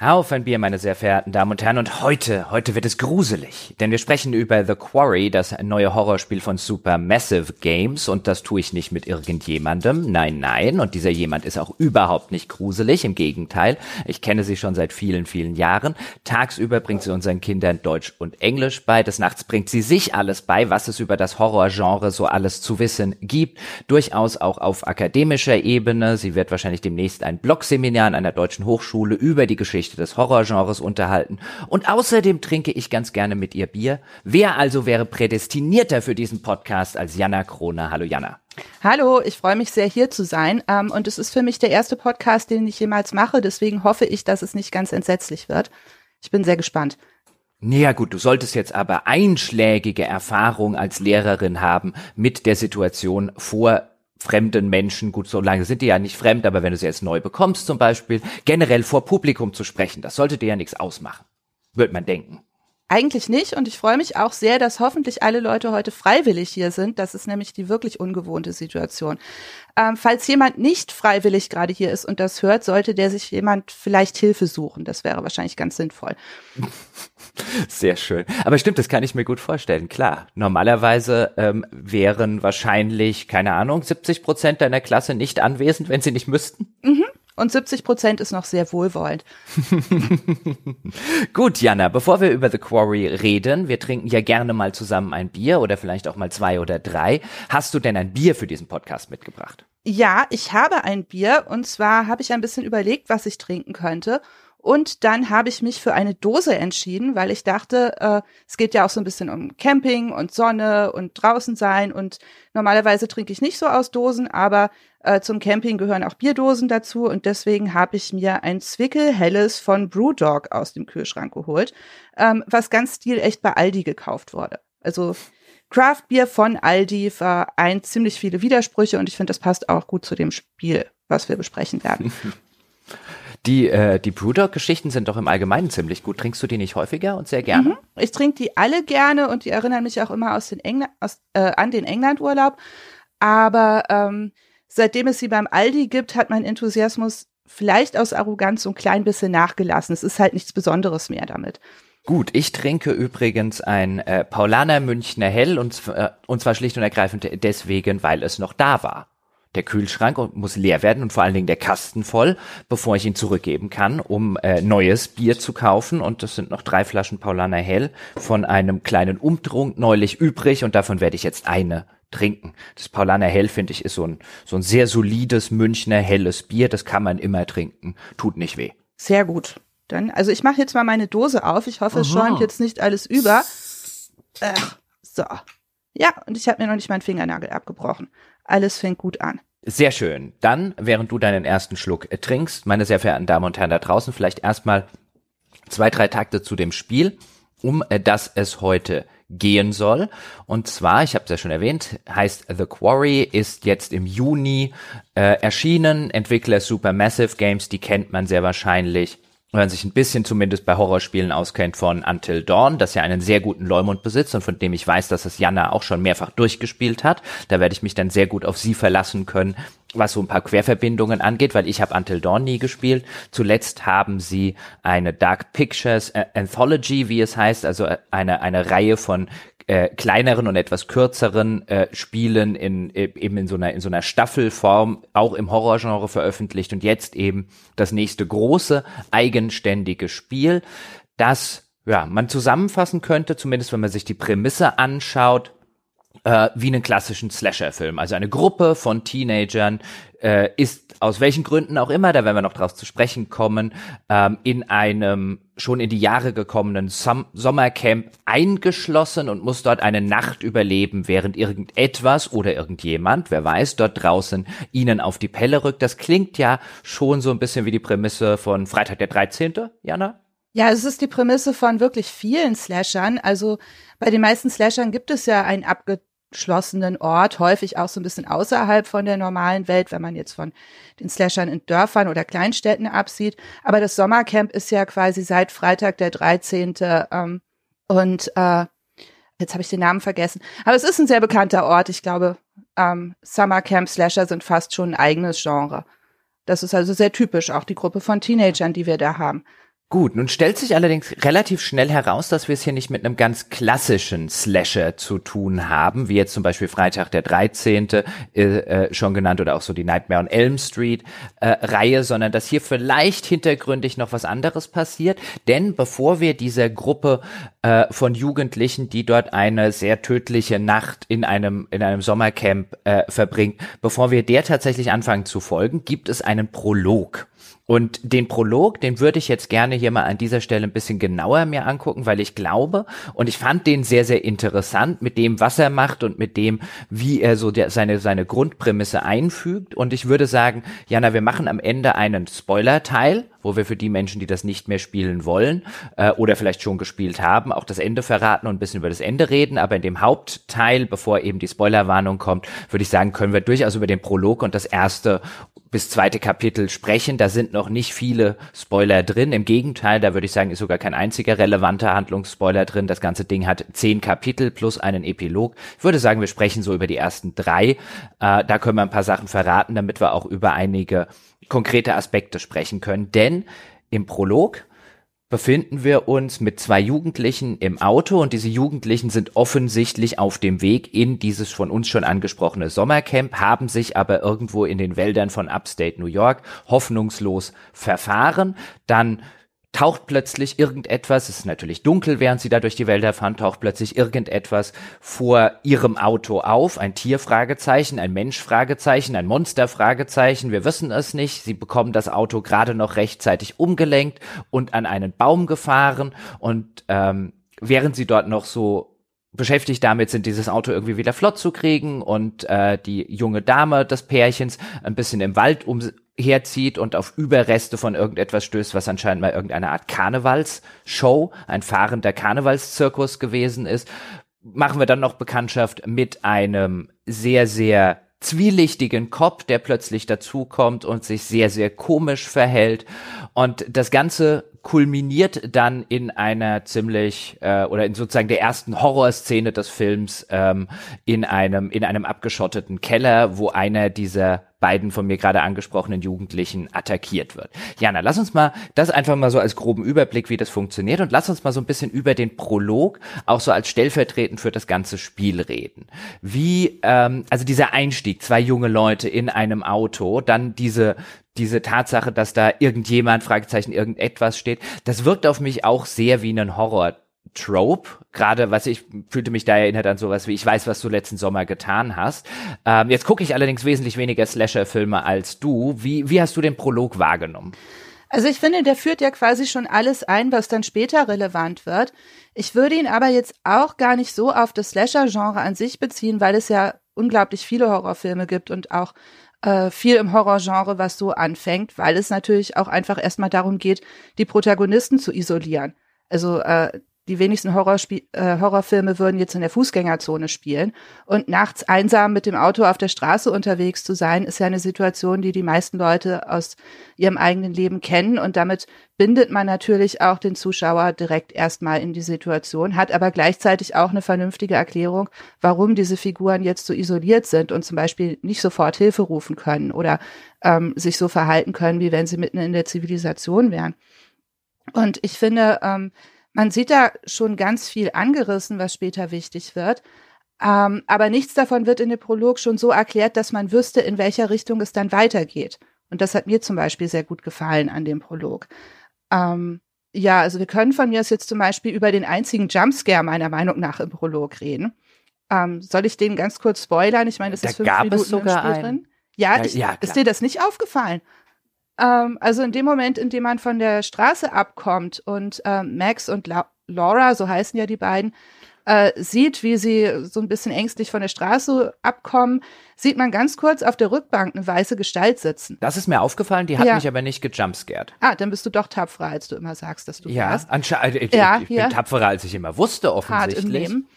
Auf ein Bier, meine sehr verehrten Damen und Herren. Und heute, heute wird es gruselig. Denn wir sprechen über The Quarry, das neue Horrorspiel von Supermassive Games. Und das tue ich nicht mit irgendjemandem. Nein, nein. Und dieser jemand ist auch überhaupt nicht gruselig. Im Gegenteil. Ich kenne sie schon seit vielen, vielen Jahren. Tagsüber bringt sie unseren Kindern Deutsch und Englisch bei. Des Nachts bringt sie sich alles bei, was es über das Horrorgenre so alles zu wissen gibt. Durchaus auch auf akademischer Ebene. Sie wird wahrscheinlich demnächst ein Blogseminar an einer deutschen Hochschule über die Geschichte Geschichte des Horrorgenres unterhalten. Und außerdem trinke ich ganz gerne mit ihr Bier. Wer also wäre prädestinierter für diesen Podcast als Jana Krone? Hallo Jana. Hallo, ich freue mich sehr, hier zu sein. Ähm, und es ist für mich der erste Podcast, den ich jemals mache. Deswegen hoffe ich, dass es nicht ganz entsetzlich wird. Ich bin sehr gespannt. Naja gut, du solltest jetzt aber einschlägige Erfahrung als Lehrerin haben mit der Situation vor fremden Menschen, gut, so lange sind die ja nicht fremd, aber wenn du sie jetzt neu bekommst zum Beispiel, generell vor Publikum zu sprechen, das sollte dir ja nichts ausmachen, wird man denken. Eigentlich nicht und ich freue mich auch sehr, dass hoffentlich alle Leute heute freiwillig hier sind. Das ist nämlich die wirklich ungewohnte Situation. Ähm, falls jemand nicht freiwillig gerade hier ist und das hört, sollte der sich jemand vielleicht Hilfe suchen. Das wäre wahrscheinlich ganz sinnvoll. Sehr schön. Aber stimmt, das kann ich mir gut vorstellen. Klar, normalerweise ähm, wären wahrscheinlich, keine Ahnung, 70 Prozent deiner Klasse nicht anwesend, wenn sie nicht müssten. Mhm und 70 Prozent ist noch sehr wohlwollend. Gut, Jana, bevor wir über The Quarry reden, wir trinken ja gerne mal zusammen ein Bier oder vielleicht auch mal zwei oder drei. Hast du denn ein Bier für diesen Podcast mitgebracht? Ja, ich habe ein Bier und zwar habe ich ein bisschen überlegt, was ich trinken könnte. Und dann habe ich mich für eine Dose entschieden, weil ich dachte, äh, es geht ja auch so ein bisschen um Camping und Sonne und draußen sein. Und normalerweise trinke ich nicht so aus Dosen, aber äh, zum Camping gehören auch Bierdosen dazu. Und deswegen habe ich mir ein Zwickel Helles von Brewdog aus dem Kühlschrank geholt, ähm, was ganz stilecht bei Aldi gekauft wurde. Also Craft Beer von Aldi war ein ziemlich viele Widersprüche und ich finde, das passt auch gut zu dem Spiel, was wir besprechen werden. Die, äh, die Brewdog-Geschichten sind doch im Allgemeinen ziemlich gut. Trinkst du die nicht häufiger und sehr gerne? Mhm. Ich trinke die alle gerne und die erinnern mich auch immer aus den Engl aus, äh, an den England-Urlaub. Aber ähm, seitdem es sie beim Aldi gibt, hat mein Enthusiasmus vielleicht aus Arroganz so ein klein bisschen nachgelassen. Es ist halt nichts Besonderes mehr damit. Gut, ich trinke übrigens ein äh, Paulaner Münchner Hell und, äh, und zwar schlicht und ergreifend deswegen, weil es noch da war der Kühlschrank muss leer werden und vor allen Dingen der Kasten voll, bevor ich ihn zurückgeben kann, um äh, neues Bier zu kaufen. Und das sind noch drei Flaschen Paulaner Hell von einem kleinen Umtrunk neulich übrig und davon werde ich jetzt eine trinken. Das Paulaner Hell, finde ich, ist so ein, so ein sehr solides Münchner helles Bier. Das kann man immer trinken. Tut nicht weh. Sehr gut. Dann, also ich mache jetzt mal meine Dose auf. Ich hoffe, es schäumt jetzt nicht alles über. Ach, so. Ja, und ich habe mir noch nicht meinen Fingernagel abgebrochen. Alles fängt gut an. Sehr schön. Dann, während du deinen ersten Schluck äh, trinkst, meine sehr verehrten Damen und Herren da draußen, vielleicht erstmal zwei, drei Takte zu dem Spiel, um äh, das es heute gehen soll. Und zwar, ich habe es ja schon erwähnt, heißt The Quarry, ist jetzt im Juni äh, erschienen. Entwickler Supermassive Games, die kennt man sehr wahrscheinlich wenn man sich ein bisschen zumindest bei Horrorspielen auskennt von Until Dawn, das ja einen sehr guten Leumund besitzt und von dem ich weiß, dass es Jana auch schon mehrfach durchgespielt hat. Da werde ich mich dann sehr gut auf sie verlassen können, was so ein paar Querverbindungen angeht, weil ich habe Until Dawn nie gespielt. Zuletzt haben sie eine Dark Pictures Anthology, wie es heißt, also eine, eine Reihe von äh, kleineren und etwas kürzeren äh, Spielen in äh, eben in so einer in so einer Staffelform auch im Horrorgenre veröffentlicht und jetzt eben das nächste große eigenständige Spiel, das ja man zusammenfassen könnte, zumindest wenn man sich die Prämisse anschaut, äh, wie einen klassischen Slasher-Film. Also eine Gruppe von Teenagern äh, ist aus welchen Gründen auch immer, da werden wir noch drauf zu sprechen kommen, ähm, in einem schon in die Jahre gekommenen Som Sommercamp eingeschlossen und muss dort eine Nacht überleben, während irgendetwas oder irgendjemand, wer weiß, dort draußen ihnen auf die Pelle rückt. Das klingt ja schon so ein bisschen wie die Prämisse von Freitag der 13., Jana? Ja, es ist die Prämisse von wirklich vielen Slashern. Also bei den meisten Slashern gibt es ja ein abge geschlossenen Ort, häufig auch so ein bisschen außerhalb von der normalen Welt, wenn man jetzt von den Slashern in Dörfern oder Kleinstädten absieht. Aber das Sommercamp ist ja quasi seit Freitag der 13. Ähm, und äh, jetzt habe ich den Namen vergessen. Aber es ist ein sehr bekannter Ort. Ich glaube, ähm, Summercamp Slasher sind fast schon ein eigenes Genre. Das ist also sehr typisch, auch die Gruppe von Teenagern, die wir da haben. Gut, nun stellt sich allerdings relativ schnell heraus, dass wir es hier nicht mit einem ganz klassischen Slasher zu tun haben, wie jetzt zum Beispiel Freitag der 13. Äh, äh, schon genannt oder auch so die Nightmare on Elm Street äh, Reihe, sondern dass hier vielleicht hintergründig noch was anderes passiert. Denn bevor wir dieser Gruppe äh, von Jugendlichen, die dort eine sehr tödliche Nacht in einem, in einem Sommercamp äh, verbringt, bevor wir der tatsächlich anfangen zu folgen, gibt es einen Prolog. Und den Prolog, den würde ich jetzt gerne hier mal an dieser Stelle ein bisschen genauer mir angucken, weil ich glaube und ich fand den sehr, sehr interessant mit dem, was er macht und mit dem, wie er so der, seine, seine Grundprämisse einfügt. Und ich würde sagen, Jana, wir machen am Ende einen Spoiler-Teil wo wir für die Menschen, die das nicht mehr spielen wollen äh, oder vielleicht schon gespielt haben, auch das Ende verraten und ein bisschen über das Ende reden. Aber in dem Hauptteil, bevor eben die Spoilerwarnung kommt, würde ich sagen, können wir durchaus über den Prolog und das erste bis zweite Kapitel sprechen. Da sind noch nicht viele Spoiler drin. Im Gegenteil, da würde ich sagen, ist sogar kein einziger relevanter Handlungsspoiler drin. Das ganze Ding hat zehn Kapitel plus einen Epilog. Ich würde sagen, wir sprechen so über die ersten drei. Äh, da können wir ein paar Sachen verraten, damit wir auch über einige konkrete Aspekte sprechen können. Denn im Prolog befinden wir uns mit zwei Jugendlichen im Auto und diese Jugendlichen sind offensichtlich auf dem Weg in dieses von uns schon angesprochene Sommercamp, haben sich aber irgendwo in den Wäldern von Upstate New York hoffnungslos verfahren. Dann taucht plötzlich irgendetwas, es ist natürlich dunkel, während sie da durch die Wälder fahren, taucht plötzlich irgendetwas vor ihrem Auto auf, ein Tier? Fragezeichen, ein Mensch? Fragezeichen, ein Monster? Fragezeichen, wir wissen es nicht, sie bekommen das Auto gerade noch rechtzeitig umgelenkt und an einen Baum gefahren. Und ähm, während sie dort noch so beschäftigt damit sind, dieses Auto irgendwie wieder flott zu kriegen und äh, die junge Dame des Pärchens ein bisschen im Wald um, herzieht und auf Überreste von irgendetwas stößt, was anscheinend mal irgendeine Art Karnevalsshow, ein fahrender Karnevalszirkus gewesen ist, machen wir dann noch Bekanntschaft mit einem sehr, sehr zwielichtigen Cop, der plötzlich dazukommt und sich sehr, sehr komisch verhält. Und das Ganze kulminiert dann in einer ziemlich äh, oder in sozusagen der ersten Horrorszene des Films ähm, in einem in einem abgeschotteten Keller, wo einer dieser beiden von mir gerade angesprochenen Jugendlichen attackiert wird. Jana, lass uns mal das einfach mal so als groben Überblick, wie das funktioniert und lass uns mal so ein bisschen über den Prolog auch so als stellvertretend für das ganze Spiel reden. Wie, ähm, also dieser Einstieg, zwei junge Leute in einem Auto, dann diese diese Tatsache, dass da irgendjemand, Fragezeichen, irgendetwas steht, das wirkt auf mich auch sehr wie ein Horror Trope, gerade was ich fühlte mich da erinnert an sowas wie ich weiß, was du letzten Sommer getan hast. Ähm, jetzt gucke ich allerdings wesentlich weniger Slasher-Filme als du. Wie, wie hast du den Prolog wahrgenommen? Also ich finde, der führt ja quasi schon alles ein, was dann später relevant wird. Ich würde ihn aber jetzt auch gar nicht so auf das Slasher-Genre an sich beziehen, weil es ja unglaublich viele Horrorfilme gibt und auch äh, viel im Horrorgenre, was so anfängt, weil es natürlich auch einfach erstmal darum geht, die Protagonisten zu isolieren. Also äh, die wenigsten Horrorspie äh, Horrorfilme würden jetzt in der Fußgängerzone spielen. Und nachts einsam mit dem Auto auf der Straße unterwegs zu sein, ist ja eine Situation, die die meisten Leute aus ihrem eigenen Leben kennen. Und damit bindet man natürlich auch den Zuschauer direkt erstmal in die Situation, hat aber gleichzeitig auch eine vernünftige Erklärung, warum diese Figuren jetzt so isoliert sind und zum Beispiel nicht sofort Hilfe rufen können oder ähm, sich so verhalten können, wie wenn sie mitten in der Zivilisation wären. Und ich finde, ähm, man sieht da schon ganz viel angerissen, was später wichtig wird. Ähm, aber nichts davon wird in dem Prolog schon so erklärt, dass man wüsste, in welcher Richtung es dann weitergeht. Und das hat mir zum Beispiel sehr gut gefallen an dem Prolog. Ähm, ja, also wir können von mir aus jetzt zum Beispiel über den einzigen Jumpscare meiner Meinung nach im Prolog reden. Ähm, soll ich den ganz kurz spoilern? Ich meine, das da ist fünf gab Minuten es sogar im Spiel einen. drin. Ja, ich, ja, ist dir das nicht aufgefallen? Ähm, also in dem Moment, in dem man von der Straße abkommt und ähm, Max und La Laura, so heißen ja die beiden, äh, sieht, wie sie so ein bisschen ängstlich von der Straße abkommen, sieht man ganz kurz auf der Rückbank eine weiße Gestalt sitzen. Das ist mir aufgefallen, die hat Ja. mich aber nicht gejumpscared. Ah, dann bist du doch tapferer, als du immer sagst, dass du Ja, warst. anscheinend. Ich, Ja, ich ja. bin tapferer, als ich immer wusste, Hart im offensichtlich. Leben.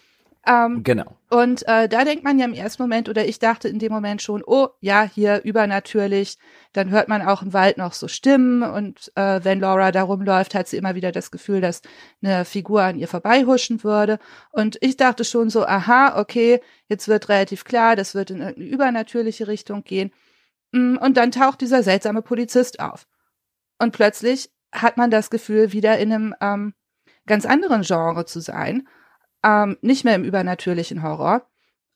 Ähm, Genau. Und äh, da denkt man ja im ersten Moment, oder ich dachte in dem Moment schon, oh ja, hier übernatürlich. Dann hört man auch im Wald noch so Stimmen und äh, wenn Laura da rumläuft, hat sie immer wieder das Gefühl, dass eine Figur an ihr vorbeihuschen würde. Und ich dachte schon so, aha, okay, jetzt wird relativ klar, das wird in irgendeine übernatürliche Richtung gehen. Mm, Und dann taucht dieser seltsame Polizist auf. Und plötzlich hat man das Gefühl, wieder in einem ähm, ganz anderen Genre zu sein, ähm, nicht mehr im übernatürlichen Horror.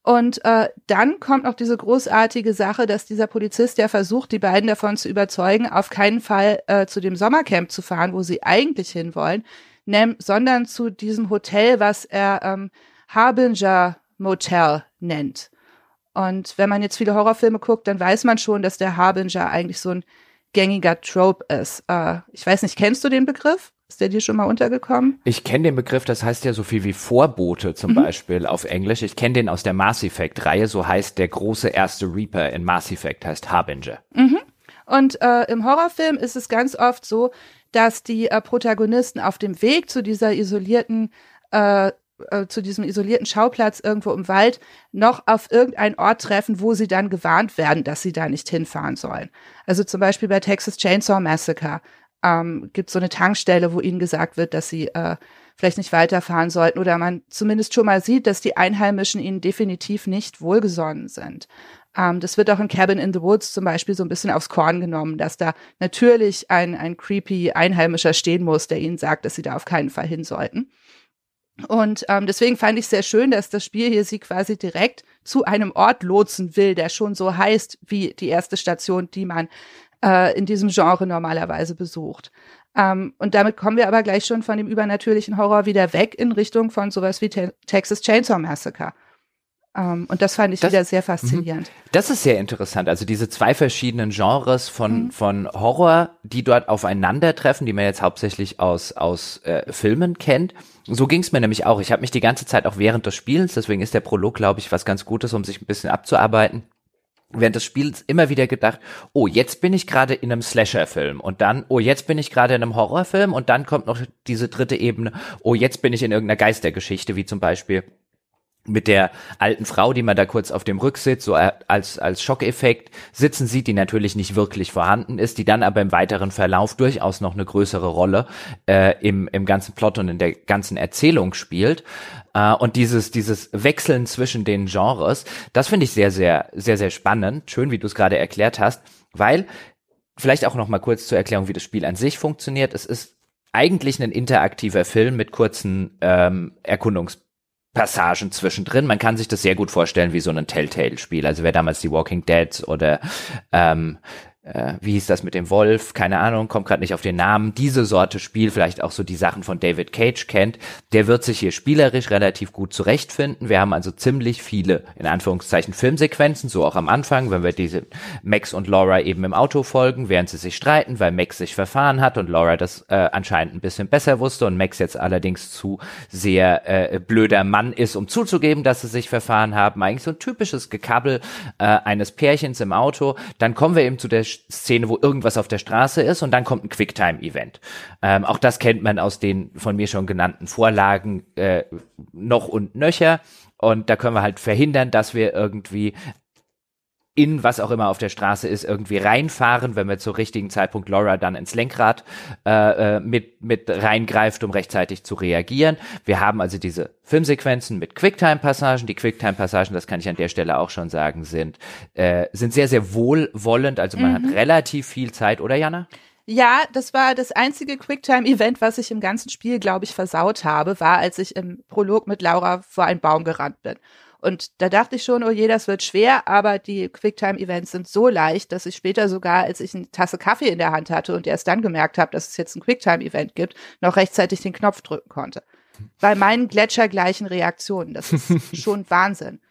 Und äh, dann kommt noch diese großartige Sache, dass dieser Polizist ja versucht, die beiden davon zu überzeugen, auf keinen Fall äh, zu dem Sommercamp zu fahren, wo sie eigentlich hinwollen, sondern zu diesem Hotel, was er ähm, Harbinger Motel nennt. Und wenn man jetzt viele Horrorfilme guckt, dann weiß man schon, dass der Harbinger eigentlich so ein gängiger Trope ist. Äh, ich weiß nicht, kennst du den Begriff? Ist der dir schon mal untergekommen? Ich kenne den Begriff, das heißt ja so viel wie Vorbote zum mhm. Beispiel auf Englisch. Ich kenne den aus der Mass Effect-Reihe, so heißt der große erste Reaper in Mass Effect, heißt Harbinger. Mhm. Und äh, im Horrorfilm ist es ganz oft so, dass die äh, Protagonisten auf dem Weg zu dieser isolierten äh, äh, zu diesem isolierten Schauplatz irgendwo im Wald noch auf irgendeinen Ort treffen, wo sie dann gewarnt werden, dass sie da nicht hinfahren sollen. Also zum Beispiel bei Texas Chainsaw Massacre ähm, gibt so eine Tankstelle, wo ihnen gesagt wird, dass sie äh, vielleicht nicht weiterfahren sollten oder man zumindest schon mal sieht, dass die Einheimischen ihnen definitiv nicht wohlgesonnen sind. Ähm, das wird auch in Cabin in the Woods zum Beispiel so ein bisschen aufs Korn genommen, dass da natürlich ein, ein creepy Einheimischer stehen muss, der ihnen sagt, dass sie da auf keinen Fall hin sollten. Und ähm, deswegen fand ich sehr schön, dass das Spiel hier sie quasi direkt zu einem Ort lotsen will, der schon so heißt wie die erste Station, die man äh, in diesem Genre normalerweise besucht. Ähm, und damit kommen wir aber gleich schon von dem übernatürlichen Horror wieder weg in Richtung von sowas wie Te Texas Chainsaw Massacre. Um, ähm, und das fand ich das, wieder sehr faszinierend. Mhm. Das ist sehr interessant. Also diese zwei verschiedenen Genres von, mhm. von Horror, die dort aufeinandertreffen, die man jetzt hauptsächlich aus, aus äh, Filmen kennt. So ging es mir nämlich auch. Ich habe mich die ganze Zeit auch während des Spielens, deswegen ist der Prolog, glaube ich, was ganz Gutes, um sich ein bisschen abzuarbeiten, während des Spiels immer wieder gedacht, oh, jetzt bin ich gerade in einem Slasher-Film und dann, oh, jetzt bin ich gerade in einem Horrorfilm und dann kommt noch diese dritte Ebene, oh, jetzt bin ich in irgendeiner Geistergeschichte, wie zum Beispiel mit der alten Frau, die man da kurz auf dem Rücksitz so als, als Schockeffekt sitzen sieht, die natürlich nicht wirklich vorhanden ist, die dann aber im weiteren Verlauf durchaus noch eine größere Rolle äh, im, im ganzen Plot und in der ganzen Erzählung spielt. Äh, und dieses, dieses Wechseln zwischen den Genres, das finde ich sehr, sehr, sehr, sehr spannend. Schön, wie du es gerade erklärt hast, weil vielleicht auch noch mal kurz zur Erklärung, wie das Spiel an sich funktioniert. Es ist eigentlich ein interaktiver Film mit kurzen ähm, Erkundungs Passagen zwischendrin. Man kann sich das sehr gut vorstellen wie so ein Telltale-Spiel. Also wer damals die Walking Dead oder ähm, äh, wie hieß das mit dem Wolf, keine Ahnung, kommt gerade nicht auf den Namen, diese Sorte Spiel, vielleicht auch so die Sachen von David Cage kennt, der wird sich hier spielerisch relativ gut zurechtfinden. Wir haben also ziemlich viele, in Anführungszeichen, Filmsequenzen, so auch am Anfang, wenn wir diese Max und Laura eben im Auto folgen, während sie sich streiten, weil Max sich verfahren hat und Laura das äh, anscheinend ein bisschen besser wusste und Max jetzt allerdings zu sehr äh, blöder Mann ist, um zuzugeben, dass sie sich verfahren haben. Eigentlich so ein typisches Gekabbel äh, eines Pärchens im Auto. Dann kommen wir eben zu der Szene, wo irgendwas auf der Straße ist und dann kommt ein Quicktime-Event. Ähm, auch das kennt man aus den von mir schon genannten Vorlagen äh, noch und nöcher. Und da können wir halt verhindern, dass wir irgendwie in was auch immer auf der Straße ist, irgendwie reinfahren, wenn wir zur richtigen Zeitpunkt Laura dann ins Lenkrad äh, äh, mit, mit reingreift, um rechtzeitig zu reagieren. Wir haben also diese Filmsequenzen mit Quicktime-Passagen. Die Quicktime-Passagen, das kann ich an der Stelle auch schon sagen, sind, äh, sind sehr, sehr wohlwollend. Also man mhm. hat relativ viel Zeit, oder Jana? Ja, das war das einzige Quicktime-Event, was ich im ganzen Spiel, glaube ich, versaut habe, war, als ich im Prolog mit Laura vor einen Baum gerannt bin. Und da dachte ich schon, oh je, das wird schwer, aber die Quicktime-Events sind so leicht, dass ich später sogar, als ich eine Tasse Kaffee in der Hand hatte und erst dann gemerkt habe, dass es jetzt ein Quicktime-Event gibt, noch rechtzeitig den Knopf drücken konnte. Bei meinen gletschergleichen Reaktionen. Das ist schon Wahnsinn.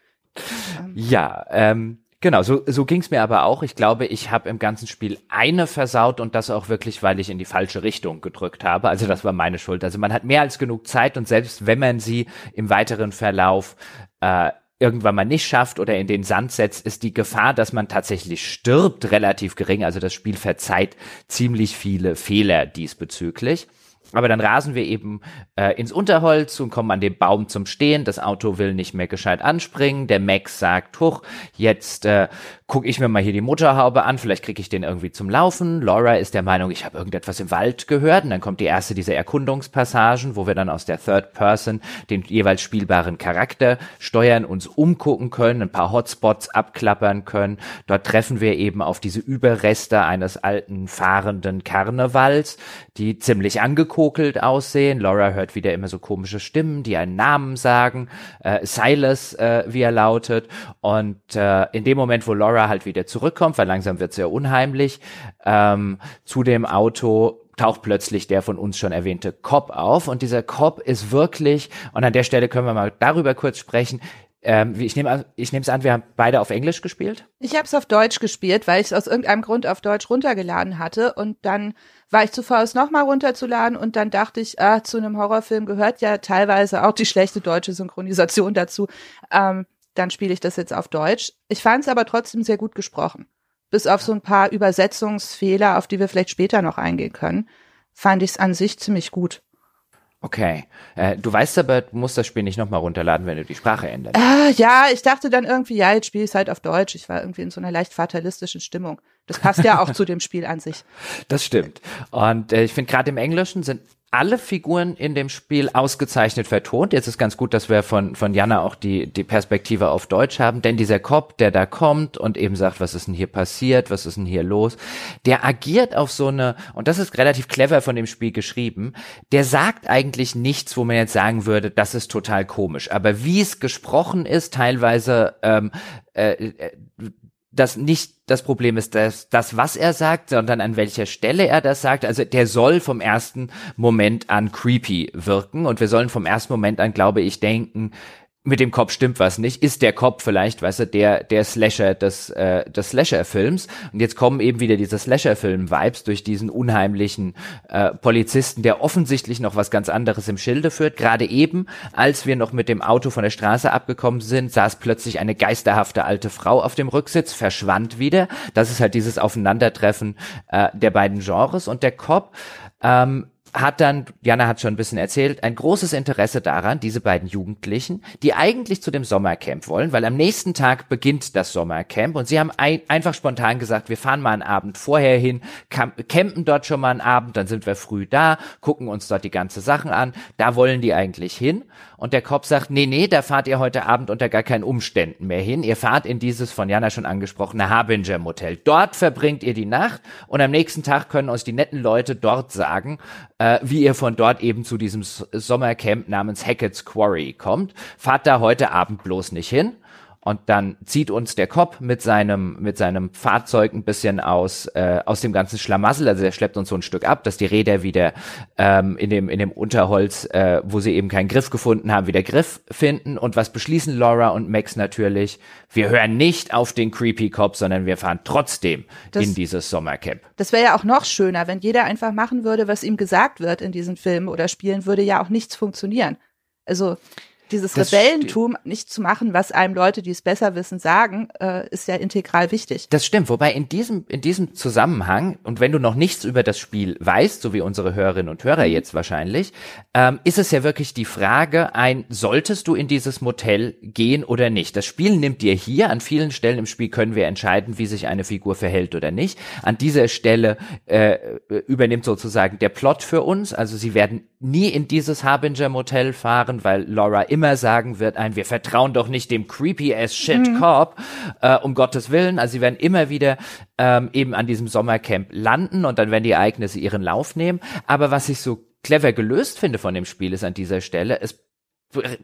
Ja, ähm, Genau, so, so ging es mir aber auch. Ich glaube, ich habe im ganzen Spiel eine versaut und das auch wirklich, weil ich in die falsche Richtung gedrückt habe. Also das war meine Schuld. Also man hat mehr als genug Zeit und selbst wenn man sie im weiteren Verlauf äh, irgendwann mal nicht schafft oder in den Sand setzt, ist die Gefahr, dass man tatsächlich stirbt, relativ gering. Also das Spiel verzeiht ziemlich viele Fehler diesbezüglich. Aber dann rasen wir eben äh, ins Unterholz und kommen an dem Baum zum Stehen. Das Auto will nicht mehr gescheit anspringen. Der Max sagt, huch, jetzt äh, gucke ich mir mal hier die Motorhaube an, vielleicht kriege ich den irgendwie zum Laufen. Laura ist der Meinung, ich habe irgendetwas im Wald gehört. Und dann kommt die erste dieser Erkundungspassagen, wo wir dann aus der Third Person den jeweils spielbaren Charakter steuern, uns umgucken können, ein paar Hotspots abklappern können. Dort treffen wir eben auf diese Überreste eines alten fahrenden Karnevals, die ziemlich angekokelt aussehen. Laura hört wieder immer so komische Stimmen, die einen Namen sagen. Äh, Silas, äh, wie er lautet. Und äh, in dem Moment, wo Laura halt wieder zurückkommt, weil langsam wird es ja unheimlich, ähm, zu dem Auto taucht plötzlich der von uns schon erwähnte Cop auf und dieser Cop ist wirklich, und an der Stelle können wir mal darüber kurz sprechen, ähm, ich nehme ich es an, wir haben beide auf Englisch gespielt. Ich habe es auf Deutsch gespielt, weil ich es aus irgendeinem Grund auf Deutsch runtergeladen hatte und dann war ich zu faul, es nochmal runterzuladen und dann dachte ich, ah, zu einem Horrorfilm gehört ja teilweise auch die schlechte deutsche Synchronisation dazu. Ähm, dann spiele ich das jetzt auf Deutsch. Ich fand es aber trotzdem sehr gut gesprochen. Bis auf so ein paar Übersetzungsfehler, auf die wir vielleicht später noch eingehen können, fand ich es an sich ziemlich gut. Okay. Äh, du weißt aber, du musst das Spiel nicht nochmal runterladen, wenn du die Sprache änderst. Ah, ja, ich dachte dann irgendwie, ja, jetzt spiele ich es halt auf Deutsch. Ich war irgendwie in so einer leicht fatalistischen Stimmung. Das passt ja auch zu dem Spiel an sich. Das stimmt. Und äh, ich finde, gerade im Englischen sind alle Figuren in dem Spiel ausgezeichnet vertont. Jetzt ist ganz gut, dass wir von, von Jana auch die, die Perspektive auf Deutsch haben, denn dieser Cop, der da kommt und eben sagt, was ist denn hier passiert, was ist denn hier los, der agiert auf so eine, und das ist relativ clever von dem Spiel geschrieben, der sagt eigentlich nichts, wo man jetzt sagen würde, das ist total komisch. Aber wie es gesprochen ist, teilweise ähm, äh, äh das nicht das Problem ist, dass das, was er sagt, sondern an welcher Stelle er das sagt. Also der soll vom ersten Moment an creepy wirken und wir sollen vom ersten Moment an, glaube ich, denken, mit dem Kopf stimmt was nicht. Ist der Kopf vielleicht, weißt du, der der Slasher des äh, des Slasher-Films? Und jetzt kommen eben wieder diese Slasher-Film-Vibes durch diesen unheimlichen äh, Polizisten, der offensichtlich noch was ganz anderes im Schilde führt. Gerade eben, als wir noch mit dem Auto von der Straße abgekommen sind, saß plötzlich eine geisterhafte alte Frau auf dem Rücksitz, verschwand wieder. Das ist halt dieses Aufeinandertreffen äh, der beiden Genres und der Cop ähm, hat dann, Jana hat schon ein bisschen erzählt, ein großes Interesse daran, diese beiden Jugendlichen, die eigentlich zu dem Sommercamp wollen, weil am nächsten Tag beginnt das Sommercamp und sie haben ein, einfach spontan gesagt, wir fahren mal einen Abend vorher hin, campen dort schon mal einen Abend, dann sind wir früh da, gucken uns dort die ganze Sachen an, da wollen die eigentlich hin und der Kopf sagt, nee, nee, da fahrt ihr heute Abend unter gar keinen Umständen mehr hin, ihr fahrt in dieses von Jana schon angesprochene Harbinger Motel, dort verbringt ihr die Nacht und am nächsten Tag können uns die netten Leute dort sagen, äh, wie ihr von dort eben zu diesem Sommercamp namens Hackett's Quarry kommt. Fahrt da heute Abend bloß nicht hin. Und dann zieht uns der Cop mit seinem, mit seinem Fahrzeug ein bisschen aus, äh, aus dem ganzen Schlamassel. Also er schleppt uns so ein Stück ab, dass die Räder wieder ähm, in, dem, in dem Unterholz, äh, wo sie eben keinen Griff gefunden haben, wieder Griff finden. Und was beschließen Laura und Max natürlich? Wir hören nicht auf den Creepy Cop, sondern wir fahren trotzdem das, in dieses Sommercamp. Das wäre ja auch noch schöner, wenn jeder einfach machen würde, was ihm gesagt wird in diesen Filmen oder Spielen, würde ja auch nichts funktionieren. Also dieses das Rebellentum nicht zu machen, was einem Leute, die es besser wissen, sagen, äh, ist ja integral wichtig. Das stimmt. Wobei in diesem, in diesem Zusammenhang, und wenn du noch nichts über das Spiel weißt, so wie unsere Hörerinnen und Hörer jetzt wahrscheinlich, ähm, ist es ja wirklich die Frage, ein, solltest du in dieses Motel gehen oder nicht? Das Spiel nimmt dir hier, an vielen Stellen im Spiel können wir entscheiden, wie sich eine Figur verhält oder nicht. An dieser Stelle äh, übernimmt sozusagen der Plot für uns. Also sie werden nie in dieses Harbinger Motel fahren, weil Laura immer sagen wird, ein, wir vertrauen doch nicht dem creepy ass shit mhm. Äh, um Gottes Willen. Also sie werden immer wieder ähm, eben an diesem Sommercamp landen und dann werden die Ereignisse ihren Lauf nehmen. Aber was ich so clever gelöst finde von dem Spiel ist an dieser Stelle, es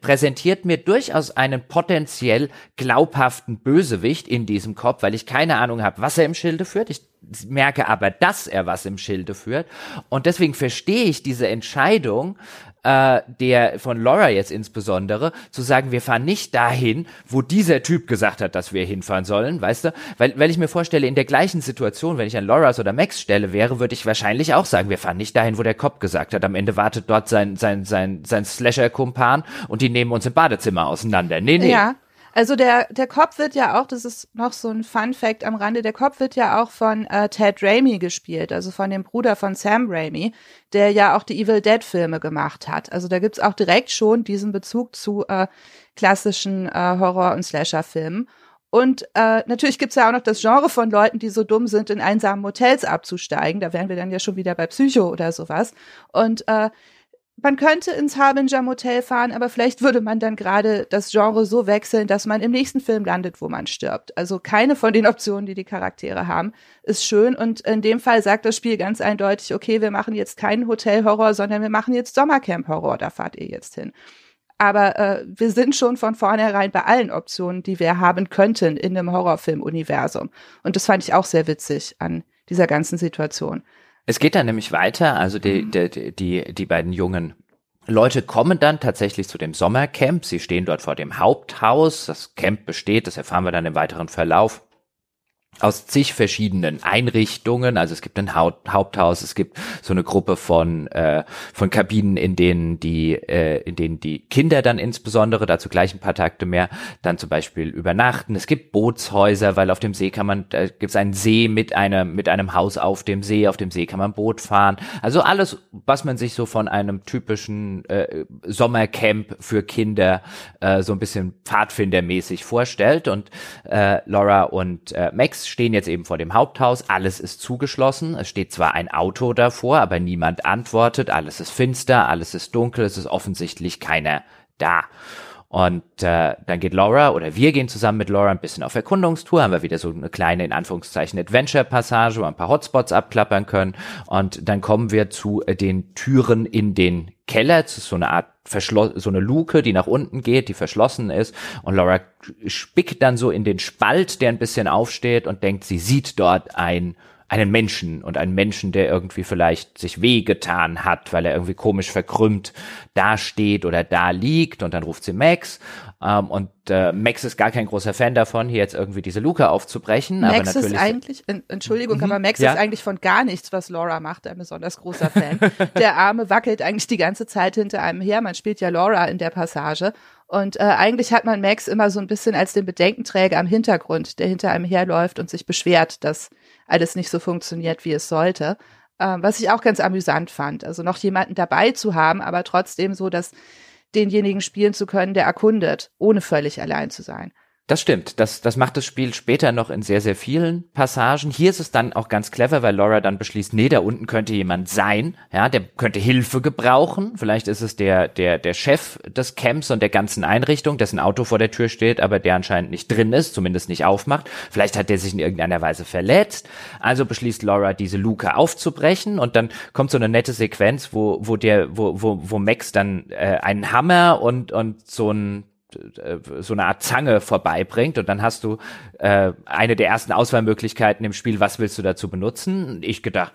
präsentiert mir durchaus einen potenziell glaubhaften Bösewicht in diesem Kopf, weil ich keine Ahnung habe, was er im Schilde führt. Ich merke aber, dass er was im Schilde führt. Und deswegen verstehe ich diese Entscheidung, äh, der von Laura jetzt insbesondere, zu sagen, wir fahren nicht dahin, wo dieser Typ gesagt hat, dass wir hinfahren sollen, weißt du? Weil, weil ich mir vorstelle, in der gleichen Situation, wenn ich an Laura's oder Max Stelle wäre, würde ich wahrscheinlich auch sagen, wir fahren nicht dahin, wo der Cop gesagt hat. Am Ende wartet dort sein, sein, sein, sein Slasher-Kumpan und die nehmen uns im Badezimmer auseinander. Nee, nee. Ja. Also der, der Cop wird ja auch, das ist noch so ein Fun Fact am Rande, der Cop wird ja auch von äh, Ted Raimi gespielt, also von dem Bruder von Sam Raimi, der ja auch die Evil Dead Filme gemacht hat. Also da gibt's auch direkt schon diesen Bezug zu äh, klassischen äh, Horror- und Slasher-Filmen. Und äh, natürlich gibt's ja auch noch das Genre von Leuten, die so dumm sind, in einsamen Hotels abzusteigen. Da wären wir dann ja schon wieder bei Psycho oder sowas. Und äh, man könnte ins Harbinger Motel fahren, aber vielleicht würde man dann gerade das Genre so wechseln, dass man im nächsten Film landet, wo man stirbt. Also keine von den Optionen, die die Charaktere haben, ist schön. Und in dem Fall sagt das Spiel ganz eindeutig, okay, wir machen jetzt keinen Hotelhorror, sondern wir machen jetzt Sommercamp-Horror, da fahrt ihr jetzt hin. Aber äh, wir sind schon von vornherein bei allen Optionen, die wir haben könnten in einem Horrorfilm-Universum. Und das fand ich auch sehr witzig an dieser ganzen Situation. Es geht dann nämlich weiter, also die, mhm. die, die, die beiden jungen Leute kommen dann tatsächlich zu dem Sommercamp. Sie stehen dort vor dem Haupthaus. Das Camp besteht, das erfahren wir dann im weiteren Verlauf, aus zig verschiedenen Einrichtungen. Also es gibt ein Haupthaus, es gibt so eine Gruppe von äh, von Kabinen, in denen die äh, in denen die Kinder dann insbesondere dazu gleich ein paar Takte mehr dann zum Beispiel übernachten. Es gibt Bootshäuser, weil auf dem See kann man da gibt es einen See mit einem mit einem Haus auf dem See. Auf dem See kann man Boot fahren. Also alles, was man sich so von einem typischen äh, Sommercamp für Kinder äh, so ein bisschen Pfadfindermäßig vorstellt. Und äh, Laura und äh, Max stehen jetzt eben vor dem Haupthaus, alles ist zugeschlossen, es steht zwar ein Auto davor, aber niemand antwortet, alles ist finster, alles ist dunkel, es ist offensichtlich keiner da. Und äh, dann geht Laura oder wir gehen zusammen mit Laura ein bisschen auf Erkundungstour, haben wir wieder so eine kleine, in Anführungszeichen, Adventure-Passage, wo wir ein paar Hotspots abklappern können. Und dann kommen wir zu äh, den Türen in den Keller, zu so eine Art Verschloss so eine Luke, die nach unten geht, die verschlossen ist. Und Laura spickt dann so in den Spalt, der ein bisschen aufsteht und denkt, sie sieht dort ein einen Menschen und einen Menschen, der irgendwie vielleicht sich wehgetan hat, weil er irgendwie komisch verkrümmt dasteht oder da liegt und dann ruft sie Max ähm, und äh, Max ist gar kein großer Fan davon, hier jetzt irgendwie diese Luke aufzubrechen. Max aber natürlich ist eigentlich, Entschuldigung, mhm, aber Max ja? ist eigentlich von gar nichts, was Laura macht, ein besonders großer Fan. der Arme wackelt eigentlich die ganze Zeit hinter einem her. Man spielt ja Laura in der Passage und äh, eigentlich hat man Max immer so ein bisschen als den Bedenkenträger am Hintergrund, der hinter einem herläuft und sich beschwert, dass alles nicht so funktioniert, wie es sollte. Ähm, was ich auch ganz amüsant fand. Also noch jemanden dabei zu haben, aber trotzdem so, dass denjenigen spielen zu können, der erkundet, ohne völlig allein zu sein. Das stimmt. Das, das macht das Spiel später noch in sehr, sehr vielen Passagen. Hier ist es dann auch ganz clever, weil Laura dann beschließt, nee, da unten könnte jemand sein, ja, der könnte Hilfe gebrauchen. Vielleicht ist es der, der, der Chef des Camps und der ganzen Einrichtung, dessen Auto vor der Tür steht, aber der anscheinend nicht drin ist, zumindest nicht aufmacht. Vielleicht hat der sich in irgendeiner Weise verletzt. Also beschließt Laura, diese Luke aufzubrechen und dann kommt so eine nette Sequenz, wo, wo der, wo, wo, wo Max dann äh, einen Hammer und, und so ein so eine Art Zange vorbeibringt und dann hast du äh, eine der ersten Auswahlmöglichkeiten im Spiel, was willst du dazu benutzen? Ich gedacht,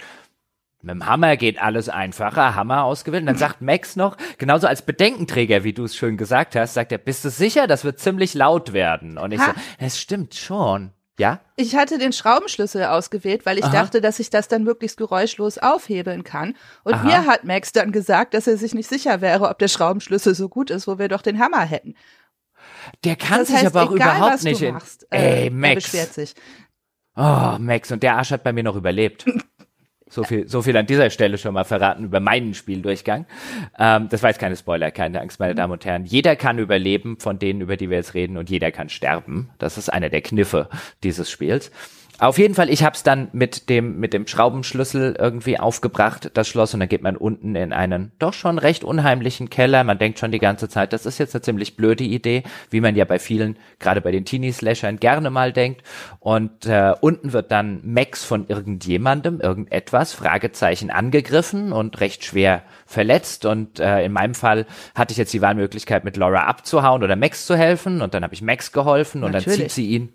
mit dem Hammer geht alles einfacher, Hammer ausgewählt. Und dann sagt Max noch, genauso als Bedenkenträger, wie du es schön gesagt hast, sagt er, bist du sicher, das wird ziemlich laut werden? Und ich ha. so, es stimmt schon. Ja? Ich hatte den Schraubenschlüssel ausgewählt, weil ich Aha. dachte, dass ich das dann möglichst geräuschlos aufhebeln kann. Und Aha. mir hat Max dann gesagt, dass er sich nicht sicher wäre, ob der Schraubenschlüssel so gut ist, wo wir doch den Hammer hätten. Der kann das sich heißt, aber auch egal, überhaupt nicht. Du machst, äh, Ey, Max. beschwert sich. Oh, Max, und der Arsch hat bei mir noch überlebt. So viel, so viel an dieser Stelle schon mal verraten über meinen Spieldurchgang. Ähm, das war jetzt keine Spoiler, keine Angst, meine Damen und Herren. Jeder kann überleben von denen, über die wir jetzt reden, und jeder kann sterben. Das ist einer der Kniffe dieses Spiels. Auf jeden Fall, ich habe es dann mit dem mit dem Schraubenschlüssel irgendwie aufgebracht, das Schloss, und dann geht man unten in einen doch schon recht unheimlichen Keller. Man denkt schon die ganze Zeit, das ist jetzt eine ziemlich blöde Idee, wie man ja bei vielen, gerade bei den Teenie-Slashern, gerne mal denkt. Und äh, unten wird dann Max von irgendjemandem, irgendetwas, Fragezeichen, angegriffen und recht schwer verletzt. Und äh, in meinem Fall hatte ich jetzt die Wahlmöglichkeit, mit Laura abzuhauen oder Max zu helfen. Und dann habe ich Max geholfen und Natürlich. dann zieht sie ihn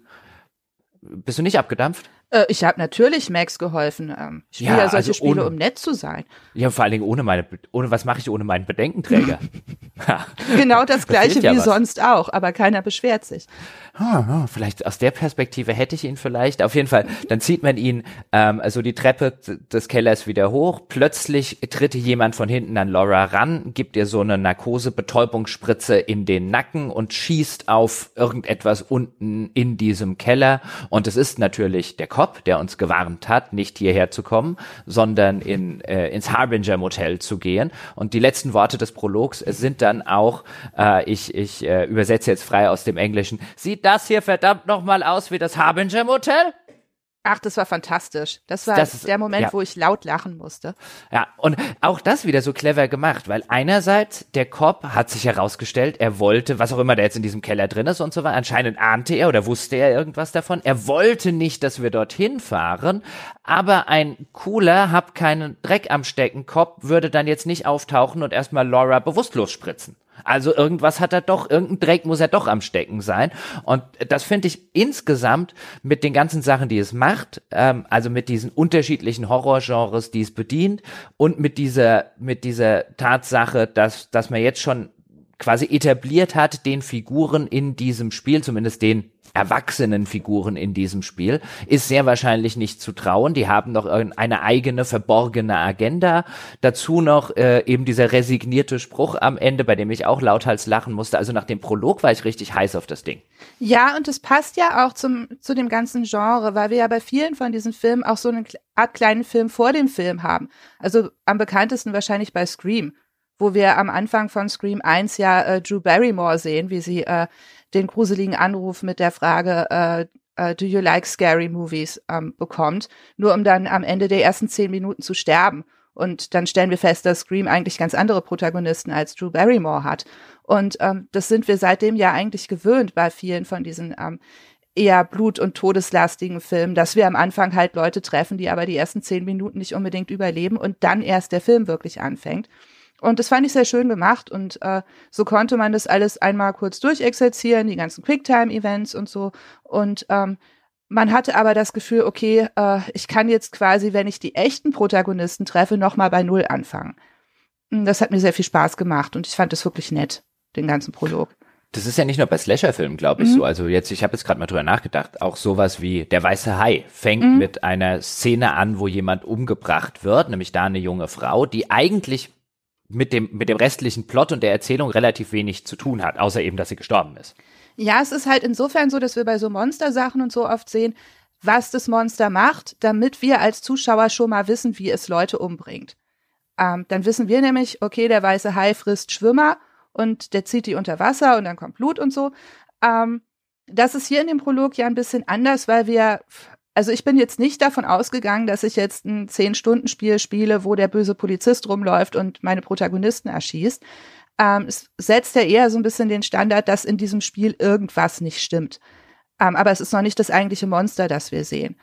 bist du nicht abgedampft? Äh, ich habe natürlich Max geholfen. Ähm, ich spiele ja, solche also Spiele, ohne, um nett zu sein. Ja, vor allen Dingen ohne meine, ohne was mache ich ohne meinen Bedenkenträger? genau das gleiche ja wie was. sonst auch, aber keiner beschwert sich. Oh, vielleicht aus der Perspektive hätte ich ihn vielleicht. Auf jeden Fall, dann zieht man ihn ähm, also die Treppe des Kellers wieder hoch. Plötzlich tritt jemand von hinten an Laura ran, gibt ihr so eine Narkose-Betäubungsspritze in den Nacken und schießt auf irgendetwas unten in diesem Keller. Und es ist natürlich der Kopf Cop, der uns gewarnt hat, nicht hierher zu kommen, sondern in, äh, ins Harbinger Motel zu gehen. Und die letzten Worte des Prologs sind dann auch, äh, ich, ich äh, übersetze jetzt frei aus dem Englischen, sieht das hier verdammt nochmal aus wie das Harbinger Motel? Ach, das war fantastisch. Das war das ist, der Moment, ja. wo ich laut lachen musste. Ja, und auch das wieder so clever gemacht, weil einerseits der Cop hat sich herausgestellt, er wollte, was auch immer der jetzt in diesem Keller drin ist und so weiter, anscheinend ahnte er oder wusste er irgendwas davon. Er wollte nicht, dass wir dorthin fahren, aber ein cooler, hab keinen Dreck am Stecken Cop würde dann jetzt nicht auftauchen und erstmal Laura bewusstlos spritzen. Also irgendwas hat er doch, irgendein Dreck muss er doch am Stecken sein. Und das finde ich insgesamt mit den ganzen Sachen, die es macht, ähm, also mit diesen unterschiedlichen Horrorgenres, die es bedient und mit dieser, mit dieser Tatsache, dass, dass man jetzt schon quasi etabliert hat, den Figuren in diesem Spiel, zumindest den erwachsenen Figuren in diesem Spiel, ist sehr wahrscheinlich nicht zu trauen. Die haben noch eine eigene verborgene Agenda. Dazu noch äh, eben dieser resignierte Spruch am Ende, bei dem ich auch lauthals lachen musste. Also nach dem Prolog war ich richtig heiß auf das Ding. Ja, und es passt ja auch zum, zu dem ganzen Genre, weil wir ja bei vielen von diesen Filmen auch so eine Art kleinen Film vor dem Film haben. Also am bekanntesten wahrscheinlich bei Scream wo wir am Anfang von Scream 1 ja äh, Drew Barrymore sehen, wie sie äh, den gruseligen Anruf mit der Frage, äh, uh, do you like scary movies, ähm, bekommt, nur um dann am Ende der ersten zehn Minuten zu sterben. Und dann stellen wir fest, dass Scream eigentlich ganz andere Protagonisten als Drew Barrymore hat. Und ähm, das sind wir seitdem ja eigentlich gewöhnt bei vielen von diesen ähm, eher blut- und todeslastigen Filmen, dass wir am Anfang halt Leute treffen, die aber die ersten zehn Minuten nicht unbedingt überleben und dann erst der Film wirklich anfängt. Und das fand ich sehr schön gemacht und äh, so konnte man das alles einmal kurz durchexerzieren, die ganzen Quicktime-Events und so. Und ähm, man hatte aber das Gefühl, okay, äh, ich kann jetzt quasi, wenn ich die echten Protagonisten treffe, nochmal bei Null anfangen. Und das hat mir sehr viel Spaß gemacht und ich fand es wirklich nett, den ganzen Prolog. Das ist ja nicht nur bei Slasher-Filmen, glaube ich, mhm. so. Also jetzt, ich habe jetzt gerade mal drüber nachgedacht, auch sowas wie Der Weiße Hai fängt mhm. mit einer Szene an, wo jemand umgebracht wird, nämlich da eine junge Frau, die eigentlich mit dem, mit dem restlichen Plot und der Erzählung relativ wenig zu tun hat, außer eben, dass sie gestorben ist. Ja, es ist halt insofern so, dass wir bei so Monstersachen und so oft sehen, was das Monster macht, damit wir als Zuschauer schon mal wissen, wie es Leute umbringt. Ähm, dann wissen wir nämlich, okay, der weiße Hai frisst Schwimmer und der zieht die unter Wasser und dann kommt Blut und so. Ähm, das ist hier in dem Prolog ja ein bisschen anders, weil wir also ich bin jetzt nicht davon ausgegangen, dass ich jetzt ein Zehn-Stunden-Spiel spiele, wo der böse Polizist rumläuft und meine Protagonisten erschießt. Ähm, es setzt ja eher so ein bisschen den Standard, dass in diesem Spiel irgendwas nicht stimmt. Ähm, aber es ist noch nicht das eigentliche Monster, das wir sehen.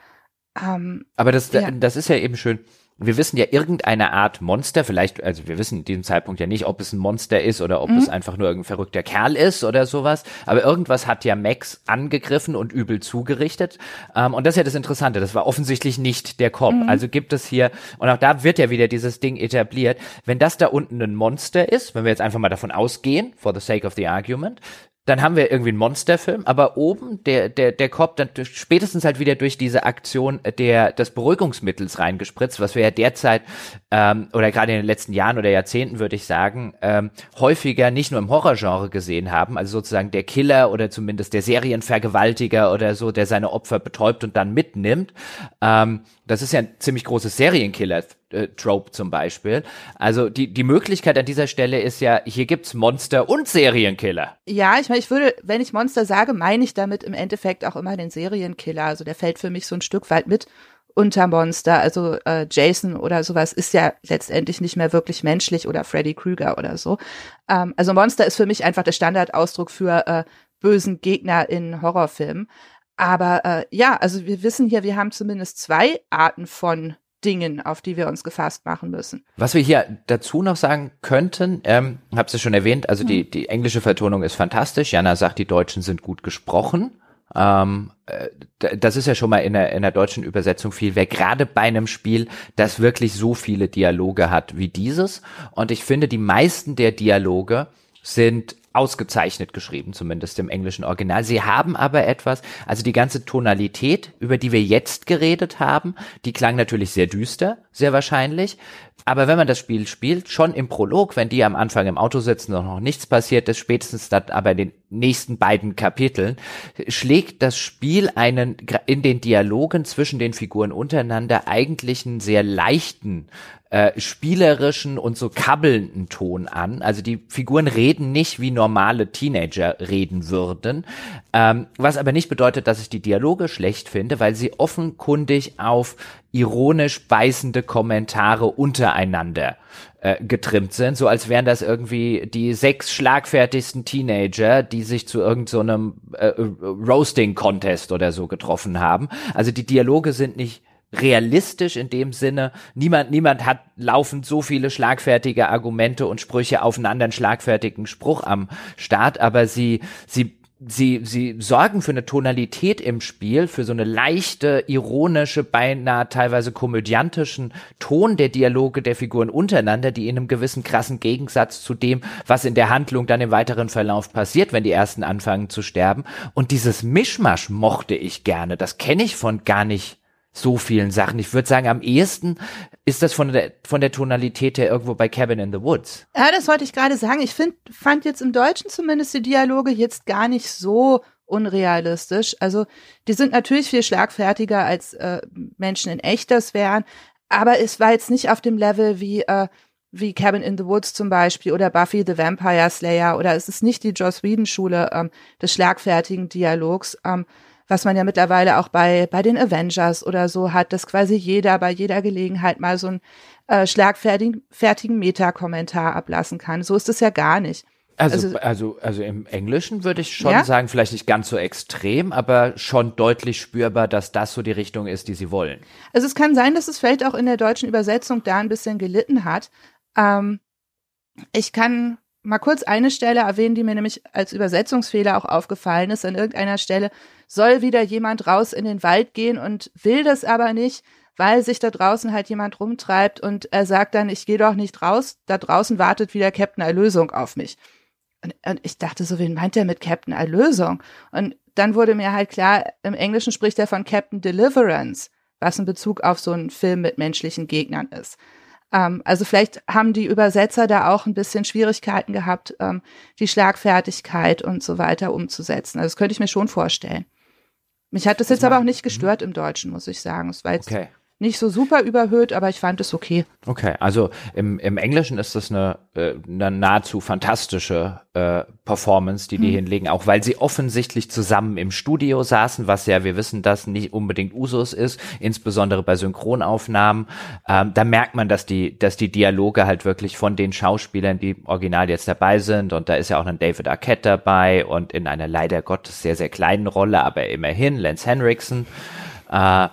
Ähm, aber das, ja. das ist ja eben schön wir wissen ja irgendeine Art Monster, vielleicht, also wir wissen in diesem Zeitpunkt ja nicht, ob es ein Monster ist oder ob mhm. es einfach nur irgendein verrückter Kerl ist oder sowas, aber irgendwas hat ja Max angegriffen und übel zugerichtet. Ähm, und das ist ja das Interessante, das war offensichtlich nicht der Cop. Mhm. Also gibt es hier, und auch da wird ja wieder dieses Ding etabliert, wenn das da unten ein Monster ist, wenn wir jetzt einfach mal davon ausgehen, for the sake of the argument, dann haben wir irgendwie einen Monsterfilm, aber oben der der der Cop dann spätestens halt wieder durch diese Aktion der des Beruhigungsmittels reingespritzt, was wir ja derzeit ähm, oder gerade in den letzten Jahren oder Jahrzehnten würde ich sagen ähm, häufiger nicht nur im Horrorgenre gesehen haben, also sozusagen der Killer oder zumindest der Serienvergewaltiger oder so, der seine Opfer betäubt und dann mitnimmt. Ähm, das ist ja ein ziemlich großes Serienkiller äh, Trope zum Beispiel. Also die, die Möglichkeit an dieser Stelle ist ja, hier gibt's Monster und Serienkiller. Ja, ich meine, ich würde, wenn ich Monster sage, meine ich damit im Endeffekt auch immer den Serienkiller. Also der fällt für mich so ein Stück weit mit unter Monster. Also äh, Jason oder sowas ist ja letztendlich nicht mehr wirklich menschlich oder Freddy Krüger oder so. Ähm, also Monster ist für mich einfach der Standardausdruck für äh, bösen Gegner in Horrorfilmen. Aber äh, ja, also wir wissen hier, wir haben zumindest zwei Arten von Dingen, auf die wir uns gefasst machen müssen. Was wir hier dazu noch sagen könnten, ähm, hab's ja schon erwähnt, also hm. die, die englische Vertonung ist fantastisch. Jana sagt, die Deutschen sind gut gesprochen. Ähm, äh, das ist ja schon mal in der, in der deutschen Übersetzung viel weg, gerade bei einem Spiel, das wirklich so viele Dialoge hat wie dieses. Und ich finde, die meisten der Dialoge sind ausgezeichnet geschrieben, zumindest im englischen Original. Sie haben aber etwas, also die ganze Tonalität, über die wir jetzt geredet haben, die klang natürlich sehr düster, sehr wahrscheinlich. Aber wenn man das Spiel spielt, schon im Prolog, wenn die am Anfang im Auto sitzen und noch nichts passiert ist, spätestens dann aber in den nächsten beiden Kapiteln, schlägt das Spiel einen in den Dialogen zwischen den Figuren untereinander eigentlich einen sehr leichten äh, spielerischen und so kabbelnden Ton an. Also die Figuren reden nicht wie normale Teenager reden würden, ähm, was aber nicht bedeutet, dass ich die Dialoge schlecht finde, weil sie offenkundig auf ironisch beißende Kommentare untereinander äh, getrimmt sind, so als wären das irgendwie die sechs schlagfertigsten Teenager, die sich zu irgendeinem so äh, Roasting-Contest oder so getroffen haben. Also die Dialoge sind nicht realistisch in dem Sinne. Niemand, niemand hat laufend so viele schlagfertige Argumente und Sprüche auf einen anderen schlagfertigen Spruch am Start, aber sie, sie sie, sie sorgen für eine Tonalität im Spiel, für so eine leichte, ironische, beinahe teilweise komödiantischen Ton der Dialoge der Figuren untereinander, die in einem gewissen krassen Gegensatz zu dem, was in der Handlung dann im weiteren Verlauf passiert, wenn die ersten anfangen zu sterben. Und dieses Mischmasch mochte ich gerne. Das kenne ich von gar nicht so vielen Sachen. Ich würde sagen, am ehesten ist das von der, von der Tonalität her irgendwo bei Cabin in the Woods. Ja, das wollte ich gerade sagen. Ich find, fand jetzt im Deutschen zumindest die Dialoge jetzt gar nicht so unrealistisch. Also die sind natürlich viel schlagfertiger als äh, Menschen in echt wären, aber es war jetzt nicht auf dem Level wie äh, wie Cabin in the Woods zum Beispiel oder Buffy the Vampire Slayer oder es ist nicht die Joss Whedon Schule ähm, des schlagfertigen Dialogs. Ähm, was man ja mittlerweile auch bei, bei den Avengers oder so hat, dass quasi jeder bei jeder Gelegenheit mal so einen äh, schlagfertigen fertigen Meta-Kommentar ablassen kann. So ist es ja gar nicht. Also, also, also, also im Englischen würde ich schon ja? sagen, vielleicht nicht ganz so extrem, aber schon deutlich spürbar, dass das so die Richtung ist, die sie wollen. Also es kann sein, dass es vielleicht auch in der deutschen Übersetzung da ein bisschen gelitten hat. Ähm, ich kann mal kurz eine Stelle erwähnen, die mir nämlich als Übersetzungsfehler auch aufgefallen ist. An irgendeiner Stelle soll wieder jemand raus in den Wald gehen und will das aber nicht, weil sich da draußen halt jemand rumtreibt und er sagt dann, ich gehe doch nicht raus, da draußen wartet wieder Captain Erlösung auf mich. Und, und ich dachte so, wen meint er mit Captain Erlösung? Und dann wurde mir halt klar, im Englischen spricht er von Captain Deliverance, was in Bezug auf so einen Film mit menschlichen Gegnern ist. Ähm, also vielleicht haben die Übersetzer da auch ein bisschen Schwierigkeiten gehabt, ähm, die Schlagfertigkeit und so weiter umzusetzen. Also das könnte ich mir schon vorstellen. Mich hat das, das jetzt aber auch nicht gestört im Deutschen, muss ich sagen. Es war jetzt okay nicht so super überhöht, aber ich fand es okay. Okay, also im, im Englischen ist das eine, äh, eine nahezu fantastische äh, Performance, die die hm. hinlegen, auch weil sie offensichtlich zusammen im Studio saßen, was ja, wir wissen, das nicht unbedingt Usus ist, insbesondere bei Synchronaufnahmen. Ähm, da merkt man, dass die, dass die Dialoge halt wirklich von den Schauspielern, die original jetzt dabei sind, und da ist ja auch ein David Arquette dabei und in einer leider Gottes sehr, sehr kleinen Rolle, aber immerhin Lance Henriksen. Äh,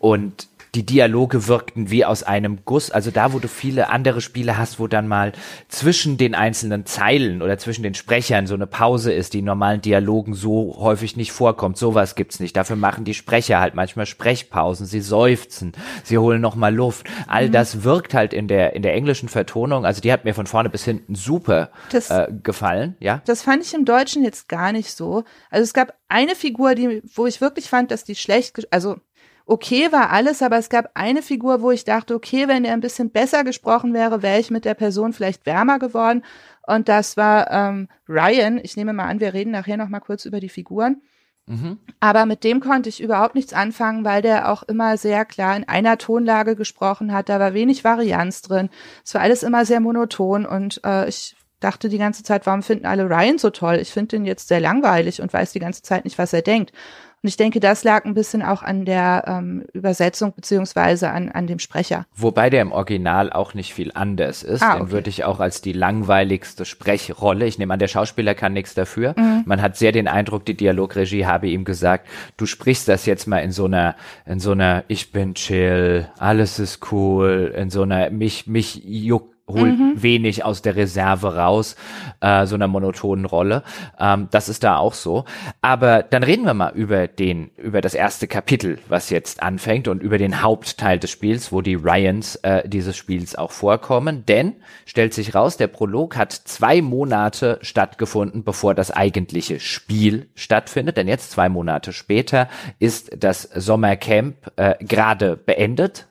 und die Dialoge wirkten wie aus einem Guss. Also da, wo du viele andere Spiele hast, wo dann mal zwischen den einzelnen Zeilen oder zwischen den Sprechern so eine Pause ist, die in normalen Dialogen so häufig nicht vorkommt. Sowas gibt's nicht. Dafür machen die Sprecher halt manchmal Sprechpausen. Sie seufzen, sie holen noch mal Luft. All mhm. das wirkt halt in der in der englischen Vertonung. Also die hat mir von vorne bis hinten super das, äh, gefallen. Ja. Das fand ich im Deutschen jetzt gar nicht so. Also es gab eine Figur, die, wo ich wirklich fand, dass die schlecht, also okay war alles, aber es gab eine Figur, wo ich dachte, okay, wenn er ein bisschen besser gesprochen wäre, wäre ich mit der Person vielleicht wärmer geworden. Und das war ähm, Ryan. Ich nehme mal an, wir reden nachher noch mal kurz über die Figuren. Mhm. Aber mit dem konnte ich überhaupt nichts anfangen, weil der auch immer sehr klar in einer Tonlage gesprochen hat. Da war wenig Varianz drin. Es war alles immer sehr monoton und äh, ich dachte die ganze Zeit, warum finden alle Ryan so toll? Ich finde ihn jetzt sehr langweilig und weiß die ganze Zeit nicht, was er denkt. Und ich denke, das lag ein bisschen auch an der ähm, Übersetzung beziehungsweise an, an dem Sprecher. Wobei der im Original auch nicht viel anders ist. Ah, okay. Den würde ich auch als die langweiligste Sprechrolle. Ich nehme an, der Schauspieler kann nichts dafür. Mhm. Man hat sehr den Eindruck, die Dialogregie habe ihm gesagt, du sprichst das jetzt mal in so einer, in so einer, ich bin chill, alles ist cool, in so einer, mich, mich juckt holt mhm. wenig aus der Reserve raus, äh, so einer monotonen Rolle. Ähm, das ist da auch so. Aber dann reden wir mal über den, über das erste Kapitel, was jetzt anfängt und über den Hauptteil des Spiels, wo die Ryans äh, dieses Spiels auch vorkommen. Denn stellt sich raus, der Prolog hat zwei Monate stattgefunden, bevor das eigentliche Spiel stattfindet. Denn jetzt zwei Monate später ist das Sommercamp äh, gerade beendet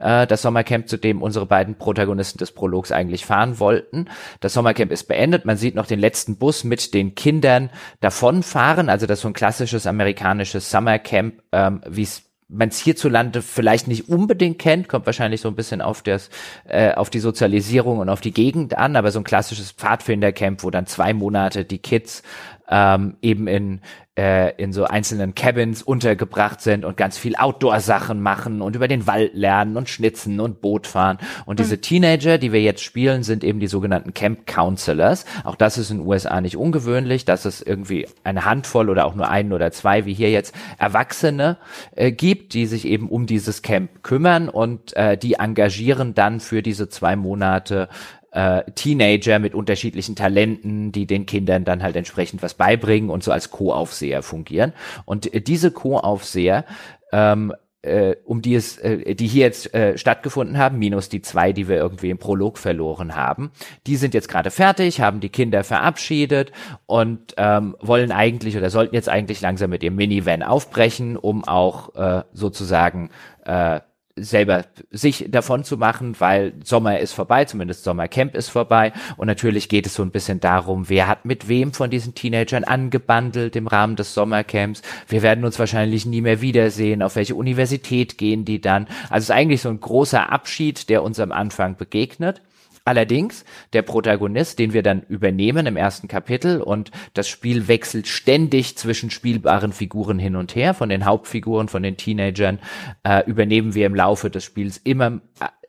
äh, das Sommercamp, zu dem unsere beiden Protagonisten des Prologs eigentlich fahren wollten. Das Sommercamp ist beendet. Man sieht noch den letzten Bus mit den Kindern davonfahren. Also das ist so ein klassisches amerikanisches Summercamp, ähm, wie es man es hierzulande vielleicht nicht unbedingt kennt, kommt wahrscheinlich so ein bisschen auf das, äh, auf die Sozialisierung und auf die Gegend an, aber so ein klassisches Pfadfindercamp, wo dann zwei Monate die Kids ähm, eben in, äh, in so einzelnen Cabins untergebracht sind und ganz viel Outdoor-Sachen machen und über den Wald lernen und schnitzen und Boot fahren. Und diese mhm. Teenager, die wir jetzt spielen, sind eben die sogenannten Camp Counselors. Auch das ist in den USA nicht ungewöhnlich, dass es irgendwie eine Handvoll oder auch nur einen oder zwei, wie hier jetzt, Erwachsene äh, gibt, die sich eben um dieses Camp kümmern und äh, die engagieren dann für diese zwei Monate äh, Teenager mit unterschiedlichen Talenten, die den Kindern dann halt entsprechend was beibringen und so als Co-Aufseher fungieren. Und äh, diese Co-Aufseher ähm, äh, um die es, äh, die hier jetzt äh, stattgefunden haben, minus die zwei, die wir irgendwie im Prolog verloren haben. Die sind jetzt gerade fertig, haben die Kinder verabschiedet und ähm, wollen eigentlich oder sollten jetzt eigentlich langsam mit ihrem Minivan aufbrechen, um auch äh, sozusagen äh, selber sich davon zu machen, weil Sommer ist vorbei, zumindest Sommercamp ist vorbei. Und natürlich geht es so ein bisschen darum, wer hat mit wem von diesen Teenagern angebandelt im Rahmen des Sommercamps. Wir werden uns wahrscheinlich nie mehr wiedersehen. Auf welche Universität gehen die dann? Also es ist eigentlich so ein großer Abschied, der uns am Anfang begegnet. Allerdings, der Protagonist, den wir dann übernehmen im ersten Kapitel und das Spiel wechselt ständig zwischen spielbaren Figuren hin und her. Von den Hauptfiguren, von den Teenagern äh, übernehmen wir im Laufe des Spiels immer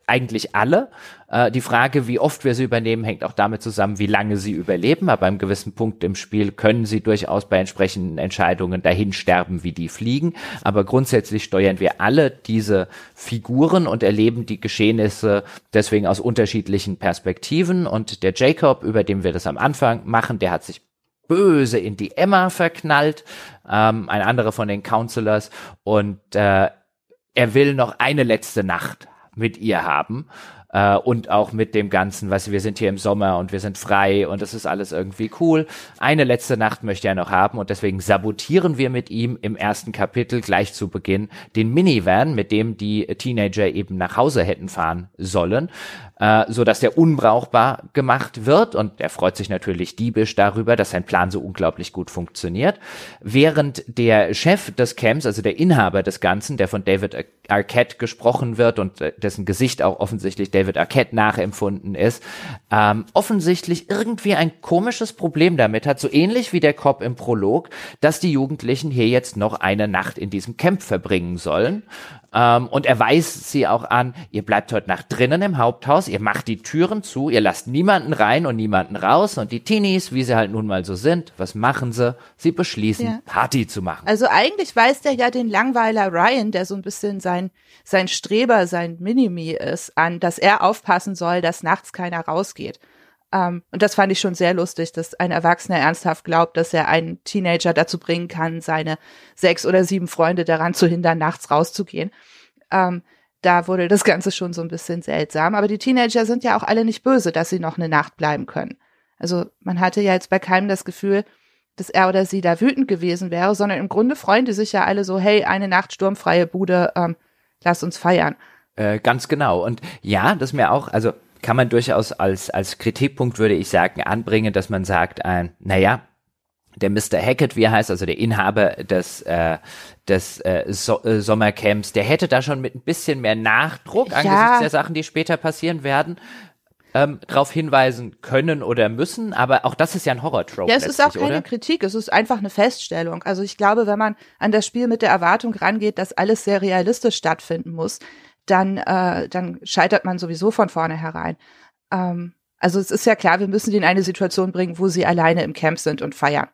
eigentlich alle. Äh, die Frage, wie oft wir sie übernehmen, hängt auch damit zusammen, wie lange sie überleben. Aber einem gewissen Punkt im Spiel können sie durchaus bei entsprechenden Entscheidungen dahin sterben, wie die fliegen. Aber grundsätzlich steuern wir alle diese Figuren und erleben die Geschehnisse deswegen aus unterschiedlichen Perspektiven. Und der Jacob, über den wir das am Anfang machen, der hat sich böse in die Emma verknallt, ähm, ein anderer von den Counselors, und äh, er will noch eine letzte Nacht mit ihr haben äh, und auch mit dem Ganzen, du, wir sind hier im Sommer und wir sind frei und das ist alles irgendwie cool. Eine letzte Nacht möchte er noch haben und deswegen sabotieren wir mit ihm im ersten Kapitel gleich zu Beginn den Minivan, mit dem die Teenager eben nach Hause hätten fahren sollen äh, so dass der unbrauchbar gemacht wird und er freut sich natürlich diebisch darüber, dass sein Plan so unglaublich gut funktioniert. Während der Chef des Camps, also der Inhaber des Ganzen, der von David Arquette gesprochen wird und äh, dessen Gesicht auch offensichtlich David Arquette nachempfunden ist, ähm, offensichtlich irgendwie ein komisches Problem damit hat, so ähnlich wie der Cop im Prolog, dass die Jugendlichen hier jetzt noch eine Nacht in diesem Camp verbringen sollen. Ähm, und er weist sie auch an, ihr bleibt heute Nacht drinnen im Haupthaus, ihr macht die Türen zu, ihr lasst niemanden rein und niemanden raus und die Teenies, wie sie halt nun mal so sind, was machen sie? Sie beschließen, ja. Party zu machen. Also eigentlich weist er ja den Langweiler Ryan, der so ein bisschen sein, sein Streber, sein Minimi ist, an, dass er aufpassen soll, dass nachts keiner rausgeht. Um, ähm, und das fand ich schon sehr lustig, dass ein Erwachsener ernsthaft glaubt, dass er einen Teenager dazu bringen kann, seine sechs oder sieben Freunde daran zu hindern, nachts rauszugehen. Um, ähm, da wurde das Ganze schon so ein bisschen seltsam. Aber die Teenager sind ja auch alle nicht böse, dass sie noch eine Nacht bleiben können. Also man hatte ja jetzt bei keinem das Gefühl, dass er oder sie da wütend gewesen wäre, sondern im Grunde freuen die sich ja alle so, hey, eine Nacht sturmfreie Bude, ähm, lass uns feiern. Äh, ganz genau. Und ja, das mir auch, also kann man durchaus als, als Kritikpunkt, würde ich sagen, anbringen, dass man sagt, äh, naja, der Mr. Hackett, wie er heißt, also der Inhaber des, äh, des äh, so äh, Sommercamps, der hätte da schon mit ein bisschen mehr Nachdruck ja. angesichts der Sachen, die später passieren werden, ähm, darauf hinweisen können oder müssen, aber auch das ist ja ein Horror-Trope. Ja, es ist auch keine oder? Kritik, es ist einfach eine Feststellung. Also ich glaube, wenn man an das Spiel mit der Erwartung rangeht, dass alles sehr realistisch stattfinden muss, dann, äh, dann scheitert man sowieso von vornherein. Ähm, also es ist ja klar, wir müssen die in eine Situation bringen, wo sie alleine im Camp sind und feiern.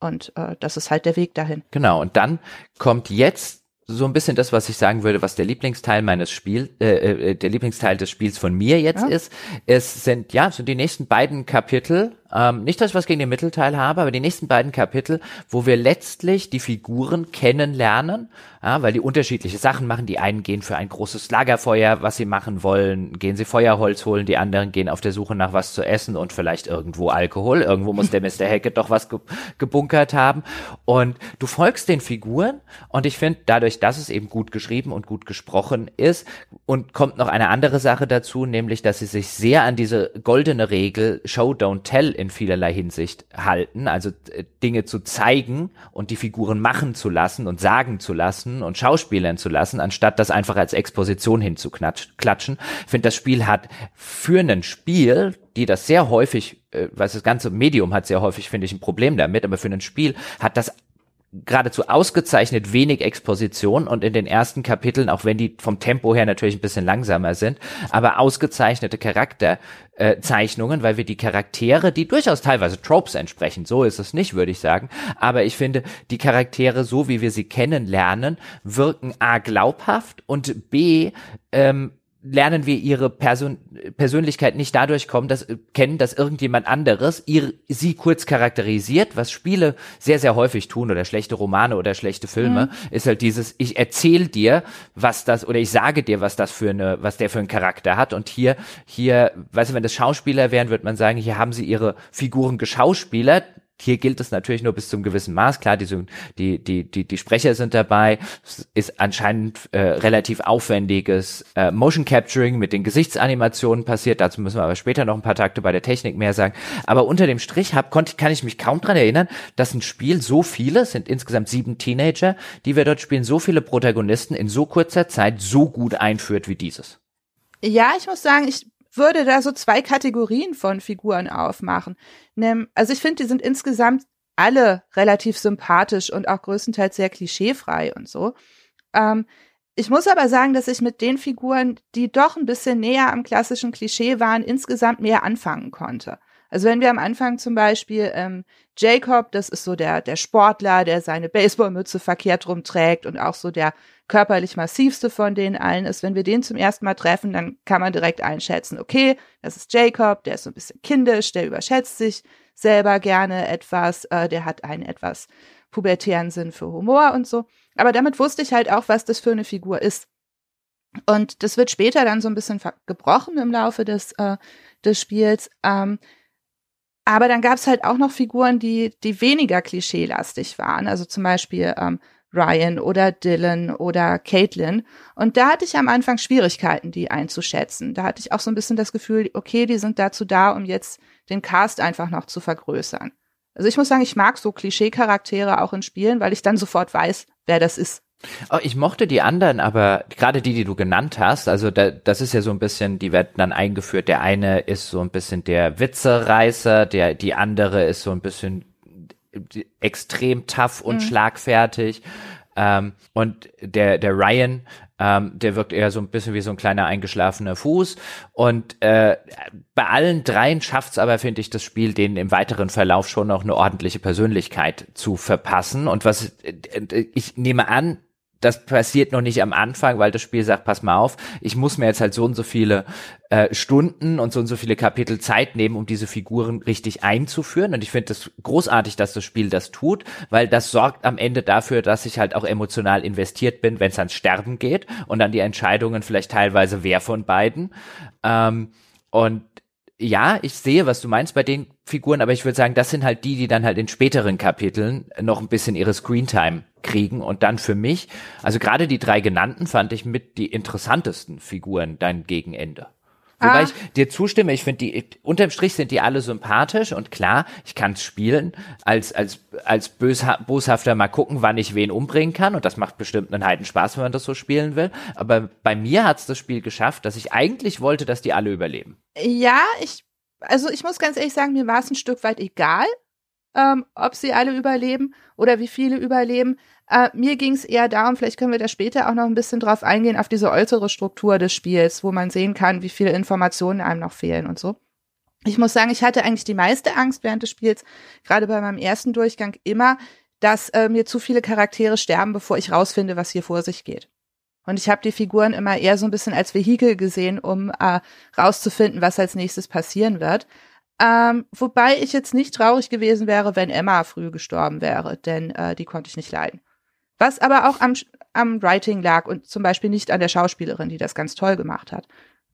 Und äh, das ist halt der Weg dahin. Genau, und dann kommt jetzt so ein bisschen das, was ich sagen würde, was der Lieblingsteil meines Spiels, äh, äh, der Lieblingsteil des Spiels von mir jetzt ja. ist. Es sind ja so die nächsten beiden Kapitel ähm, nicht, dass ich was gegen den Mittelteil habe, aber die nächsten beiden Kapitel, wo wir letztlich die Figuren kennenlernen, ja, weil die unterschiedliche Sachen machen. Die einen gehen für ein großes Lagerfeuer, was sie machen wollen, gehen sie Feuerholz holen, die anderen gehen auf der Suche nach was zu essen und vielleicht irgendwo Alkohol. Irgendwo muss der Mr. Hackett doch was ge gebunkert haben. Und du folgst den Figuren und ich finde, dadurch, dass es eben gut geschrieben und gut gesprochen ist und kommt noch eine andere Sache dazu, nämlich, dass sie sich sehr an diese goldene Regel Show, Don't Tell in vielerlei Hinsicht halten, also äh, Dinge zu zeigen und die Figuren machen zu lassen und sagen zu lassen und schauspielern zu lassen, anstatt das einfach als Exposition hinzuklatschen. Ich finde, das Spiel hat für ein Spiel, die das sehr häufig, äh, was das ganze Medium hat sehr häufig, finde ich, ein Problem damit, aber für ein Spiel hat das geradezu ausgezeichnet wenig Exposition und in den ersten Kapiteln, auch wenn die vom Tempo her natürlich ein bisschen langsamer sind, aber ausgezeichnete Charakterzeichnungen, äh, weil wir die Charaktere, die durchaus teilweise Tropes entsprechen, so ist es nicht, würde ich sagen, aber ich finde, die Charaktere, so wie wir sie kennenlernen, wirken a glaubhaft und b ähm, lernen wir ihre Person Persönlichkeit nicht dadurch kommen, dass, kennen, dass irgendjemand anderes ihr, sie kurz charakterisiert, was Spiele sehr, sehr häufig tun oder schlechte Romane oder schlechte Filme, mhm. ist halt dieses, ich erzähle dir, was das, oder ich sage dir, was das für eine, was der für einen Charakter hat. Und hier, hier, weißt du, wenn das Schauspieler wären, würde man sagen, hier haben sie ihre Figuren geschauspielert, hier gilt es natürlich nur bis zum gewissen Maß. Klar, die, die, die, die, die Sprecher sind dabei. Es ist anscheinend äh, relativ aufwendiges äh, Motion Capturing mit den Gesichtsanimationen passiert. Dazu müssen wir aber später noch ein paar Takte bei der Technik mehr sagen. Aber unter dem Strich hab, konnte, kann ich mich kaum dran erinnern, dass ein Spiel so viele, sind insgesamt sieben Teenager, die wir dort spielen, so viele Protagonisten in so kurzer Zeit so gut einführt wie dieses. Ja, ich muss sagen, ich würde da so zwei Kategorien von Figuren aufmachen. Also ich finde, die sind insgesamt alle relativ sympathisch und auch größtenteils sehr klischeefrei und so. Ähm, ich muss aber sagen, dass ich mit den Figuren, die doch ein bisschen näher am klassischen Klischee waren, insgesamt mehr anfangen konnte. Also wenn wir am Anfang zum Beispiel ähm, Jacob, das ist so der, der Sportler, der seine Baseballmütze verkehrt rumträgt und auch so der körperlich massivste von denen allen ist, wenn wir den zum ersten Mal treffen, dann kann man direkt einschätzen, okay, das ist Jacob, der ist so ein bisschen kindisch, der überschätzt sich selber gerne etwas, äh, der hat einen etwas pubertären Sinn für Humor und so. Aber damit wusste ich halt auch, was das für eine Figur ist. Und das wird später dann so ein bisschen gebrochen im Laufe des, äh, des Spiels. Ähm, aber dann gab es halt auch noch Figuren, die, die weniger klischeelastig waren. Also zum Beispiel ähm, Ryan oder Dylan oder Caitlin. Und da hatte ich am Anfang Schwierigkeiten, die einzuschätzen. Da hatte ich auch so ein bisschen das Gefühl, okay, die sind dazu da, um jetzt den Cast einfach noch zu vergrößern. Also ich muss sagen, ich mag so Klischee-Charaktere auch in Spielen, weil ich dann sofort weiß, wer das ist. Oh, ich mochte die anderen, aber gerade die, die du genannt hast, also da, das ist ja so ein bisschen, die werden dann eingeführt. Der eine ist so ein bisschen der Witzereißer, der, die andere ist so ein bisschen extrem tough und mhm. schlagfertig. Ähm, und der, der Ryan, ähm, der wirkt eher so ein bisschen wie so ein kleiner eingeschlafener Fuß. Und äh, bei allen dreien schafft es aber, finde ich, das Spiel, denen im weiteren Verlauf schon noch eine ordentliche Persönlichkeit zu verpassen. Und was äh, ich nehme an, das passiert noch nicht am Anfang, weil das Spiel sagt, pass mal auf, ich muss mir jetzt halt so und so viele äh, Stunden und so und so viele Kapitel Zeit nehmen, um diese Figuren richtig einzuführen. Und ich finde das großartig, dass das Spiel das tut, weil das sorgt am Ende dafür, dass ich halt auch emotional investiert bin, wenn es ans Sterben geht und dann die Entscheidungen vielleicht teilweise wer von beiden. Ähm, und ja, ich sehe, was du meinst bei den Figuren, aber ich würde sagen, das sind halt die, die dann halt in späteren Kapiteln noch ein bisschen ihre Screentime kriegen und dann für mich, also gerade die drei genannten fand ich mit die interessantesten Figuren dein Gegenende. Wobei ah. ich dir zustimme, ich finde die, unterm Strich sind die alle sympathisch und klar, ich kann es spielen, als, als, als bösha boshafter mal gucken, wann ich wen umbringen kann und das macht bestimmt einen Heiden Spaß, wenn man das so spielen will. Aber bei mir hat's das Spiel geschafft, dass ich eigentlich wollte, dass die alle überleben. Ja, ich, also ich muss ganz ehrlich sagen, mir war es ein Stück weit egal, ähm, ob sie alle überleben oder wie viele überleben. Äh, mir ging es eher darum, vielleicht können wir da später auch noch ein bisschen drauf eingehen, auf diese äußere Struktur des Spiels, wo man sehen kann, wie viele Informationen einem noch fehlen und so. Ich muss sagen, ich hatte eigentlich die meiste Angst während des Spiels, gerade bei meinem ersten Durchgang immer, dass äh, mir zu viele Charaktere sterben, bevor ich rausfinde, was hier vor sich geht. Und ich habe die Figuren immer eher so ein bisschen als Vehikel gesehen, um äh, rauszufinden, was als nächstes passieren wird. Ähm, wobei ich jetzt nicht traurig gewesen wäre, wenn Emma früh gestorben wäre, denn äh, die konnte ich nicht leiden. Was aber auch am, am Writing lag und zum Beispiel nicht an der Schauspielerin, die das ganz toll gemacht hat.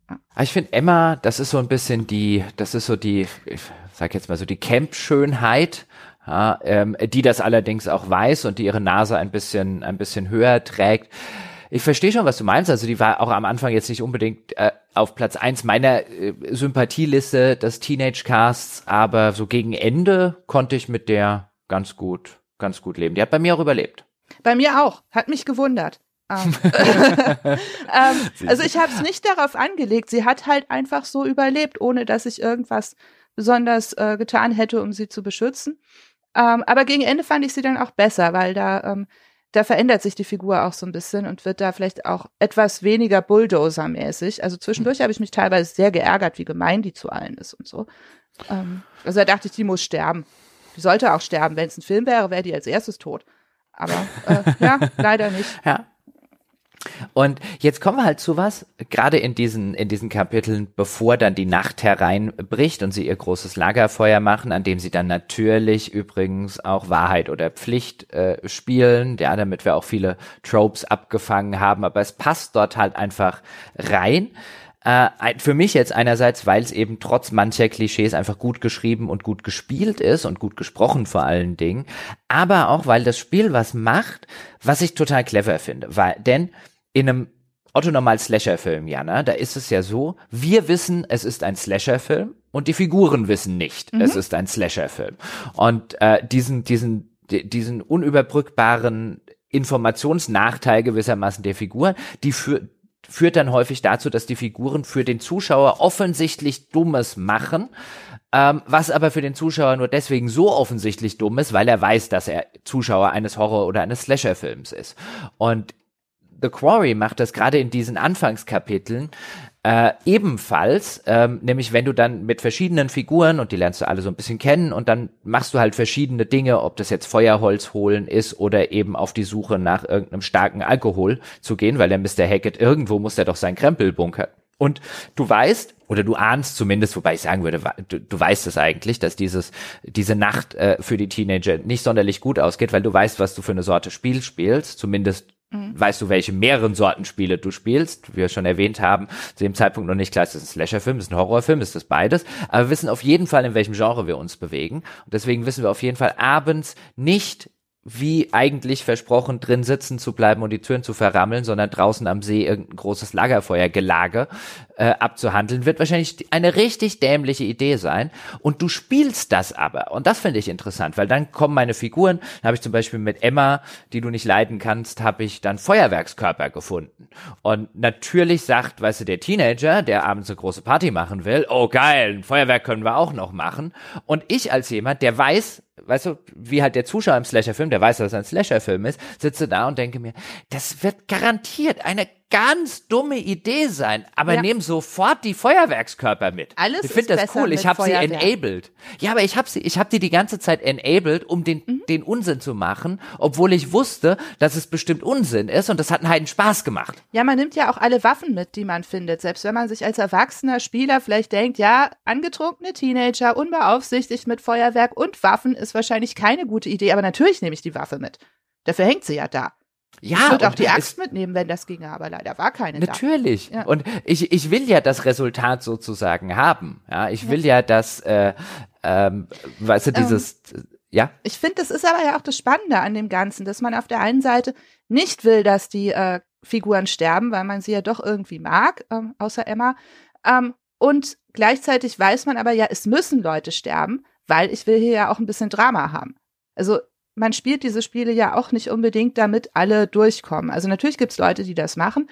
Ah, ich finde Emma, das ist so ein bisschen die, das ist so die, ich sag jetzt mal so die Camp-Schönheit, ja, ähm, die das allerdings auch weiß und die ihre Nase ein bisschen, ein bisschen höher trägt. Ich verstehe schon, was du meinst. Also die war auch am Anfang jetzt nicht unbedingt äh, auf Platz eins meiner äh, Sympathieliste des Teenage Casts, aber so gegen Ende konnte ich mit der ganz gut, ganz gut leben. Die hat bei mir auch überlebt. Bei mir auch. Hat mich gewundert. ähm, ähm also ich habe es nicht darauf angelegt. Sie hat halt einfach so überlebt, ohne dass ich irgendwas besonders äh, getan hätte, um sie zu beschützen. Ähm, aber gegen Ende fand ich sie dann auch besser, weil da ähm, da verändert sich die Figur auch so ein bisschen und wird da vielleicht auch etwas weniger Bulldozer-mäßig. Also zwischendurch mhm. habe ich mich teilweise sehr geärgert, wie gemein die zu allen ist und so. Ähm, also da dachte ich, die muss sterben. Die sollte auch sterben. Wenn es ein Film wäre, wäre die als erstes tot. Aber äh, ja, leider nicht. Ja. Und jetzt kommen wir halt zu was, gerade in diesen, in diesen Kapiteln, bevor dann die Nacht hereinbricht und sie ihr großes Lagerfeuer machen, an dem sie dann natürlich übrigens auch Wahrheit oder Pflicht äh, spielen, ja, damit wir auch viele Tropes abgefangen haben, aber es passt dort halt einfach rein. Äh, für mich jetzt einerseits, weil es eben trotz mancher Klischees einfach gut geschrieben und gut gespielt ist und gut gesprochen vor allen Dingen, aber auch weil das Spiel was macht, was ich total clever finde, weil denn in einem Otto normal Slasher-Film, ja, ne? Da ist es ja so, wir wissen, es ist ein Slasher-Film und die Figuren wissen nicht, mhm. es ist ein Slasher-Film. Und äh, diesen, diesen, diesen unüberbrückbaren Informationsnachteil gewissermaßen der Figuren, die für führt dann häufig dazu, dass die Figuren für den Zuschauer offensichtlich Dummes machen, ähm, was aber für den Zuschauer nur deswegen so offensichtlich dumm ist, weil er weiß, dass er Zuschauer eines Horror- oder eines Slasher-Films ist. Und The Quarry macht das gerade in diesen Anfangskapiteln äh, ebenfalls, ähm, nämlich wenn du dann mit verschiedenen Figuren und die lernst du alle so ein bisschen kennen und dann machst du halt verschiedene Dinge, ob das jetzt Feuerholz holen ist oder eben auf die Suche nach irgendeinem starken Alkohol zu gehen, weil der Mr. Hackett irgendwo muss der doch sein Krempel bunkern. Und du weißt, oder du ahnst zumindest, wobei ich sagen würde, du, du weißt es eigentlich, dass dieses, diese Nacht äh, für die Teenager nicht sonderlich gut ausgeht, weil du weißt, was du für eine Sorte Spiel spielst, zumindest Mhm. Weißt du, welche mehreren Sorten Spiele du spielst? Wie wir schon erwähnt haben, zu dem Zeitpunkt noch nicht klar, ist das ein Slasher-Film, ist ein Horrorfilm, ist das beides. Aber wir wissen auf jeden Fall, in welchem Genre wir uns bewegen. Und deswegen wissen wir auf jeden Fall abends nicht, wie eigentlich versprochen drin sitzen zu bleiben und die Türen zu verrammeln, sondern draußen am See irgendein großes Lagerfeuergelage äh, abzuhandeln, wird wahrscheinlich eine richtig dämliche Idee sein. Und du spielst das aber. Und das finde ich interessant, weil dann kommen meine Figuren, da habe ich zum Beispiel mit Emma, die du nicht leiden kannst, habe ich dann Feuerwerkskörper gefunden. Und natürlich sagt, weißt du, der Teenager, der abends eine große Party machen will, oh geil, ein Feuerwerk können wir auch noch machen. Und ich als jemand, der weiß, weißt du, wie halt der Zuschauer im Slasher-Film, der weiß, dass es ein Slasher-Film ist, sitze da und denke mir, das wird garantiert eine ganz dumme Idee sein, aber ja. nehmen sofort die Feuerwerkskörper mit. Alles ich finde das cool. Ich habe sie enabled. Ja, aber ich habe sie, ich habe die die ganze Zeit enabled, um den mhm. den Unsinn zu machen, obwohl ich wusste, dass es bestimmt Unsinn ist und das hat einen heiden Spaß gemacht. Ja, man nimmt ja auch alle Waffen mit, die man findet, selbst wenn man sich als erwachsener Spieler vielleicht denkt, ja, angetrunkene Teenager unbeaufsichtigt mit Feuerwerk und Waffen ist wahrscheinlich keine gute Idee, aber natürlich nehme ich die Waffe mit. Dafür hängt sie ja da. Ja, ich würde auch die Axt mitnehmen, wenn das ginge, aber leider war keine. Natürlich. Ja. Und ich, ich will ja das Resultat sozusagen haben. Ja, ich will ja, ja das, äh, ähm, weißt du, ähm, dieses, ähm, ja. Ich finde, das ist aber ja auch das Spannende an dem Ganzen, dass man auf der einen Seite nicht will, dass die äh, Figuren sterben, weil man sie ja doch irgendwie mag, ähm, außer Emma. Ähm, und gleichzeitig weiß man aber ja, es müssen Leute sterben, weil ich will hier ja auch ein bisschen Drama haben. Also man spielt diese Spiele ja auch nicht unbedingt, damit alle durchkommen. Also natürlich gibt's Leute, die das machen,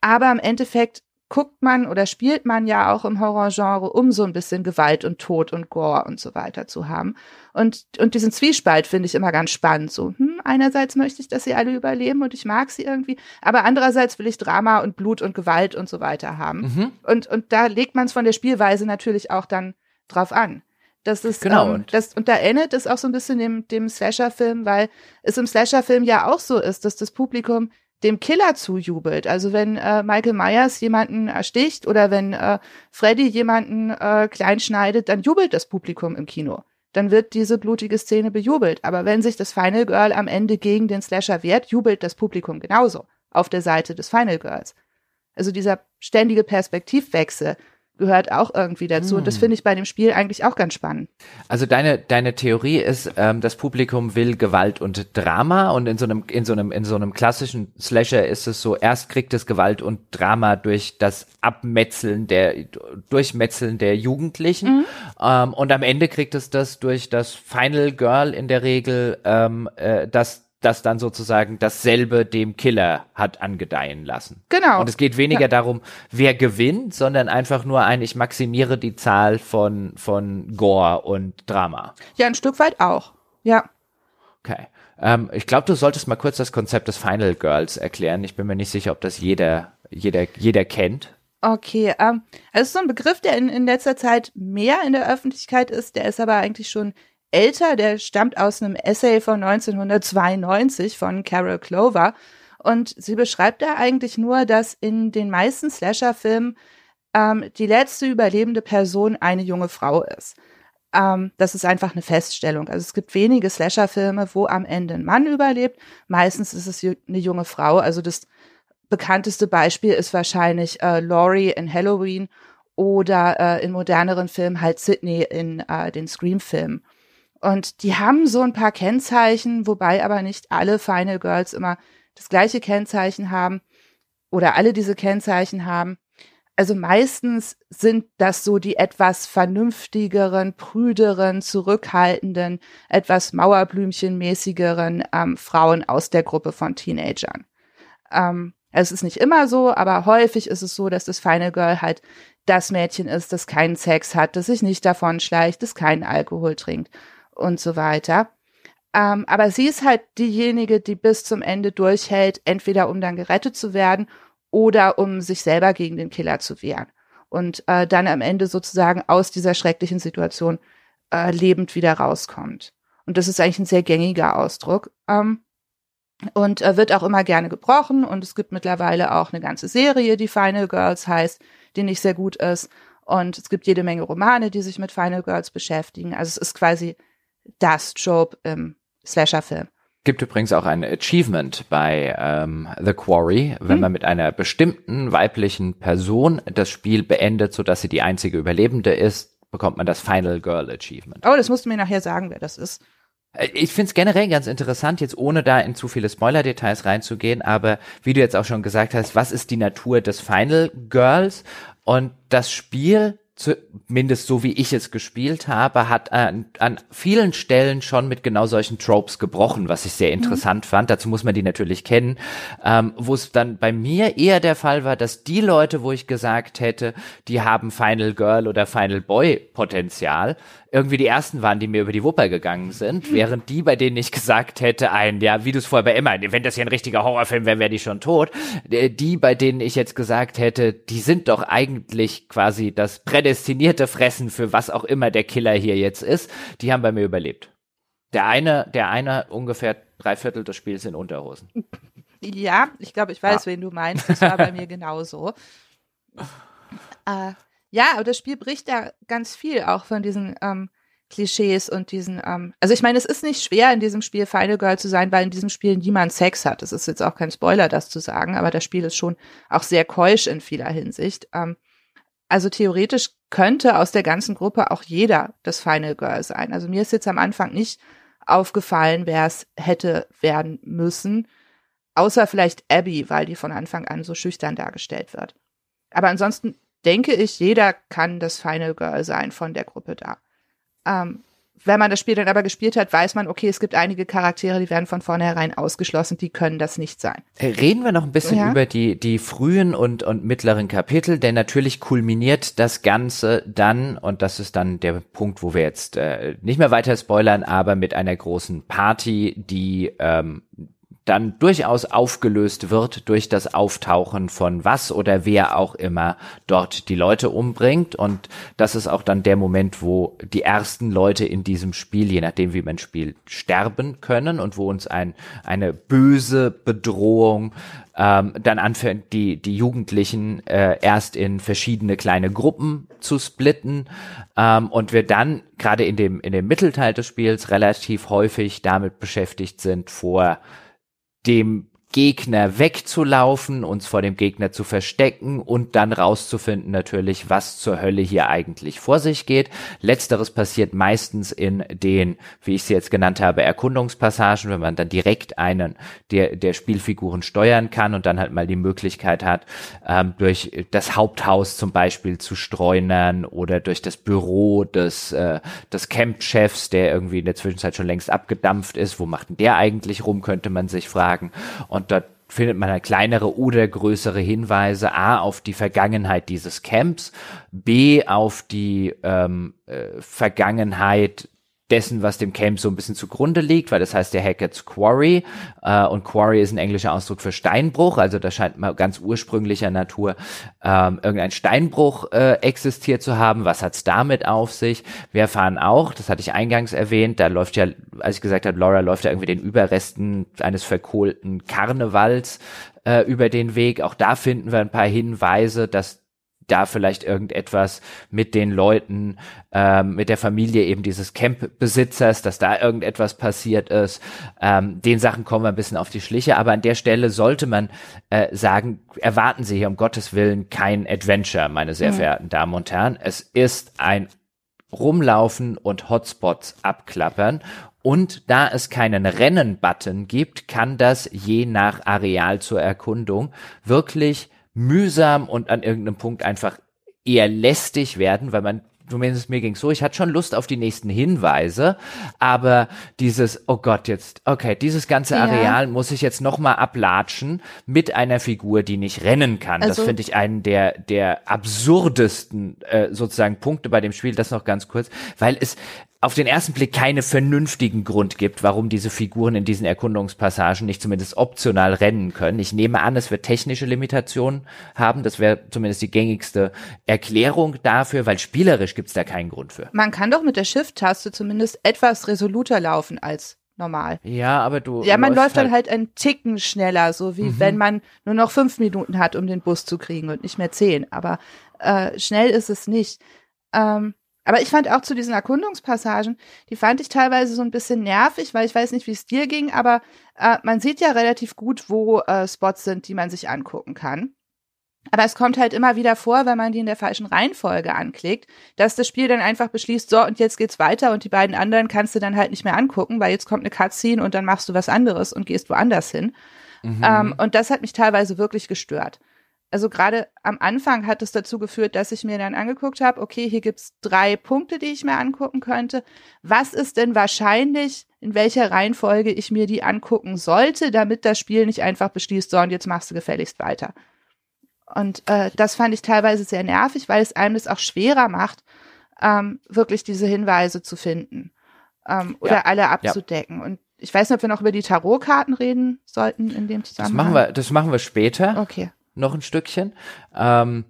aber im Endeffekt guckt man oder spielt man ja auch im Horrorgenre, um so ein bisschen Gewalt und Tod und Gore und so weiter zu haben. Und, und diesen Zwiespalt finde ich immer ganz spannend. So, hm, einerseits möchte ich, dass sie alle überleben und ich mag sie irgendwie, aber andererseits will ich Drama und Blut und Gewalt und so weiter haben. Mhm. Und, und da legt man es von der Spielweise natürlich auch dann drauf an. Das ist, genau. Ähm, das, und da erinnert es auch so ein bisschen dem, dem Slasher-Film, weil es im Slasher-Film ja auch so ist, dass das Publikum dem Killer zujubelt. Also wenn äh, Michael Myers jemanden ersticht oder wenn äh, Freddy jemanden äh, kleinschneidet, dann jubelt das Publikum im Kino. Dann wird diese blutige Szene bejubelt. Aber wenn sich das Final Girl am Ende gegen den Slasher wehrt, jubelt das Publikum genauso auf der Seite des Final Girls. Also dieser ständige Perspektivwechsel gehört auch irgendwie dazu. Und das hm. finde ich bei dem Spiel eigentlich auch ganz spannend. Also deine, deine Theorie ist, ähm, das Publikum will Gewalt und Drama und in so einem, in so einem, in so einem klassischen Slasher ist es so, erst kriegt es Gewalt und Drama durch das Abmetzeln der, Durchmetzeln der Jugendlichen mhm. ähm, und am Ende kriegt es das durch das Final Girl in der Regel, ähm, äh, das das dann sozusagen dasselbe dem Killer hat angedeihen lassen. Genau. Und es geht weniger ja. darum, wer gewinnt, sondern einfach nur ein, ich maximiere die Zahl von, von Gore und Drama. Ja, ein Stück weit auch. Ja. Okay. Ähm, ich glaube, du solltest mal kurz das Konzept des Final Girls erklären. Ich bin mir nicht sicher, ob das jeder, jeder, jeder kennt. Okay, ähm, also so ein Begriff, der in, in letzter Zeit mehr in der Öffentlichkeit ist, der ist aber eigentlich schon älter, der stammt aus einem Essay von 1992 von Carol Clover. Und sie beschreibt da eigentlich nur, dass in den meisten Slasher-Filmen ähm, die letzte überlebende Person eine junge Frau ist. Ähm, das ist einfach eine Feststellung. Also es gibt wenige Slasher-Filme, wo am Ende ein Mann überlebt. Meistens ist es eine junge Frau. Also das bekannteste Beispiel ist wahrscheinlich äh, Laurie in Halloween oder äh, in moderneren Filmen halt Sydney in äh, den Scream-Filmen. Und die haben so ein paar Kennzeichen, wobei aber nicht alle Final Girls immer das gleiche Kennzeichen haben oder alle diese Kennzeichen haben. Also meistens sind das so die etwas vernünftigeren, prüderen, zurückhaltenden, etwas Mauerblümchenmäßigeren ähm, Frauen aus der Gruppe von Teenagern. Ähm, es ist nicht immer so, aber häufig ist es so, dass das Final Girl halt das Mädchen ist, das keinen Sex hat, das sich nicht davon schleicht, das keinen Alkohol trinkt und so weiter. Ähm, aber sie ist halt diejenige, die bis zum Ende durchhält, entweder um dann gerettet zu werden oder um sich selber gegen den Killer zu wehren. Und äh, dann am Ende sozusagen aus dieser schrecklichen Situation äh, lebend wieder rauskommt. Und das ist eigentlich ein sehr gängiger Ausdruck. Ähm, und äh, wird auch immer gerne gebrochen. Und es gibt mittlerweile auch eine ganze Serie, die Final Girls heißt, die nicht sehr gut ist. Und es gibt jede Menge Romane, die sich mit Final Girls beschäftigen. Also es ist quasi das Trope im Slasher-Film. Gibt übrigens auch ein Achievement bei ähm, The Quarry, wenn hm. man mit einer bestimmten weiblichen Person das Spiel beendet, sodass sie die einzige Überlebende ist, bekommt man das Final Girl Achievement. Oh, das musst du mir nachher sagen, wer das ist. Äh, ich finde es generell ganz interessant, jetzt ohne da in zu viele Spoiler-Details reinzugehen, aber wie du jetzt auch schon gesagt hast, was ist die Natur des Final Girls? Und das Spiel zumindest so wie ich es gespielt habe, hat an, an vielen Stellen schon mit genau solchen Tropes gebrochen, was ich sehr mhm. interessant mhm. fand. Dazu muss man die natürlich kennen. Ähm, wo es dann bei mir eher der Fall war, dass die Leute, wo ich gesagt hätte, die haben Final Girl oder Final Boy Potenzial, irgendwie die ersten waren, die mir über die Wupper gegangen sind, während die, bei denen ich gesagt hätte, ein, ja, wie du es vorher bei Emma, wenn das hier ein richtiger Horrorfilm wäre, wäre die schon tot, äh, die, bei denen ich jetzt gesagt hätte, die sind doch eigentlich quasi das prädestinierte Fressen für was auch immer der Killer hier jetzt ist, die haben bei mir überlebt. Der eine, der eine ungefähr drei Viertel des Spiels in Unterhosen. Ja, ich glaube, ich weiß, ja. wen du meinst. Das war bei mir genauso. Äh, ja, aber das Spiel bricht ja ganz viel auch von diesen ähm, Klischees und diesen, ähm, also ich meine, es ist nicht schwer, in diesem Spiel Final Girl zu sein, weil in diesem Spiel niemand Sex hat. Das ist jetzt auch kein Spoiler, das zu sagen, aber das Spiel ist schon auch sehr keusch in vieler Hinsicht. Ähm, also theoretisch könnte aus der ganzen Gruppe auch jeder das Final Girl sein. Also mir ist jetzt am Anfang nicht aufgefallen, wer es hätte werden müssen, außer vielleicht Abby, weil die von Anfang an so schüchtern dargestellt wird. Aber ansonsten denke ich, jeder kann das Final Girl sein von der Gruppe da. Ähm, wenn man das Spiel dann aber gespielt hat, weiß man, okay, es gibt einige Charaktere, die werden von vornherein ausgeschlossen, die können das nicht sein. Reden wir noch ein bisschen ja? über die, die frühen und, und mittleren Kapitel, denn natürlich kulminiert das Ganze dann, und das ist dann der Punkt, wo wir jetzt äh, nicht mehr weiter spoilern, aber mit einer großen Party, die ähm, dann durchaus aufgelöst wird durch das Auftauchen von was oder wer auch immer dort die Leute umbringt. Und das ist auch dann der Moment, wo die ersten Leute in diesem Spiel, je nachdem wie man spielt, sterben können und wo uns ein, eine böse Bedrohung ähm, dann anfängt, die, die Jugendlichen äh, erst in verschiedene kleine Gruppen zu splitten ähm, und wir dann gerade in dem, in dem Mittelteil des Spiels relativ häufig damit beschäftigt sind, vor dem Gegner wegzulaufen, uns vor dem Gegner zu verstecken und dann rauszufinden natürlich, was zur Hölle hier eigentlich vor sich geht. Letzteres passiert meistens in den, wie ich sie jetzt genannt habe, Erkundungspassagen, wenn man dann direkt einen der, der Spielfiguren steuern kann und dann halt mal die Möglichkeit hat, ähm, durch das Haupthaus zum Beispiel zu streunern oder durch das Büro des, äh, des Campchefs, der irgendwie in der Zwischenzeit schon längst abgedampft ist. Wo macht denn der eigentlich rum, könnte man sich fragen. Und dort findet man halt kleinere oder größere Hinweise A auf die Vergangenheit dieses Camps, B auf die ähm, äh, Vergangenheit dessen, was dem Camp so ein bisschen zugrunde liegt, weil das heißt der Hackett's Quarry äh, und Quarry ist ein englischer Ausdruck für Steinbruch, also da scheint mal ganz ursprünglicher Natur ähm, irgendein Steinbruch äh, existiert zu haben. Was hat's damit auf sich? Wir erfahren auch, das hatte ich eingangs erwähnt, da läuft ja, als ich gesagt habe, Laura läuft ja irgendwie den Überresten eines verkohlten Karnevals äh, über den Weg. Auch da finden wir ein paar Hinweise, dass da vielleicht irgendetwas mit den Leuten, ähm, mit der Familie eben dieses Camp-Besitzers, dass da irgendetwas passiert ist. Ähm, den Sachen kommen wir ein bisschen auf die Schliche, aber an der Stelle sollte man äh, sagen, erwarten Sie hier um Gottes Willen kein Adventure, meine sehr mhm. verehrten Damen und Herren. Es ist ein Rumlaufen und Hotspots abklappern und da es keinen Rennen-Button gibt, kann das je nach Areal zur Erkundung wirklich mühsam und an irgendeinem Punkt einfach eher lästig werden, weil man zumindest mir ging so, ich hatte schon Lust auf die nächsten Hinweise, aber dieses, oh Gott, jetzt, okay, dieses ganze Areal ja. muss ich jetzt nochmal ablatschen mit einer Figur, die nicht rennen kann. Also, das finde ich einen der, der absurdesten äh, sozusagen Punkte bei dem Spiel, das noch ganz kurz, weil es, auf den ersten Blick keine vernünftigen Grund gibt, warum diese Figuren in diesen Erkundungspassagen nicht zumindest optional rennen können. Ich nehme an, es wird technische Limitationen haben. Das wäre zumindest die gängigste Erklärung dafür, weil spielerisch gibt es da keinen Grund für. Man kann doch mit der Shift-Taste zumindest etwas resoluter laufen als normal. Ja, aber du. Ja, man läuft dann halt, halt einen Ticken schneller, so wie mhm. wenn man nur noch fünf Minuten hat, um den Bus zu kriegen und nicht mehr zehn. Aber äh, schnell ist es nicht. Ähm, aber ich fand auch zu diesen Erkundungspassagen, die fand ich teilweise so ein bisschen nervig, weil ich weiß nicht, wie es dir ging, aber äh, man sieht ja relativ gut, wo äh, Spots sind, die man sich angucken kann. Aber es kommt halt immer wieder vor, wenn man die in der falschen Reihenfolge anklickt, dass das Spiel dann einfach beschließt, so und jetzt geht's weiter und die beiden anderen kannst du dann halt nicht mehr angucken, weil jetzt kommt eine Cutscene und dann machst du was anderes und gehst woanders hin. Mhm. Ähm, und das hat mich teilweise wirklich gestört also gerade am Anfang hat es dazu geführt, dass ich mir dann angeguckt habe, okay, hier gibt's drei Punkte, die ich mir angucken könnte. Was ist denn wahrscheinlich, in welcher Reihenfolge ich mir die angucken sollte, damit das Spiel nicht einfach beschließt, so und jetzt machst du gefälligst weiter. Und äh, das fand ich teilweise sehr nervig, weil es einem das auch schwerer macht, ähm, wirklich diese Hinweise zu finden ähm, oder ja, alle abzudecken. Ja. Und ich weiß nicht, ob wir noch über die Tarotkarten reden sollten in dem Zusammenhang. Das machen wir, das machen wir später. Okay noch ein Stückchen. Ähm,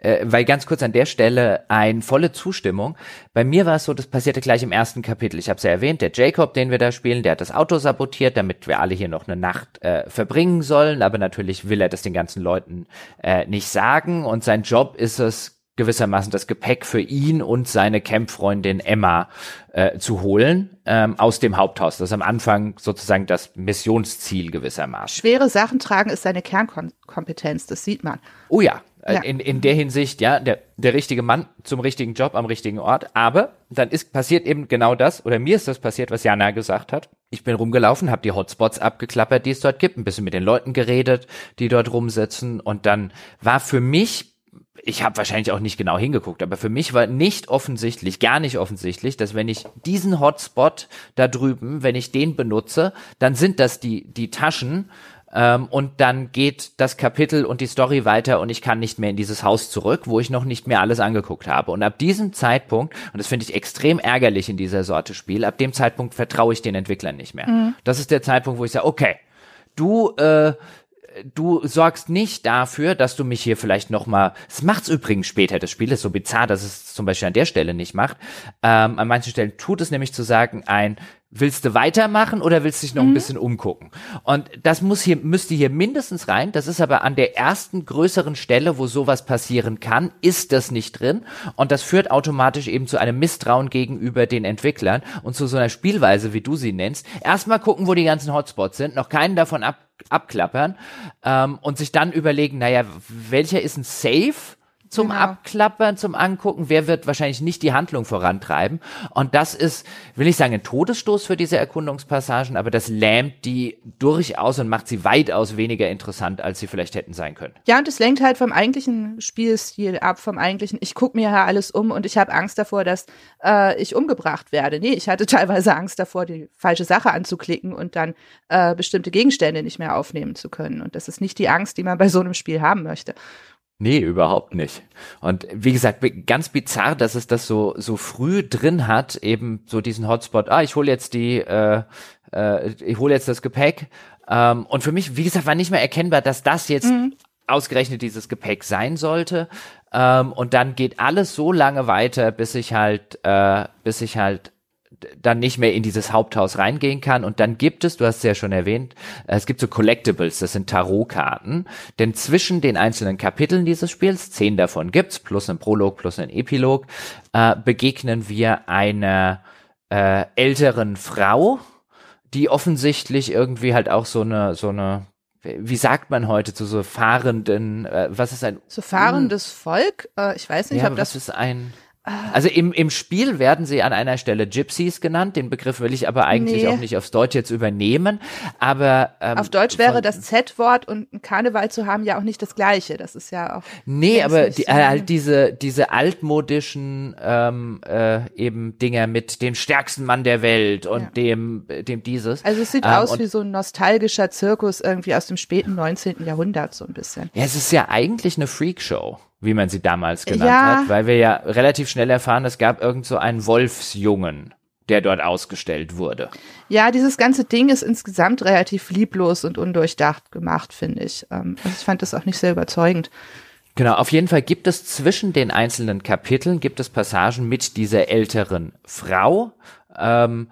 äh, weil ganz kurz an der Stelle ein volle Zustimmung. Bei mir war es so, das passierte gleich im ersten Kapitel. Ich habe es ja erwähnt, der Jacob, den wir da spielen, der hat das Auto sabotiert, damit wir alle hier noch eine Nacht äh, verbringen sollen. Aber natürlich will er das den ganzen Leuten äh, nicht sagen. Und sein Job ist es, gewissermaßen das Gepäck für ihn und seine Campfreundin Emma äh, zu holen ähm, aus dem Haupthaus. Das ist am Anfang sozusagen das Missionsziel gewissermaßen. Schwere Sachen tragen ist seine Kernkompetenz, das sieht man. Oh ja, äh, ja. In, in der Hinsicht, ja, der, der richtige Mann zum richtigen Job am richtigen Ort. Aber dann ist passiert eben genau das, oder mir ist das passiert, was Jana gesagt hat. Ich bin rumgelaufen, habe die Hotspots abgeklappert, die es dort gibt, ein bisschen mit den Leuten geredet, die dort rumsitzen. Und dann war für mich ich habe wahrscheinlich auch nicht genau hingeguckt, aber für mich war nicht offensichtlich, gar nicht offensichtlich, dass wenn ich diesen Hotspot da drüben, wenn ich den benutze, dann sind das die, die Taschen ähm, und dann geht das Kapitel und die Story weiter und ich kann nicht mehr in dieses Haus zurück, wo ich noch nicht mehr alles angeguckt habe. Und ab diesem Zeitpunkt, und das finde ich extrem ärgerlich in dieser Sorte Spiel, ab dem Zeitpunkt vertraue ich den Entwicklern nicht mehr. Mhm. Das ist der Zeitpunkt, wo ich sage, okay, du äh, du sorgst nicht dafür, dass du mich hier vielleicht noch mal. Es macht's übrigens später. Das Spiel ist so bizarr, dass es zum Beispiel an der Stelle nicht macht. Ähm, an manchen Stellen tut es nämlich zu sagen, ein willst du weitermachen oder willst du dich noch mhm. ein bisschen umgucken? Und das muss hier, müsste hier mindestens rein. Das ist aber an der ersten größeren Stelle, wo sowas passieren kann, ist das nicht drin. Und das führt automatisch eben zu einem Misstrauen gegenüber den Entwicklern und zu so einer Spielweise, wie du sie nennst. Erstmal gucken, wo die ganzen Hotspots sind, noch keinen davon ab, abklappern ähm, und sich dann überlegen, naja, welcher ist ein Safe? Zum genau. Abklappern, zum Angucken. Wer wird wahrscheinlich nicht die Handlung vorantreiben? Und das ist, will ich sagen, ein Todesstoß für diese Erkundungspassagen, aber das lähmt die durchaus und macht sie weitaus weniger interessant, als sie vielleicht hätten sein können. Ja, und es lenkt halt vom eigentlichen Spielstil ab, vom eigentlichen, ich gucke mir ja alles um und ich habe Angst davor, dass äh, ich umgebracht werde. Nee, ich hatte teilweise Angst davor, die falsche Sache anzuklicken und dann äh, bestimmte Gegenstände nicht mehr aufnehmen zu können. Und das ist nicht die Angst, die man bei so einem Spiel haben möchte. Nee, überhaupt nicht. Und wie gesagt, ganz bizarr, dass es das so so früh drin hat, eben so diesen Hotspot. Ah, ich hole jetzt die, äh, äh, ich hole jetzt das Gepäck. Ähm, und für mich, wie gesagt, war nicht mehr erkennbar, dass das jetzt mhm. ausgerechnet dieses Gepäck sein sollte. Ähm, und dann geht alles so lange weiter, bis ich halt, äh, bis ich halt dann nicht mehr in dieses Haupthaus reingehen kann. Und dann gibt es, du hast es ja schon erwähnt, es gibt so Collectibles, das sind Tarotkarten. Denn zwischen den einzelnen Kapiteln dieses Spiels, zehn davon gibt's, plus ein Prolog, plus ein Epilog, äh, begegnen wir einer äh, älteren Frau, die offensichtlich irgendwie halt auch so eine, so eine, wie sagt man heute zu so fahrenden, äh, was ist ein? So fahrendes Volk? Äh, ich weiß nicht, ja, ob das. Ist ein? Also im, im Spiel werden sie an einer Stelle Gypsies genannt. Den Begriff will ich aber eigentlich nee. auch nicht aufs Deutsch jetzt übernehmen. Aber ähm, auf Deutsch wäre das Z-Wort und ein Karneval zu haben ja auch nicht das Gleiche. Das ist ja auch. Nee, aber die, äh, halt diese diese altmodischen ähm, äh, eben Dinger mit dem stärksten Mann der Welt und ja. dem dem dieses. Also es sieht ähm, aus wie so ein nostalgischer Zirkus irgendwie aus dem späten 19. Jahrhundert so ein bisschen. Ja, es ist ja eigentlich eine Freakshow wie man sie damals genannt ja. hat, weil wir ja relativ schnell erfahren, es gab irgend so einen Wolfsjungen, der dort ausgestellt wurde. Ja, dieses ganze Ding ist insgesamt relativ lieblos und undurchdacht gemacht, finde ich. Ähm, also ich fand das auch nicht sehr überzeugend. Genau, auf jeden Fall gibt es zwischen den einzelnen Kapiteln, gibt es Passagen mit dieser älteren Frau, ähm,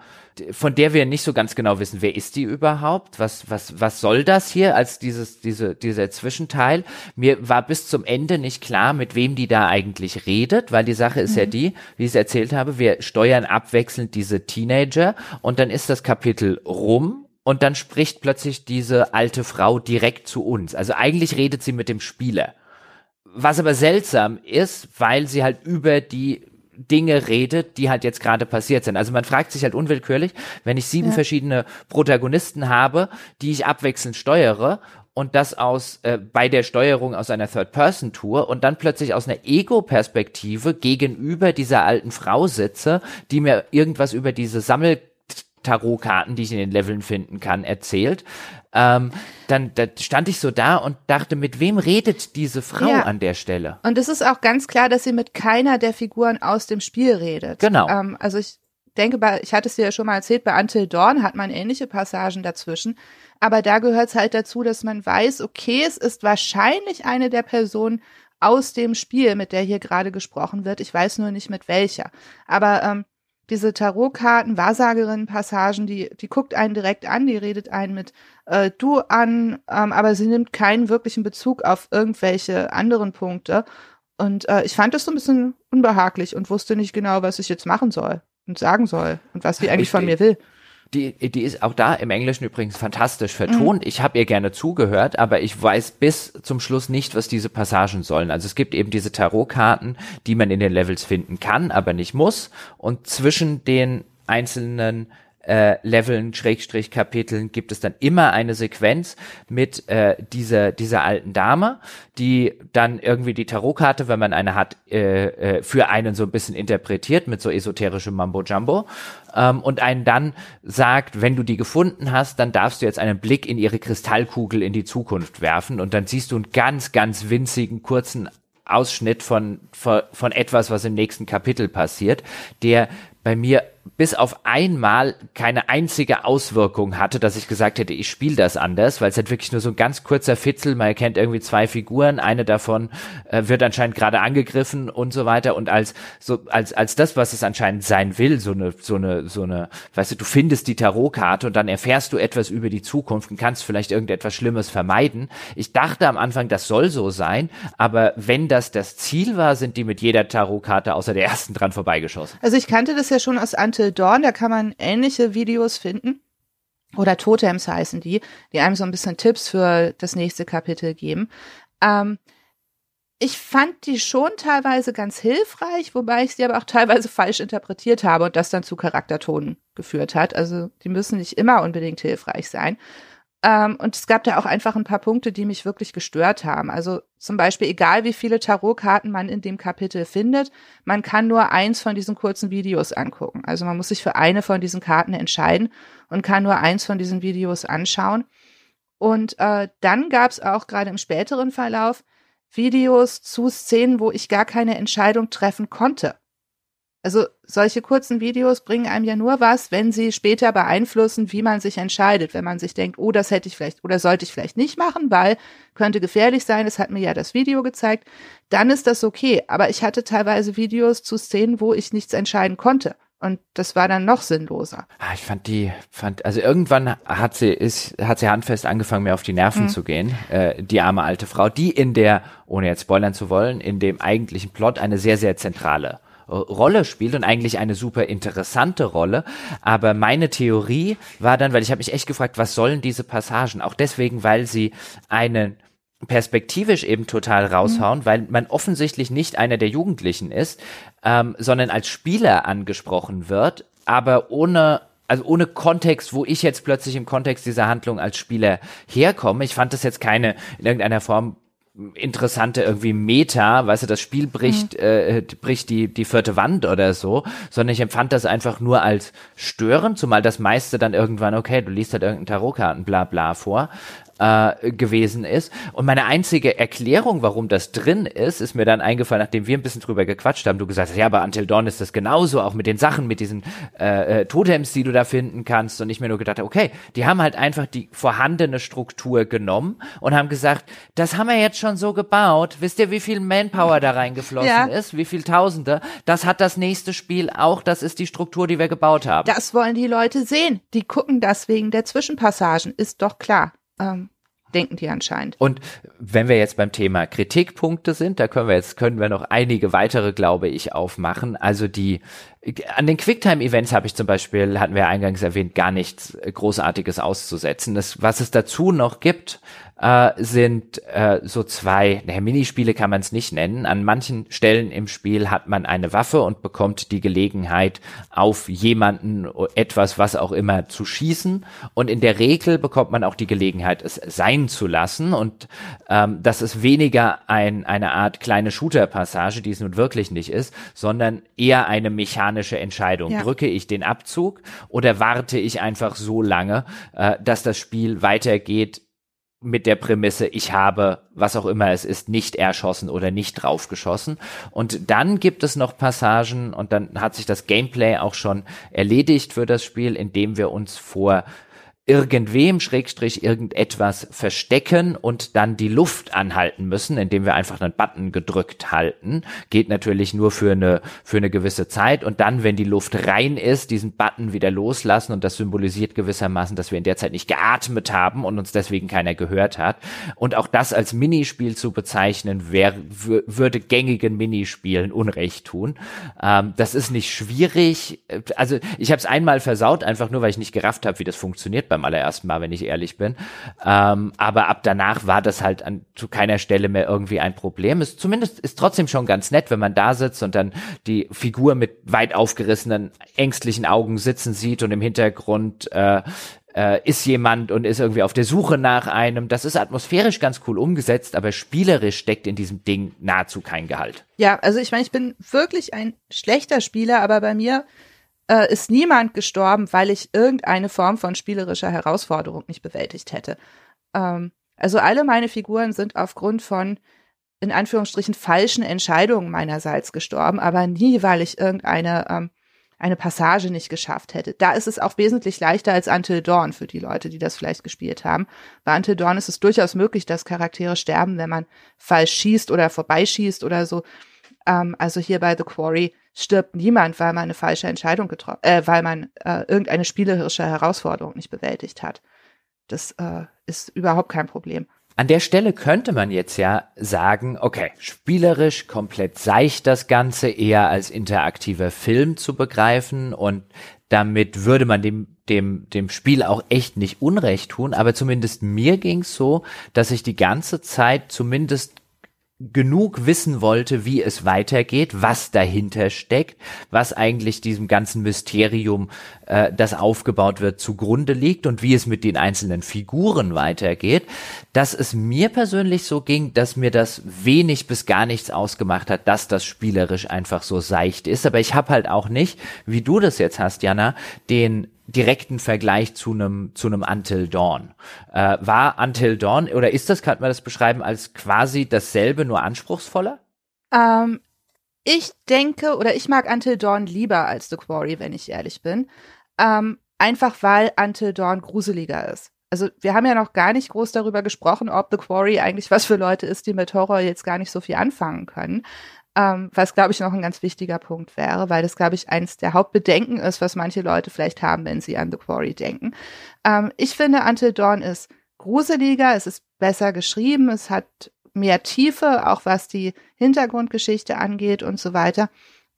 von der wir nicht so ganz genau wissen, wer ist die überhaupt? Was, was, was soll das hier als dieses, diese, dieser Zwischenteil? Mir war bis zum Ende nicht klar, mit wem die da eigentlich redet, weil die Sache ist mhm. ja die, wie ich es erzählt habe, wir steuern abwechselnd diese Teenager und dann ist das Kapitel rum und dann spricht plötzlich diese alte Frau direkt zu uns. Also eigentlich redet sie mit dem Spieler. Was aber seltsam ist, weil sie halt über die Dinge redet, die halt jetzt gerade passiert sind. Also man fragt sich halt unwillkürlich, wenn ich sieben ja. verschiedene Protagonisten habe, die ich abwechselnd steuere und das aus äh, bei der Steuerung aus einer Third-Person-Tour und dann plötzlich aus einer Ego-Perspektive gegenüber dieser alten Frau sitze, die mir irgendwas über diese Sammel Tarotkarten, die ich in den Leveln finden kann, erzählt. Ähm, dann da stand ich so da und dachte, mit wem redet diese Frau ja. an der Stelle? Und es ist auch ganz klar, dass sie mit keiner der Figuren aus dem Spiel redet. Genau. Ähm, also ich denke, bei, ich hatte es dir ja schon mal erzählt, bei Until Dawn hat man ähnliche Passagen dazwischen. Aber da gehört es halt dazu, dass man weiß, okay, es ist wahrscheinlich eine der Personen aus dem Spiel, mit der hier gerade gesprochen wird. Ich weiß nur nicht mit welcher. Aber ähm, diese Tarotkarten, Wahrsagerinnen-Passagen, die, die guckt einen direkt an, die redet einen mit äh, du an, ähm, aber sie nimmt keinen wirklichen Bezug auf irgendwelche anderen Punkte. Und äh, ich fand das so ein bisschen unbehaglich und wusste nicht genau, was ich jetzt machen soll und sagen soll und was die eigentlich ich, von mir will. Die, die ist auch da im Englischen übrigens fantastisch vertont. Mhm. Ich habe ihr gerne zugehört, aber ich weiß bis zum Schluss nicht, was diese Passagen sollen. Also es gibt eben diese Tarotkarten, die man in den Levels finden kann, aber nicht muss. Und zwischen den einzelnen äh, Leveln, Schrägstrich Kapiteln gibt es dann immer eine Sequenz mit äh, dieser dieser alten Dame, die dann irgendwie die Tarotkarte, wenn man eine hat, äh, äh, für einen so ein bisschen interpretiert mit so esoterischem Mambo Jumbo ähm, und einen dann sagt, wenn du die gefunden hast, dann darfst du jetzt einen Blick in ihre Kristallkugel in die Zukunft werfen und dann siehst du einen ganz ganz winzigen kurzen Ausschnitt von, von, von etwas, was im nächsten Kapitel passiert, der bei mir bis auf einmal keine einzige Auswirkung hatte, dass ich gesagt hätte, ich spiele das anders, weil es halt wirklich nur so ein ganz kurzer Fitzel, man erkennt irgendwie zwei Figuren, eine davon äh, wird anscheinend gerade angegriffen und so weiter und als so als als das, was es anscheinend sein will, so eine so eine so eine, weißt du, du findest die Tarotkarte und dann erfährst du etwas über die Zukunft und kannst vielleicht irgendetwas Schlimmes vermeiden. Ich dachte am Anfang, das soll so sein, aber wenn das das Ziel war, sind die mit jeder Tarotkarte außer der ersten dran vorbeigeschossen. Also ich kannte das ja schon aus Until Dawn, da kann man ähnliche Videos finden. Oder Totems heißen die, die einem so ein bisschen Tipps für das nächste Kapitel geben. Ähm, ich fand die schon teilweise ganz hilfreich, wobei ich sie aber auch teilweise falsch interpretiert habe und das dann zu Charaktertonen geführt hat. Also die müssen nicht immer unbedingt hilfreich sein. Ähm, und es gab da auch einfach ein paar Punkte, die mich wirklich gestört haben. Also zum Beispiel, egal wie viele Tarotkarten man in dem Kapitel findet, man kann nur eins von diesen kurzen Videos angucken. Also man muss sich für eine von diesen Karten entscheiden und kann nur eins von diesen Videos anschauen. Und äh, dann gab es auch gerade im späteren Verlauf Videos zu Szenen, wo ich gar keine Entscheidung treffen konnte. Also solche kurzen Videos bringen einem ja nur was, wenn sie später beeinflussen, wie man sich entscheidet. Wenn man sich denkt, oh, das hätte ich vielleicht oder sollte ich vielleicht nicht machen, weil könnte gefährlich sein, es hat mir ja das Video gezeigt, dann ist das okay. Aber ich hatte teilweise Videos zu Szenen, wo ich nichts entscheiden konnte. Und das war dann noch sinnloser. Ah, ich fand die, fand, also irgendwann hat sie, ist, hat sie handfest angefangen, mir auf die Nerven mhm. zu gehen. Äh, die arme alte Frau, die in der, ohne jetzt spoilern zu wollen, in dem eigentlichen Plot eine sehr, sehr zentrale Rolle spielt und eigentlich eine super interessante Rolle. Aber meine Theorie war dann, weil ich habe mich echt gefragt, was sollen diese Passagen? Auch deswegen, weil sie einen perspektivisch eben total raushauen, mhm. weil man offensichtlich nicht einer der Jugendlichen ist, ähm, sondern als Spieler angesprochen wird, aber ohne also ohne Kontext, wo ich jetzt plötzlich im Kontext dieser Handlung als Spieler herkomme. Ich fand das jetzt keine in irgendeiner Form interessante irgendwie Meta, weißt du, das Spiel bricht, mhm. äh, bricht die, die vierte Wand oder so, sondern ich empfand das einfach nur als störend, zumal das meiste dann irgendwann, okay, du liest halt irgendeinen Tarotkarten, bla bla vor äh, gewesen ist. Und meine einzige Erklärung, warum das drin ist, ist mir dann eingefallen, nachdem wir ein bisschen drüber gequatscht haben. Du gesagt hast, ja, aber Until Dawn ist das genauso, auch mit den Sachen, mit diesen äh, äh, Totems, die du da finden kannst. Und ich mir nur gedacht, okay, die haben halt einfach die vorhandene Struktur genommen und haben gesagt, das haben wir jetzt schon so gebaut. Wisst ihr, wie viel Manpower da reingeflossen ja. ist? Wie viel Tausende? Das hat das nächste Spiel auch. Das ist die Struktur, die wir gebaut haben. Das wollen die Leute sehen. Die gucken das wegen der Zwischenpassagen. Ist doch klar ähm, denken die anscheinend. Und wenn wir jetzt beim Thema Kritikpunkte sind, da können wir jetzt können wir noch einige weitere, glaube ich, aufmachen. Also die an den Quicktime-Events habe ich zum Beispiel, hatten wir eingangs erwähnt, gar nichts Großartiges auszusetzen. Das, was es dazu noch gibt, äh, sind äh, so zwei, naja, Minispiele kann man es nicht nennen. An manchen Stellen im Spiel hat man eine Waffe und bekommt die Gelegenheit, auf jemanden etwas, was auch immer, zu schießen. Und in der Regel bekommt man auch die Gelegenheit, es sein zu lassen. Und ähm, das ist weniger ein, eine Art kleine Shooter-Passage, die es nun wirklich nicht ist, sondern eher eine mechanische Entscheidung. Ja. Drücke ich den Abzug oder warte ich einfach so lange, äh, dass das Spiel weitergeht mit der Prämisse, ich habe, was auch immer es ist, nicht erschossen oder nicht draufgeschossen. Und dann gibt es noch Passagen und dann hat sich das Gameplay auch schon erledigt für das Spiel, indem wir uns vor irgendwem, Schrägstrich, irgendetwas verstecken und dann die Luft anhalten müssen, indem wir einfach einen Button gedrückt halten. Geht natürlich nur für eine, für eine gewisse Zeit und dann, wenn die Luft rein ist, diesen Button wieder loslassen und das symbolisiert gewissermaßen, dass wir in der Zeit nicht geatmet haben und uns deswegen keiner gehört hat. Und auch das als Minispiel zu bezeichnen, wär, würde gängigen Minispielen Unrecht tun. Ähm, das ist nicht schwierig. Also ich habe es einmal versaut, einfach nur, weil ich nicht gerafft habe, wie das funktioniert beim allerersten Mal, wenn ich ehrlich bin. Ähm, aber ab danach war das halt an, zu keiner Stelle mehr irgendwie ein Problem. Es zumindest ist trotzdem schon ganz nett, wenn man da sitzt und dann die Figur mit weit aufgerissenen, ängstlichen Augen sitzen sieht und im Hintergrund äh, äh, ist jemand und ist irgendwie auf der Suche nach einem. Das ist atmosphärisch ganz cool umgesetzt, aber spielerisch steckt in diesem Ding nahezu kein Gehalt. Ja, also ich meine, ich bin wirklich ein schlechter Spieler, aber bei mir äh, ist niemand gestorben, weil ich irgendeine Form von spielerischer Herausforderung nicht bewältigt hätte. Ähm, also alle meine Figuren sind aufgrund von in Anführungsstrichen falschen Entscheidungen meinerseits gestorben, aber nie, weil ich irgendeine ähm, eine Passage nicht geschafft hätte. Da ist es auch wesentlich leichter als Until Dawn für die Leute, die das vielleicht gespielt haben. Bei Until Dawn ist es durchaus möglich, dass Charaktere sterben, wenn man falsch schießt oder vorbeischießt oder so. Ähm, also hier bei The Quarry stirbt niemand, weil man eine falsche Entscheidung getroffen, äh, weil man äh, irgendeine spielerische Herausforderung nicht bewältigt hat. Das äh, ist überhaupt kein Problem. An der Stelle könnte man jetzt ja sagen, okay, spielerisch komplett seicht das Ganze eher als interaktiver Film zu begreifen und damit würde man dem, dem, dem Spiel auch echt nicht Unrecht tun, aber zumindest mir ging's so, dass ich die ganze Zeit zumindest genug wissen wollte, wie es weitergeht, was dahinter steckt, was eigentlich diesem ganzen Mysterium, äh, das aufgebaut wird, zugrunde liegt und wie es mit den einzelnen Figuren weitergeht, dass es mir persönlich so ging, dass mir das wenig bis gar nichts ausgemacht hat, dass das spielerisch einfach so seicht ist. Aber ich habe halt auch nicht, wie du das jetzt hast, Jana, den direkten Vergleich zu einem zu einem Until Dawn. Äh, war Until Dawn oder ist das, kann man das beschreiben als quasi dasselbe, nur anspruchsvoller? Ähm, ich denke oder ich mag Until Dawn lieber als The Quarry, wenn ich ehrlich bin. Ähm, einfach weil Until Dawn gruseliger ist. Also wir haben ja noch gar nicht groß darüber gesprochen, ob The Quarry eigentlich was für Leute ist, die mit Horror jetzt gar nicht so viel anfangen können ähm, was, glaube ich, noch ein ganz wichtiger Punkt wäre, weil das, glaube ich, eines der Hauptbedenken ist, was manche Leute vielleicht haben, wenn sie an The Quarry denken. Ähm, ich finde, Until Dawn ist gruseliger, es ist besser geschrieben, es hat mehr Tiefe, auch was die Hintergrundgeschichte angeht und so weiter.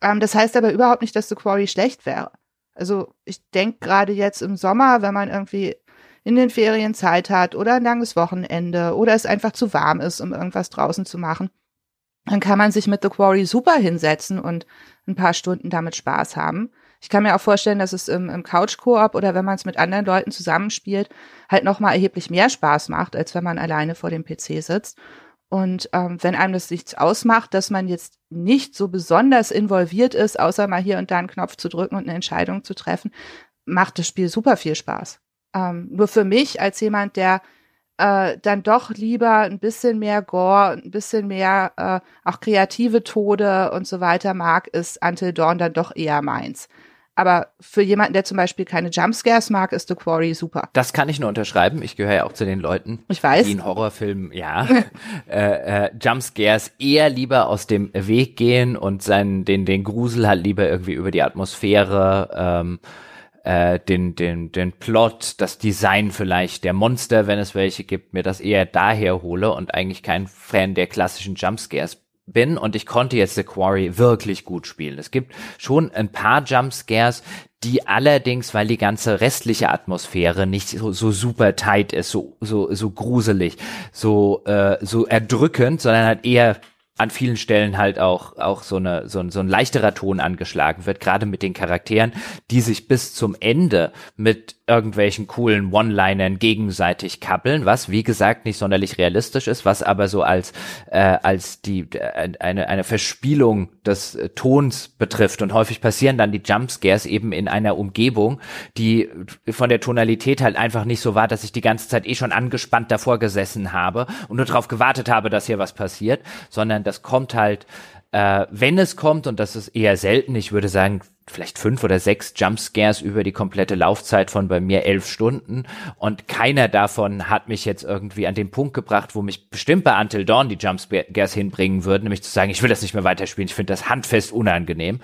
Ähm, das heißt aber überhaupt nicht, dass The Quarry schlecht wäre. Also ich denke gerade jetzt im Sommer, wenn man irgendwie in den Ferien Zeit hat oder ein langes Wochenende oder es einfach zu warm ist, um irgendwas draußen zu machen, dann kann man sich mit The Quarry super hinsetzen und ein paar Stunden damit Spaß haben. Ich kann mir auch vorstellen, dass es im, im Couch-Koop oder wenn man es mit anderen Leuten zusammenspielt, halt nochmal erheblich mehr Spaß macht, als wenn man alleine vor dem PC sitzt. Und ähm, wenn einem das nichts ausmacht, dass man jetzt nicht so besonders involviert ist, außer mal hier und da einen Knopf zu drücken und eine Entscheidung zu treffen, macht das Spiel super viel Spaß. Ähm, nur für mich als jemand, der äh, dann doch lieber ein bisschen mehr Gore, ein bisschen mehr äh, auch kreative Tode und so weiter mag, ist Until Dawn dann doch eher meins. Aber für jemanden, der zum Beispiel keine Jumpscares mag, ist The Quarry super. Das kann ich nur unterschreiben. Ich gehöre ja auch zu den Leuten, ich weiß. die in Horrorfilmen, ja, äh, äh, Jumpscares eher lieber aus dem Weg gehen und seinen, den, den Grusel halt lieber irgendwie über die Atmosphäre ähm, äh, den, den, den Plot, das Design vielleicht der Monster, wenn es welche gibt, mir das eher daher hole und eigentlich kein Fan der klassischen Jumpscares bin und ich konnte jetzt The Quarry wirklich gut spielen. Es gibt schon ein paar Jumpscares, die allerdings, weil die ganze restliche Atmosphäre nicht so, so super tight ist, so, so, so gruselig, so, äh, so erdrückend, sondern halt eher an vielen Stellen halt auch, auch so, eine, so, ein, so ein leichterer Ton angeschlagen wird, gerade mit den Charakteren, die sich bis zum Ende mit irgendwelchen coolen One-Linern gegenseitig kappeln, was wie gesagt nicht sonderlich realistisch ist, was aber so als äh, als die äh, eine eine Verspielung des äh, Tons betrifft. Und häufig passieren dann die Jumpscares eben in einer Umgebung, die von der Tonalität halt einfach nicht so war, dass ich die ganze Zeit eh schon angespannt davor gesessen habe und nur darauf gewartet habe, dass hier was passiert, sondern das kommt halt äh, wenn es kommt, und das ist eher selten, ich würde sagen, vielleicht fünf oder sechs Jumpscares über die komplette Laufzeit von bei mir elf Stunden und keiner davon hat mich jetzt irgendwie an den Punkt gebracht, wo mich bestimmt bei Until Dawn die Jumpscares hinbringen würden, nämlich zu sagen, ich will das nicht mehr weiterspielen, ich finde das handfest unangenehm.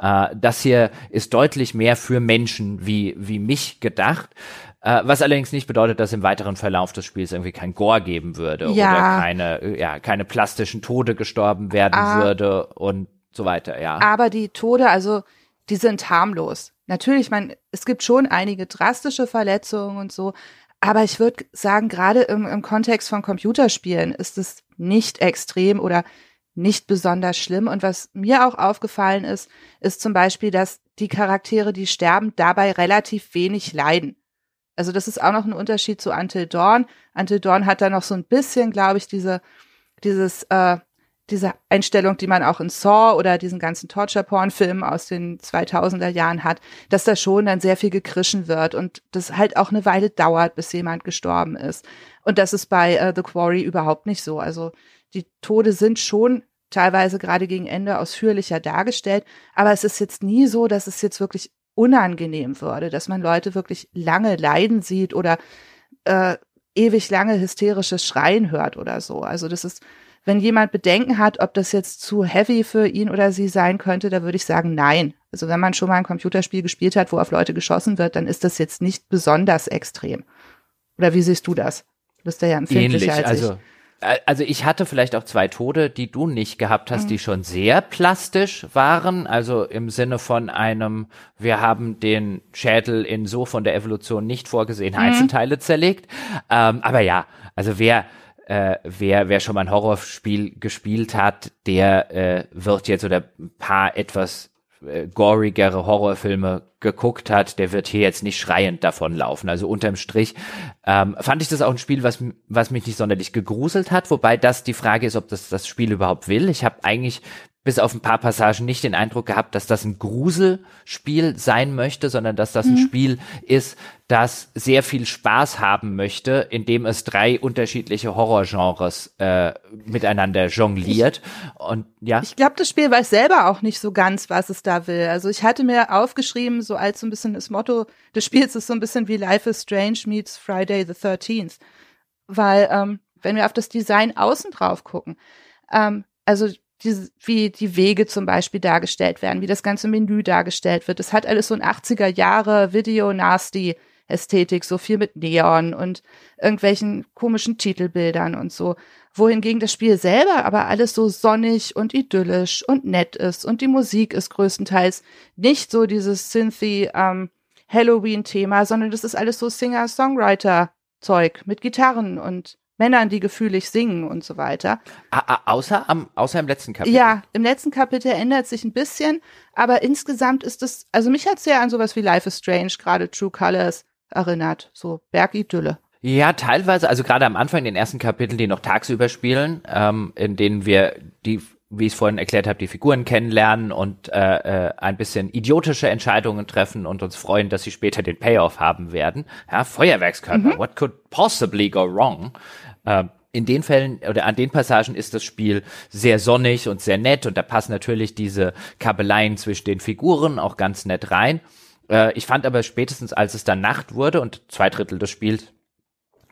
Äh, das hier ist deutlich mehr für Menschen wie, wie mich gedacht. Äh, was allerdings nicht bedeutet, dass im weiteren Verlauf des Spiels irgendwie kein Gore geben würde ja. oder keine, ja, keine plastischen Tode gestorben werden ah. würde und so weiter, ja. Aber die Tode, also die sind harmlos. Natürlich, man, es gibt schon einige drastische Verletzungen und so, aber ich würde sagen, gerade im, im Kontext von Computerspielen ist es nicht extrem oder nicht besonders schlimm. Und was mir auch aufgefallen ist, ist zum Beispiel, dass die Charaktere, die sterben, dabei relativ wenig leiden. Also das ist auch noch ein Unterschied zu Until Dawn. Until Dawn hat da noch so ein bisschen, glaube ich, diese, dieses, äh, diese Einstellung, die man auch in Saw oder diesen ganzen Torture-Porn-Filmen aus den 2000er Jahren hat, dass da schon dann sehr viel gekrischen wird und das halt auch eine Weile dauert, bis jemand gestorben ist. Und das ist bei äh, The Quarry überhaupt nicht so. Also die Tode sind schon teilweise gerade gegen Ende ausführlicher dargestellt. Aber es ist jetzt nie so, dass es jetzt wirklich unangenehm würde, dass man Leute wirklich lange leiden sieht oder äh, ewig lange hysterisches Schreien hört oder so. Also das ist, wenn jemand Bedenken hat, ob das jetzt zu heavy für ihn oder sie sein könnte, da würde ich sagen, nein. Also wenn man schon mal ein Computerspiel gespielt hat, wo auf Leute geschossen wird, dann ist das jetzt nicht besonders extrem. Oder wie siehst du das? Du bist ja empfindlicher Ähnlich, als ich. Also ich hatte vielleicht auch zwei Tode, die du nicht gehabt hast, mhm. die schon sehr plastisch waren. Also im Sinne von einem, wir haben den Schädel in so von der Evolution nicht vorgesehene mhm. Einzelteile zerlegt. Ähm, aber ja, also wer äh, wer, wer schon mal ein Horrorspiel gespielt hat, der äh, wird jetzt oder ein paar etwas äh, gorigere Horrorfilme geguckt hat, der wird hier jetzt nicht schreiend davonlaufen. Also unterm Strich ähm, fand ich das auch ein Spiel, was, was mich nicht sonderlich gegruselt hat, wobei das die Frage ist, ob das das Spiel überhaupt will. Ich habe eigentlich bis auf ein paar Passagen nicht den Eindruck gehabt, dass das ein Gruselspiel sein möchte, sondern dass das ein mhm. Spiel ist, das sehr viel Spaß haben möchte, indem es drei unterschiedliche Horrorgenres äh, miteinander jongliert. Ich, und ja. Ich glaube, das Spiel weiß selber auch nicht so ganz, was es da will. Also ich hatte mir aufgeschrieben, so als so ein bisschen das Motto des Spiels ist so ein bisschen wie Life is Strange meets Friday the 13th. Weil, ähm, wenn wir auf das Design außen drauf gucken, ähm, also die, wie die Wege zum Beispiel dargestellt werden, wie das ganze Menü dargestellt wird. Es hat alles so ein 80er Jahre Video-Nasty Ästhetik, so viel mit Neon und irgendwelchen komischen Titelbildern und so. Wohingegen das Spiel selber aber alles so sonnig und idyllisch und nett ist und die Musik ist größtenteils nicht so dieses Synthy ähm, Halloween-Thema, sondern das ist alles so Singer-Songwriter-Zeug mit Gitarren und Männern, die gefühlig singen und so weiter. Außer, am, außer im letzten Kapitel. Ja, im letzten Kapitel ändert sich ein bisschen, aber insgesamt ist es, also mich hat es sehr an sowas wie Life is Strange, gerade True Colors erinnert, so Bergidylle. Ja, teilweise, also gerade am Anfang, den ersten Kapiteln, die noch tagsüber spielen, ähm, in denen wir die wie ich es vorhin erklärt habe, die Figuren kennenlernen und äh, äh, ein bisschen idiotische Entscheidungen treffen und uns freuen, dass sie später den Payoff haben werden. Ja, Feuerwerkskörper, mhm. what could possibly go wrong? Äh, in den Fällen oder an den Passagen ist das Spiel sehr sonnig und sehr nett und da passen natürlich diese Kabeleien zwischen den Figuren auch ganz nett rein. Äh, ich fand aber spätestens, als es dann Nacht wurde und zwei Drittel des Spiels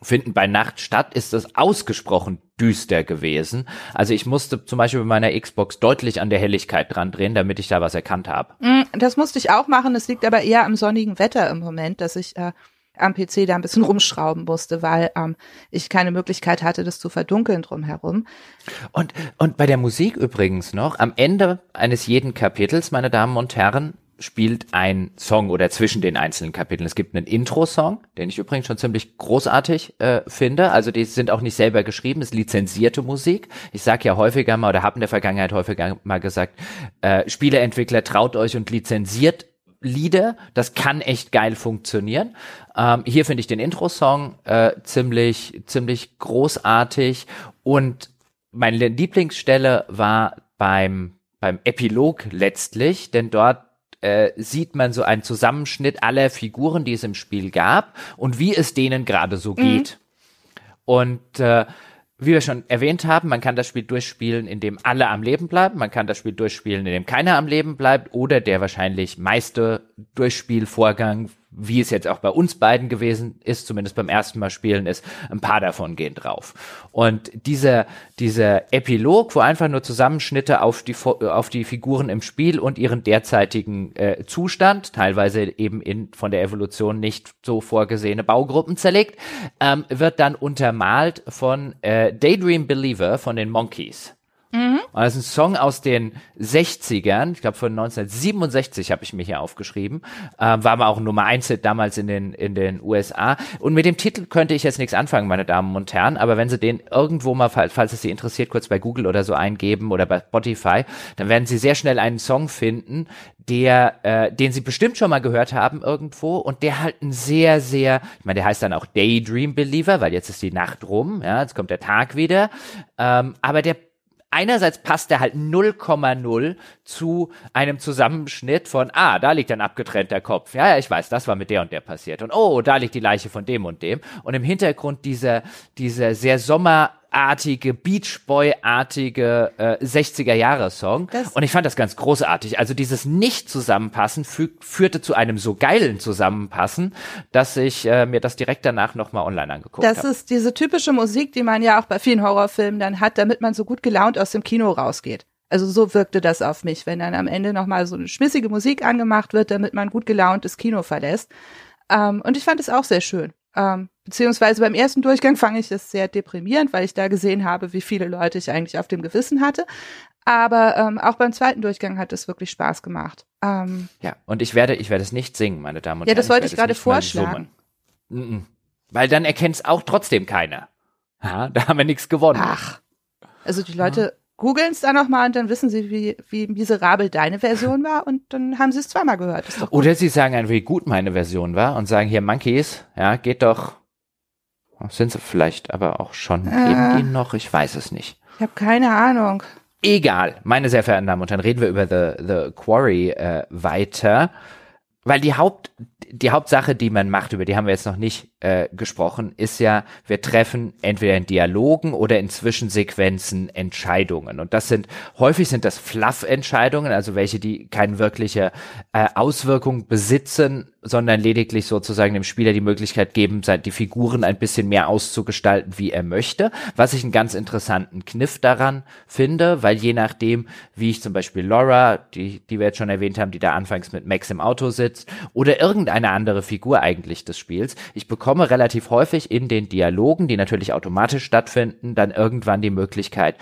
finden bei Nacht statt, ist es ausgesprochen düster gewesen. Also ich musste zum Beispiel bei meiner Xbox deutlich an der Helligkeit dran drehen, damit ich da was erkannt habe. Mm, das musste ich auch machen. Das liegt aber eher am sonnigen Wetter im Moment, dass ich äh, am PC da ein bisschen rumschrauben musste, weil ähm, ich keine Möglichkeit hatte, das zu verdunkeln drumherum. Und, und bei der Musik übrigens noch, am Ende eines jeden Kapitels, meine Damen und Herren, spielt ein Song oder zwischen den einzelnen Kapiteln. Es gibt einen Intro-Song, den ich übrigens schon ziemlich großartig äh, finde. Also die sind auch nicht selber geschrieben, es ist lizenzierte Musik. Ich sage ja häufiger mal oder habe in der Vergangenheit häufiger mal gesagt, äh, Spieleentwickler traut euch und lizenziert Lieder. Das kann echt geil funktionieren. Ähm, hier finde ich den Intro-Song äh, ziemlich, ziemlich großartig und meine Lieblingsstelle war beim beim Epilog letztlich, denn dort äh, sieht man so einen Zusammenschnitt aller Figuren, die es im Spiel gab und wie es denen gerade so geht. Mhm. Und äh, wie wir schon erwähnt haben, man kann das Spiel durchspielen, indem alle am Leben bleiben. Man kann das Spiel durchspielen, indem keiner am Leben bleibt. Oder der wahrscheinlich meiste Durchspielvorgang wie es jetzt auch bei uns beiden gewesen ist, zumindest beim ersten Mal spielen, ist, ein paar davon gehen drauf. Und dieser, dieser Epilog, wo einfach nur Zusammenschnitte auf die, auf die Figuren im Spiel und ihren derzeitigen äh, Zustand, teilweise eben in von der Evolution nicht so vorgesehene Baugruppen zerlegt, ähm, wird dann untermalt von äh, Daydream Believer von den Monkeys. Mhm. Und das ist ein Song aus den 60ern, ich glaube von 1967 habe ich mir hier aufgeschrieben. Ähm, war aber auch Nummer 1 damals in den, in den USA. Und mit dem Titel könnte ich jetzt nichts anfangen, meine Damen und Herren, aber wenn Sie den irgendwo mal, falls es Sie interessiert, kurz bei Google oder so eingeben oder bei Spotify, dann werden Sie sehr schnell einen Song finden, der, äh, den Sie bestimmt schon mal gehört haben irgendwo und der halt ein sehr, sehr, ich meine, der heißt dann auch Daydream Believer, weil jetzt ist die Nacht rum, ja, jetzt kommt der Tag wieder, ähm, aber der einerseits passt er halt 0,0 zu einem Zusammenschnitt von, ah, da liegt ein abgetrennter Kopf. Ja, ja, ich weiß, das war mit der und der passiert. Und oh, da liegt die Leiche von dem und dem. Und im Hintergrund dieser, dieser sehr Sommer Pop-artige, Beach Boy-artige äh, 60er-Jahre-Song. Und ich fand das ganz großartig. Also dieses Nicht-Zusammenpassen fü führte zu einem so geilen Zusammenpassen, dass ich äh, mir das direkt danach nochmal online angeguckt habe. Das ist diese typische Musik, die man ja auch bei vielen Horrorfilmen dann hat, damit man so gut gelaunt aus dem Kino rausgeht. Also so wirkte das auf mich, wenn dann am Ende nochmal so eine schmissige Musik angemacht wird, damit man gut gelaunt das Kino verlässt. Ähm, und ich fand es auch sehr schön. Ähm, beziehungsweise beim ersten Durchgang fand ich das sehr deprimierend, weil ich da gesehen habe, wie viele Leute ich eigentlich auf dem Gewissen hatte. Aber ähm, auch beim zweiten Durchgang hat es wirklich Spaß gemacht. Ähm, ja, und ich werde, ich werde es nicht singen, meine Damen und Herren. Ja, das wollte ich, ich gerade vorschlagen. Mm -mm. Weil dann erkennt es auch trotzdem keiner. Ja, da haben wir nichts gewonnen. Ach. Also die Leute. Googeln es dann nochmal und dann wissen sie, wie, wie miserabel deine Version war und dann haben sie es zweimal gehört. Oder sie sagen einfach, wie gut meine Version war und sagen hier Monkeys, ja, geht doch. Sind sie vielleicht aber auch schon, äh, leben die noch? Ich weiß es nicht. Ich habe keine Ahnung. Egal, meine sehr verehrten Damen und Herren, reden wir über The, The Quarry äh, weiter. Weil die Haupt, die Hauptsache, die man macht, über die haben wir jetzt noch nicht äh, gesprochen, ist ja, wir treffen entweder in Dialogen oder in Zwischensequenzen Entscheidungen. Und das sind, häufig sind das Fluff-Entscheidungen, also welche, die keine wirkliche äh, Auswirkung besitzen, sondern lediglich sozusagen dem Spieler die Möglichkeit geben, die Figuren ein bisschen mehr auszugestalten, wie er möchte. Was ich einen ganz interessanten Kniff daran finde, weil je nachdem, wie ich zum Beispiel Laura, die, die wir jetzt schon erwähnt haben, die da anfangs mit Max im Auto sitzt, oder irgendeine andere Figur eigentlich des Spiels, ich bekomme bekomme relativ häufig in den Dialogen, die natürlich automatisch stattfinden, dann irgendwann die Möglichkeit,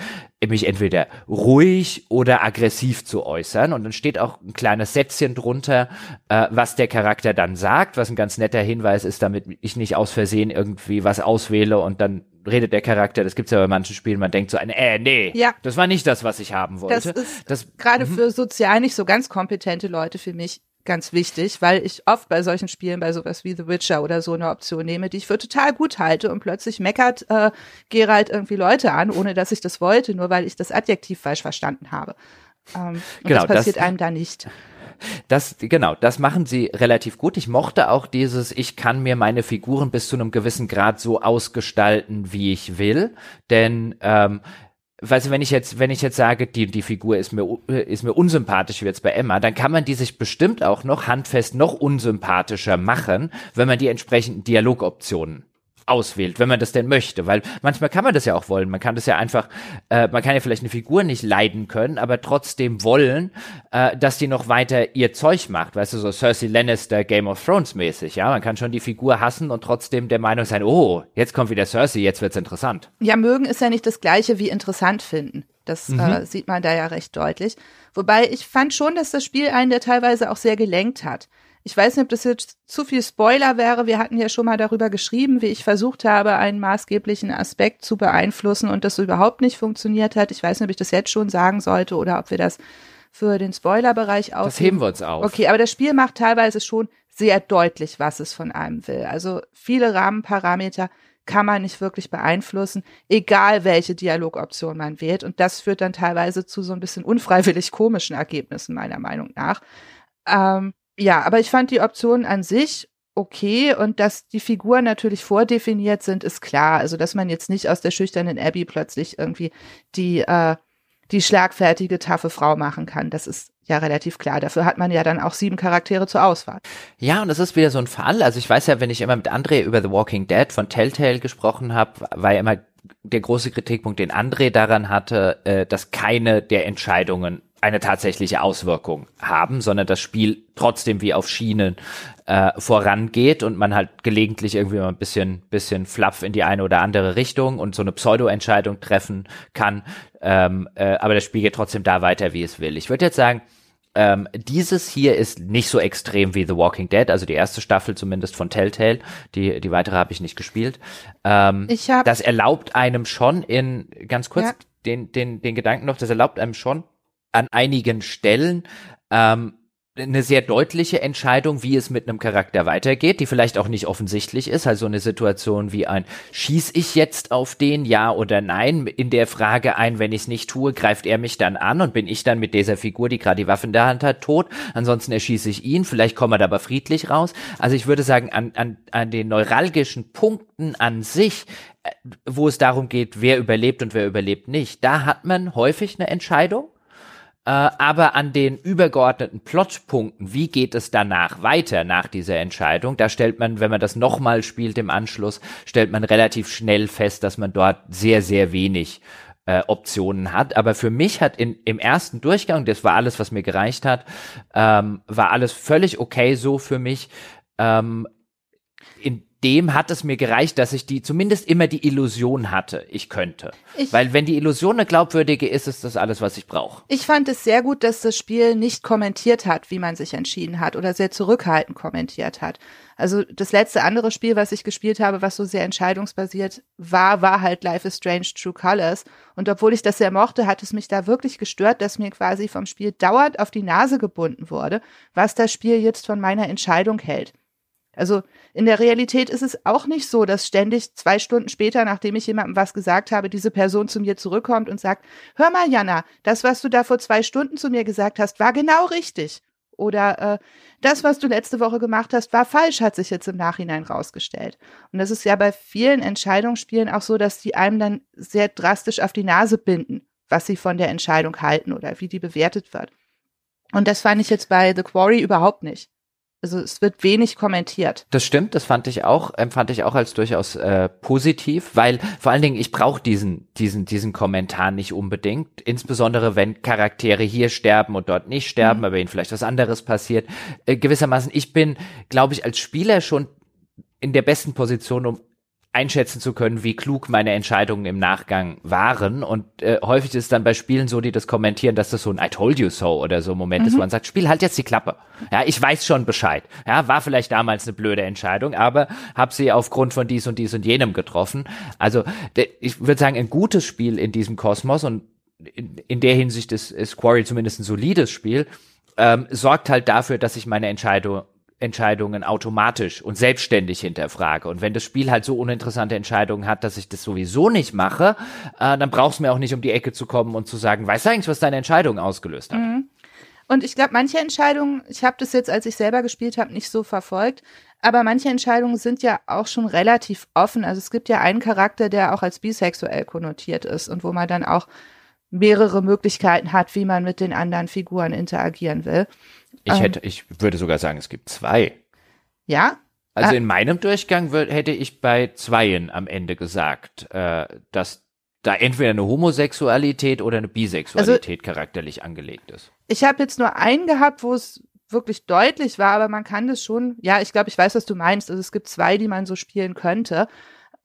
mich entweder ruhig oder aggressiv zu äußern. Und dann steht auch ein kleines Sätzchen drunter, äh, was der Charakter dann sagt, was ein ganz netter Hinweis ist, damit ich nicht aus Versehen irgendwie was auswähle und dann redet der Charakter, das gibt's ja bei manchen Spielen, man denkt so, äh, nee, ja. das war nicht das, was ich haben wollte. Das ist das, gerade mhm. für sozial nicht so ganz kompetente Leute für mich ganz wichtig, weil ich oft bei solchen Spielen, bei sowas wie The Witcher oder so eine Option nehme, die ich für total gut halte und plötzlich meckert äh, Geralt irgendwie Leute an, ohne dass ich das wollte, nur weil ich das Adjektiv falsch verstanden habe. Ähm, genau, das passiert das, einem da nicht. Das, genau, das machen sie relativ gut. Ich mochte auch dieses, ich kann mir meine Figuren bis zu einem gewissen Grad so ausgestalten, wie ich will, denn ähm, weißt wenn ich jetzt, wenn ich jetzt sage, die, die Figur ist mir, ist mir unsympathisch wie jetzt bei Emma, dann kann man die sich bestimmt auch noch handfest noch unsympathischer machen, wenn man die entsprechenden Dialogoptionen auswählt, wenn man das denn möchte, weil manchmal kann man das ja auch wollen. Man kann das ja einfach, äh, man kann ja vielleicht eine Figur nicht leiden können, aber trotzdem wollen, äh, dass die noch weiter ihr Zeug macht, weißt du, so Cersei Lannister Game of Thrones mäßig, ja. Man kann schon die Figur hassen und trotzdem der Meinung sein, oh, jetzt kommt wieder Cersei, jetzt wird's interessant. Ja, mögen ist ja nicht das gleiche wie interessant finden. Das mhm. äh, sieht man da ja recht deutlich. Wobei ich fand schon, dass das Spiel einen der teilweise auch sehr gelenkt hat. Ich weiß nicht, ob das jetzt zu viel Spoiler wäre. Wir hatten ja schon mal darüber geschrieben, wie ich versucht habe, einen maßgeblichen Aspekt zu beeinflussen und das überhaupt nicht funktioniert hat. Ich weiß nicht, ob ich das jetzt schon sagen sollte oder ob wir das für den Spoilerbereich aus. Das heben wir uns auf. Okay, aber das Spiel macht teilweise schon sehr deutlich, was es von einem will. Also viele Rahmenparameter kann man nicht wirklich beeinflussen, egal welche Dialogoption man wählt. Und das führt dann teilweise zu so ein bisschen unfreiwillig komischen Ergebnissen, meiner Meinung nach. Ähm, ja, aber ich fand die Optionen an sich okay und dass die Figuren natürlich vordefiniert sind, ist klar. Also, dass man jetzt nicht aus der schüchternen Abby plötzlich irgendwie die, äh, die schlagfertige, taffe Frau machen kann. Das ist ja relativ klar. Dafür hat man ja dann auch sieben Charaktere zur Auswahl. Ja, und das ist wieder so ein Fall. Also ich weiß ja, wenn ich immer mit André über The Walking Dead von Telltale gesprochen habe, war ja immer der große Kritikpunkt, den André daran hatte, äh, dass keine der Entscheidungen eine tatsächliche Auswirkung haben, sondern das Spiel trotzdem wie auf Schienen äh, vorangeht und man halt gelegentlich irgendwie mal ein bisschen, bisschen flaff in die eine oder andere Richtung und so eine Pseudo-Entscheidung treffen kann. Ähm, äh, aber das Spiel geht trotzdem da weiter, wie es will. Ich würde jetzt sagen, ähm, dieses hier ist nicht so extrem wie The Walking Dead, also die erste Staffel zumindest von Telltale. Die, die weitere habe ich nicht gespielt. Ähm, ich hab, das erlaubt einem schon in, ganz kurz, ja. den, den, den Gedanken noch, das erlaubt einem schon an einigen Stellen ähm, eine sehr deutliche Entscheidung, wie es mit einem Charakter weitergeht, die vielleicht auch nicht offensichtlich ist. Also eine Situation wie ein, schieß ich jetzt auf den, ja oder nein, in der Frage ein, wenn ich es nicht tue, greift er mich dann an und bin ich dann mit dieser Figur, die gerade die Waffe in der Hand hat, tot. Ansonsten erschieße ich ihn, vielleicht kommt er dabei friedlich raus. Also ich würde sagen, an, an, an den neuralgischen Punkten an sich, äh, wo es darum geht, wer überlebt und wer überlebt nicht, da hat man häufig eine Entscheidung äh, aber an den übergeordneten Plotpunkten, wie geht es danach weiter nach dieser Entscheidung, da stellt man, wenn man das nochmal spielt im Anschluss, stellt man relativ schnell fest, dass man dort sehr, sehr wenig äh, Optionen hat. Aber für mich hat in, im ersten Durchgang, das war alles, was mir gereicht hat, ähm, war alles völlig okay so für mich. Ähm, in dem hat es mir gereicht, dass ich die zumindest immer die Illusion hatte, ich könnte. Ich, Weil wenn die Illusion eine glaubwürdige ist, ist das alles, was ich brauche. Ich fand es sehr gut, dass das Spiel nicht kommentiert hat, wie man sich entschieden hat oder sehr zurückhaltend kommentiert hat. Also das letzte andere Spiel, was ich gespielt habe, was so sehr entscheidungsbasiert war, war halt Life is Strange True Colors. Und obwohl ich das sehr mochte, hat es mich da wirklich gestört, dass mir quasi vom Spiel dauernd auf die Nase gebunden wurde, was das Spiel jetzt von meiner Entscheidung hält. Also in der Realität ist es auch nicht so, dass ständig zwei Stunden später, nachdem ich jemandem was gesagt habe, diese Person zu mir zurückkommt und sagt, hör mal, Jana, das, was du da vor zwei Stunden zu mir gesagt hast, war genau richtig. Oder äh, das, was du letzte Woche gemacht hast, war falsch, hat sich jetzt im Nachhinein rausgestellt. Und das ist ja bei vielen Entscheidungsspielen auch so, dass die einem dann sehr drastisch auf die Nase binden, was sie von der Entscheidung halten oder wie die bewertet wird. Und das fand ich jetzt bei The Quarry überhaupt nicht. Also es wird wenig kommentiert. Das stimmt, das fand ich auch, empfand ich auch als durchaus äh, positiv, weil vor allen Dingen ich brauche diesen diesen diesen Kommentar nicht unbedingt, insbesondere wenn Charaktere hier sterben und dort nicht sterben, mhm. aber ihnen vielleicht was anderes passiert. Äh, gewissermaßen, ich bin, glaube ich, als Spieler schon in der besten Position, um einschätzen zu können, wie klug meine Entscheidungen im Nachgang waren. Und äh, häufig ist es dann bei Spielen so, die das kommentieren, dass das so ein I told you so oder so Moment mhm. ist, wo man sagt, Spiel halt jetzt die Klappe. Ja, ich weiß schon Bescheid. Ja, war vielleicht damals eine blöde Entscheidung, aber habe sie aufgrund von dies und dies und jenem getroffen. Also ich würde sagen, ein gutes Spiel in diesem Kosmos und in, in der Hinsicht ist, ist Quarry zumindest ein solides Spiel, ähm, sorgt halt dafür, dass ich meine Entscheidung Entscheidungen automatisch und selbstständig hinterfrage. Und wenn das Spiel halt so uninteressante Entscheidungen hat, dass ich das sowieso nicht mache, äh, dann brauchst du mir auch nicht um die Ecke zu kommen und zu sagen, weißt du eigentlich, was deine Entscheidung ausgelöst hat? Mhm. Und ich glaube, manche Entscheidungen, ich habe das jetzt, als ich selber gespielt habe, nicht so verfolgt, aber manche Entscheidungen sind ja auch schon relativ offen. Also es gibt ja einen Charakter, der auch als bisexuell konnotiert ist und wo man dann auch mehrere Möglichkeiten hat, wie man mit den anderen Figuren interagieren will. Ich ähm. hätte, ich würde sogar sagen, es gibt zwei. Ja? Also ah. in meinem Durchgang hätte ich bei zweien am Ende gesagt, äh, dass da entweder eine Homosexualität oder eine Bisexualität also, charakterlich angelegt ist. Ich habe jetzt nur einen gehabt, wo es wirklich deutlich war, aber man kann das schon, ja, ich glaube, ich weiß, was du meinst. Also es gibt zwei, die man so spielen könnte.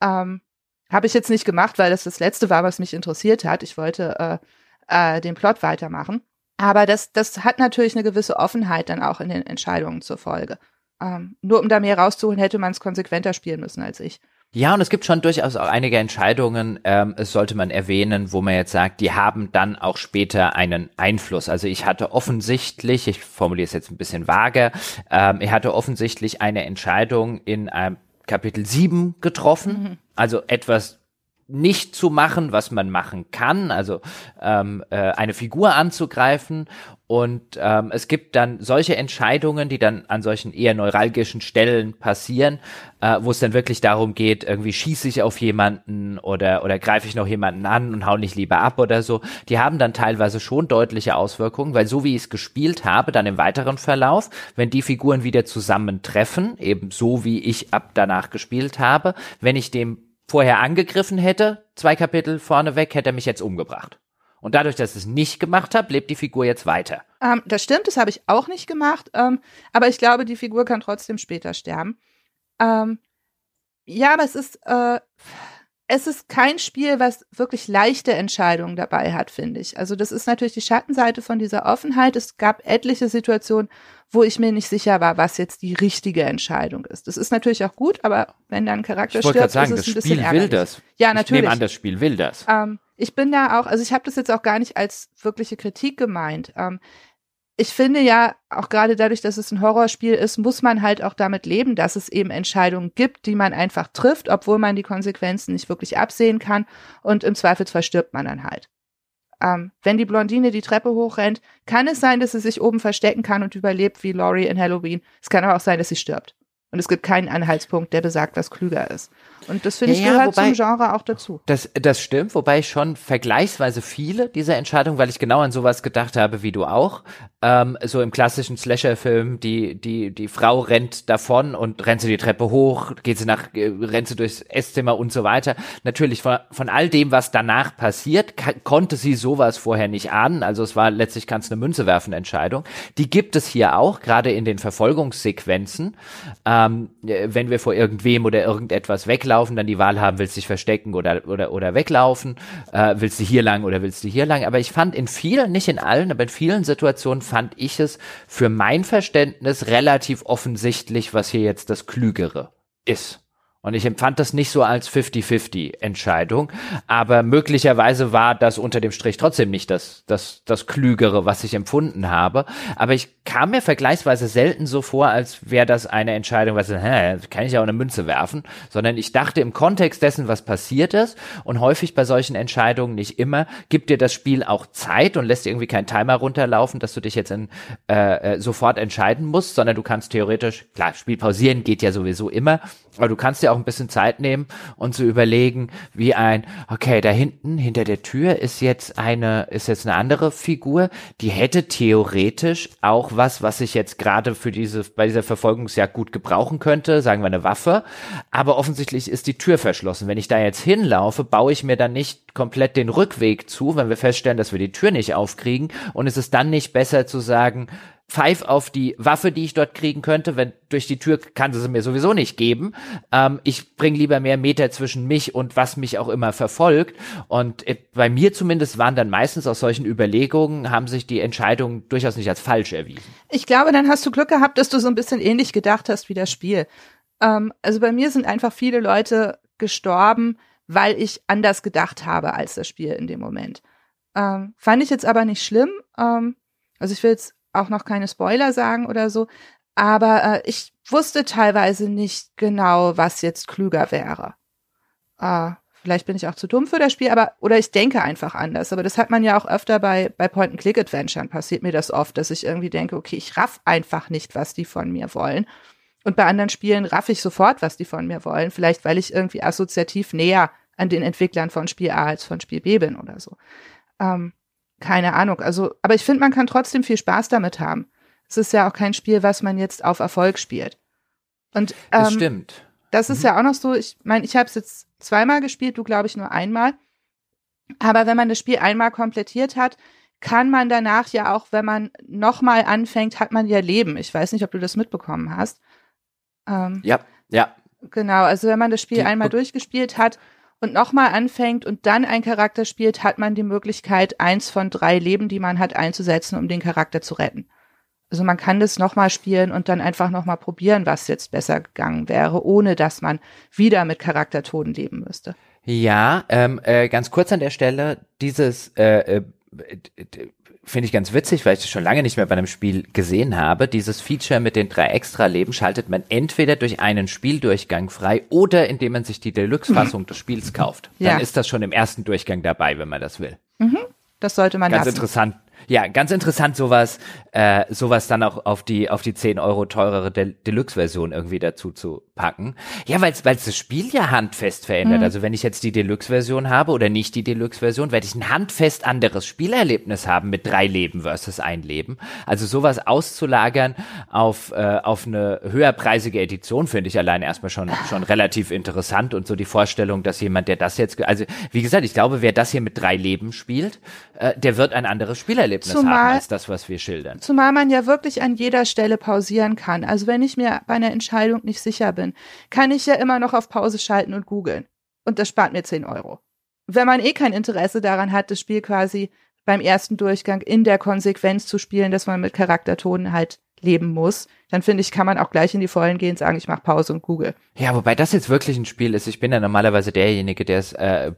Ähm, habe ich jetzt nicht gemacht, weil das das letzte war, was mich interessiert hat. Ich wollte äh, äh, den Plot weitermachen. Aber das, das hat natürlich eine gewisse Offenheit dann auch in den Entscheidungen zur Folge. Ähm, nur um da mehr rauszuholen, hätte man es konsequenter spielen müssen als ich. Ja, und es gibt schon durchaus auch einige Entscheidungen, ähm, es sollte man erwähnen, wo man jetzt sagt, die haben dann auch später einen Einfluss. Also ich hatte offensichtlich, ich formuliere es jetzt ein bisschen vage, ähm, ich hatte offensichtlich eine Entscheidung in einem Kapitel 7 getroffen, mhm. also etwas nicht zu machen, was man machen kann, also ähm, äh, eine Figur anzugreifen. Und ähm, es gibt dann solche Entscheidungen, die dann an solchen eher neuralgischen Stellen passieren, äh, wo es dann wirklich darum geht, irgendwie schieße ich auf jemanden oder, oder greife ich noch jemanden an und hau nicht lieber ab oder so. Die haben dann teilweise schon deutliche Auswirkungen, weil so wie ich es gespielt habe, dann im weiteren Verlauf, wenn die Figuren wieder zusammentreffen, eben so wie ich ab danach gespielt habe, wenn ich dem vorher angegriffen hätte, zwei Kapitel vorneweg, hätte er mich jetzt umgebracht. Und dadurch, dass ich es nicht gemacht habe, lebt die Figur jetzt weiter. Ähm, das stimmt, das habe ich auch nicht gemacht. Ähm, aber ich glaube, die Figur kann trotzdem später sterben. Ähm, ja, aber es ist, äh, es ist kein Spiel, was wirklich leichte Entscheidungen dabei hat, finde ich. Also das ist natürlich die Schattenseite von dieser Offenheit. Es gab etliche Situationen, wo ich mir nicht sicher war, was jetzt die richtige Entscheidung ist. Das ist natürlich auch gut, aber wenn dann ein Charakter ich stirbt, sagen, ist es ein bisschen Spiel will das. Ja, natürlich. Ich nehme an, das Spiel will das. Ähm, ich bin da auch, also ich habe das jetzt auch gar nicht als wirkliche Kritik gemeint. Ähm, ich finde ja, auch gerade dadurch, dass es ein Horrorspiel ist, muss man halt auch damit leben, dass es eben Entscheidungen gibt, die man einfach trifft, obwohl man die Konsequenzen nicht wirklich absehen kann. Und im Zweifelsfall stirbt man dann halt. Ähm, wenn die Blondine die Treppe hochrennt, kann es sein, dass sie sich oben verstecken kann und überlebt wie Laurie in Halloween. Es kann aber auch sein, dass sie stirbt. Und es gibt keinen Anhaltspunkt, der besagt, was klüger ist. Und das finde ich ja, gehört wobei, zum Genre auch dazu. Das, das stimmt, wobei ich schon vergleichsweise viele dieser Entscheidungen, weil ich genau an sowas gedacht habe wie du auch, ähm, so im klassischen Slasher-Film, die, die, die Frau rennt davon und rennt sie die Treppe hoch, geht sie nach, äh, rennt sie durchs Esszimmer und so weiter. Natürlich von, von all dem, was danach passiert, konnte sie sowas vorher nicht ahnen. Also es war letztlich kannst eine Münze werfen Entscheidung. Die gibt es hier auch, gerade in den Verfolgungssequenzen. Ähm, äh, wenn wir vor irgendwem oder irgendetwas weglaufen, dann die Wahl haben, willst du dich verstecken oder, oder, oder weglaufen, äh, willst du hier lang oder willst du hier lang. Aber ich fand in vielen, nicht in allen, aber in vielen Situationen fand ich es für mein Verständnis relativ offensichtlich, was hier jetzt das Klügere ist. Und ich empfand das nicht so als 50-50 Entscheidung, aber möglicherweise war das unter dem Strich trotzdem nicht das, das, das Klügere, was ich empfunden habe. Aber ich kam mir vergleichsweise selten so vor, als wäre das eine Entscheidung, was, hä, kann ich ja auch eine Münze werfen, sondern ich dachte im Kontext dessen, was passiert ist und häufig bei solchen Entscheidungen nicht immer, gibt dir das Spiel auch Zeit und lässt irgendwie keinen Timer runterlaufen, dass du dich jetzt in, äh, äh sofort entscheiden musst, sondern du kannst theoretisch, klar, Spiel pausieren geht ja sowieso immer, aber du kannst dir auch ein bisschen Zeit nehmen und zu überlegen, wie ein, okay, da hinten, hinter der Tür ist jetzt eine, ist jetzt eine andere Figur, die hätte theoretisch auch was, was ich jetzt gerade für diese, bei dieser Verfolgungsjagd gut gebrauchen könnte, sagen wir eine Waffe. Aber offensichtlich ist die Tür verschlossen. Wenn ich da jetzt hinlaufe, baue ich mir dann nicht komplett den Rückweg zu, wenn wir feststellen, dass wir die Tür nicht aufkriegen. Und es ist dann nicht besser zu sagen, pfeif auf die Waffe, die ich dort kriegen könnte, wenn durch die Tür kann sie sie mir sowieso nicht geben. Ähm, ich bringe lieber mehr Meter zwischen mich und was mich auch immer verfolgt. Und äh, bei mir zumindest waren dann meistens aus solchen Überlegungen, haben sich die Entscheidungen durchaus nicht als falsch erwiesen. Ich glaube, dann hast du Glück gehabt, dass du so ein bisschen ähnlich gedacht hast wie das Spiel. Ähm, also bei mir sind einfach viele Leute gestorben, weil ich anders gedacht habe als das Spiel in dem Moment. Ähm, fand ich jetzt aber nicht schlimm. Ähm, also ich will jetzt auch noch keine Spoiler sagen oder so, aber äh, ich wusste teilweise nicht genau, was jetzt klüger wäre. Äh, vielleicht bin ich auch zu dumm für das Spiel, aber oder ich denke einfach anders. Aber das hat man ja auch öfter bei bei Point-and-Click-Adventuren passiert mir das oft, dass ich irgendwie denke, okay, ich raff einfach nicht, was die von mir wollen. Und bei anderen Spielen raff ich sofort, was die von mir wollen. Vielleicht, weil ich irgendwie assoziativ näher an den Entwicklern von Spiel A als von Spiel B bin oder so. Ähm, keine Ahnung. Also, aber ich finde, man kann trotzdem viel Spaß damit haben. Es ist ja auch kein Spiel, was man jetzt auf Erfolg spielt. Und ähm, das stimmt. Das ist mhm. ja auch noch so. Ich meine, ich habe es jetzt zweimal gespielt, du glaube ich nur einmal. Aber wenn man das Spiel einmal komplettiert hat, kann man danach ja auch, wenn man nochmal anfängt, hat man ja Leben. Ich weiß nicht, ob du das mitbekommen hast. Ähm, ja, ja. Genau, also wenn man das Spiel Die, einmal durchgespielt hat, und nochmal anfängt und dann einen Charakter spielt, hat man die Möglichkeit, eins von drei Leben, die man hat, einzusetzen, um den Charakter zu retten. Also man kann das nochmal spielen und dann einfach nochmal probieren, was jetzt besser gegangen wäre, ohne dass man wieder mit Charaktertoden leben müsste. Ja, ähm, äh, ganz kurz an der Stelle, dieses äh, äh, finde ich ganz witzig, weil ich das schon lange nicht mehr bei einem Spiel gesehen habe. Dieses Feature mit den drei Extra-Leben schaltet man entweder durch einen Spieldurchgang frei oder indem man sich die Deluxe-Fassung des Spiels kauft. Dann ja. ist das schon im ersten Durchgang dabei, wenn man das will. Mhm. Das sollte man Ganz lassen. interessant, ja, ganz interessant, sowas, äh, sowas dann auch auf die, auf die 10 Euro teurere De Deluxe-Version irgendwie dazu zu packen. Ja, weil es das Spiel ja handfest verändert. Mhm. Also wenn ich jetzt die Deluxe-Version habe oder nicht die Deluxe-Version, werde ich ein handfest anderes Spielerlebnis haben mit drei Leben versus ein Leben. Also sowas auszulagern auf, äh, auf eine höherpreisige Edition finde ich allein erstmal schon, schon relativ interessant und so die Vorstellung, dass jemand, der das jetzt, also wie gesagt, ich glaube, wer das hier mit drei Leben spielt, äh, der wird ein anderes Spielerlebnis zumal, haben als das, was wir schildern. Zumal man ja wirklich an jeder Stelle pausieren kann. Also wenn ich mir bei einer Entscheidung nicht sicher bin, kann ich ja immer noch auf Pause schalten und googeln. Und das spart mir 10 Euro. Wenn man eh kein Interesse daran hat, das Spiel quasi beim ersten Durchgang in der Konsequenz zu spielen, dass man mit Charaktertonen halt leben muss, dann finde ich, kann man auch gleich in die Vollen gehen und sagen, ich mache Pause und google. Ja, wobei das jetzt wirklich ein Spiel ist. Ich bin ja normalerweise derjenige, der es äh,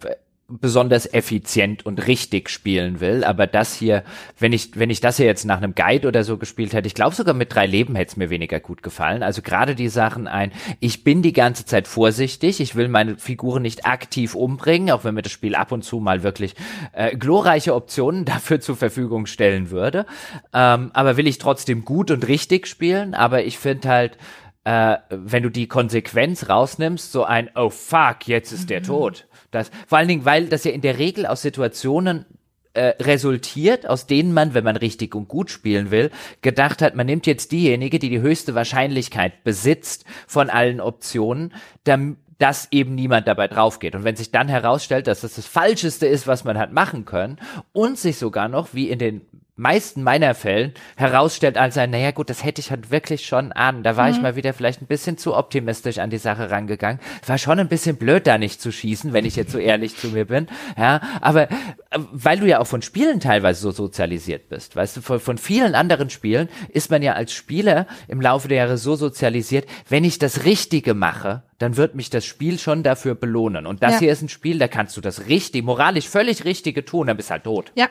besonders effizient und richtig spielen will. Aber das hier, wenn ich, wenn ich das hier jetzt nach einem Guide oder so gespielt hätte, ich glaube sogar mit drei Leben hätte es mir weniger gut gefallen. Also gerade die Sachen ein, ich bin die ganze Zeit vorsichtig, ich will meine Figuren nicht aktiv umbringen, auch wenn mir das Spiel ab und zu mal wirklich äh, glorreiche Optionen dafür zur Verfügung stellen würde. Ähm, aber will ich trotzdem gut und richtig spielen. Aber ich finde halt, äh, wenn du die Konsequenz rausnimmst, so ein, oh fuck, jetzt ist der mhm. tot das, vor allen Dingen, weil das ja in der Regel aus Situationen äh, resultiert, aus denen man, wenn man richtig und gut spielen will, gedacht hat, man nimmt jetzt diejenige, die die höchste Wahrscheinlichkeit besitzt von allen Optionen, dann, dass eben niemand dabei drauf geht. Und wenn sich dann herausstellt, dass das das Falscheste ist, was man hat machen können und sich sogar noch, wie in den meisten meiner Fällen herausstellt als ein, naja gut, das hätte ich halt wirklich schon an. Da war mhm. ich mal wieder vielleicht ein bisschen zu optimistisch an die Sache rangegangen. War schon ein bisschen blöd, da nicht zu schießen, wenn ich jetzt so ehrlich zu mir bin. Ja, aber äh, weil du ja auch von Spielen teilweise so sozialisiert bist, weißt du, von, von vielen anderen Spielen ist man ja als Spieler im Laufe der Jahre so sozialisiert, wenn ich das Richtige mache, dann wird mich das Spiel schon dafür belohnen. Und das ja. hier ist ein Spiel, da kannst du das richtig, moralisch völlig Richtige tun, dann bist du halt tot. Ja,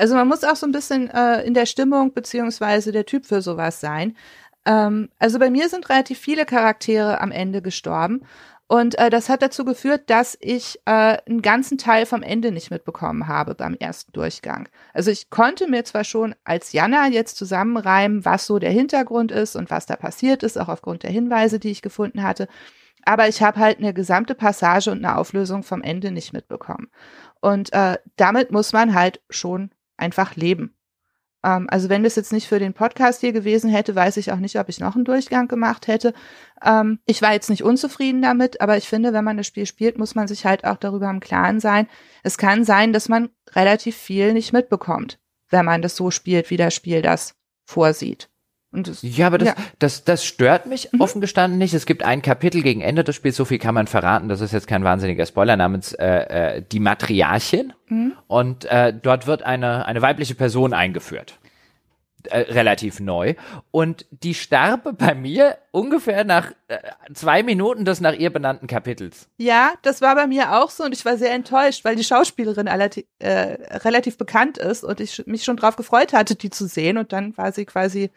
also man muss auch so ein bisschen äh, in der Stimmung beziehungsweise der Typ für sowas sein. Ähm, also bei mir sind relativ viele Charaktere am Ende gestorben. Und äh, das hat dazu geführt, dass ich äh, einen ganzen Teil vom Ende nicht mitbekommen habe beim ersten Durchgang. Also ich konnte mir zwar schon als Jana jetzt zusammenreimen, was so der Hintergrund ist und was da passiert ist, auch aufgrund der Hinweise, die ich gefunden hatte. Aber ich habe halt eine gesamte Passage und eine Auflösung vom Ende nicht mitbekommen. Und äh, damit muss man halt schon einfach leben. Ähm, also wenn das jetzt nicht für den Podcast hier gewesen hätte, weiß ich auch nicht, ob ich noch einen Durchgang gemacht hätte. Ähm, ich war jetzt nicht unzufrieden damit, aber ich finde, wenn man das Spiel spielt, muss man sich halt auch darüber im Klaren sein. Es kann sein, dass man relativ viel nicht mitbekommt, wenn man das so spielt, wie das Spiel das vorsieht. Das, ja, aber das, ja. das, das stört mich mhm. offen gestanden nicht. Es gibt ein Kapitel gegen Ende des Spiels, so viel kann man verraten, das ist jetzt kein wahnsinniger Spoiler, namens äh, äh, Die Matriarchin. Mhm. Und äh, dort wird eine, eine weibliche Person eingeführt äh, relativ neu. Und die starbe bei mir ungefähr nach äh, zwei Minuten des nach ihr benannten Kapitels. Ja, das war bei mir auch so und ich war sehr enttäuscht, weil die Schauspielerin relativ, äh, relativ bekannt ist und ich mich schon drauf gefreut hatte, die zu sehen und dann war sie quasi,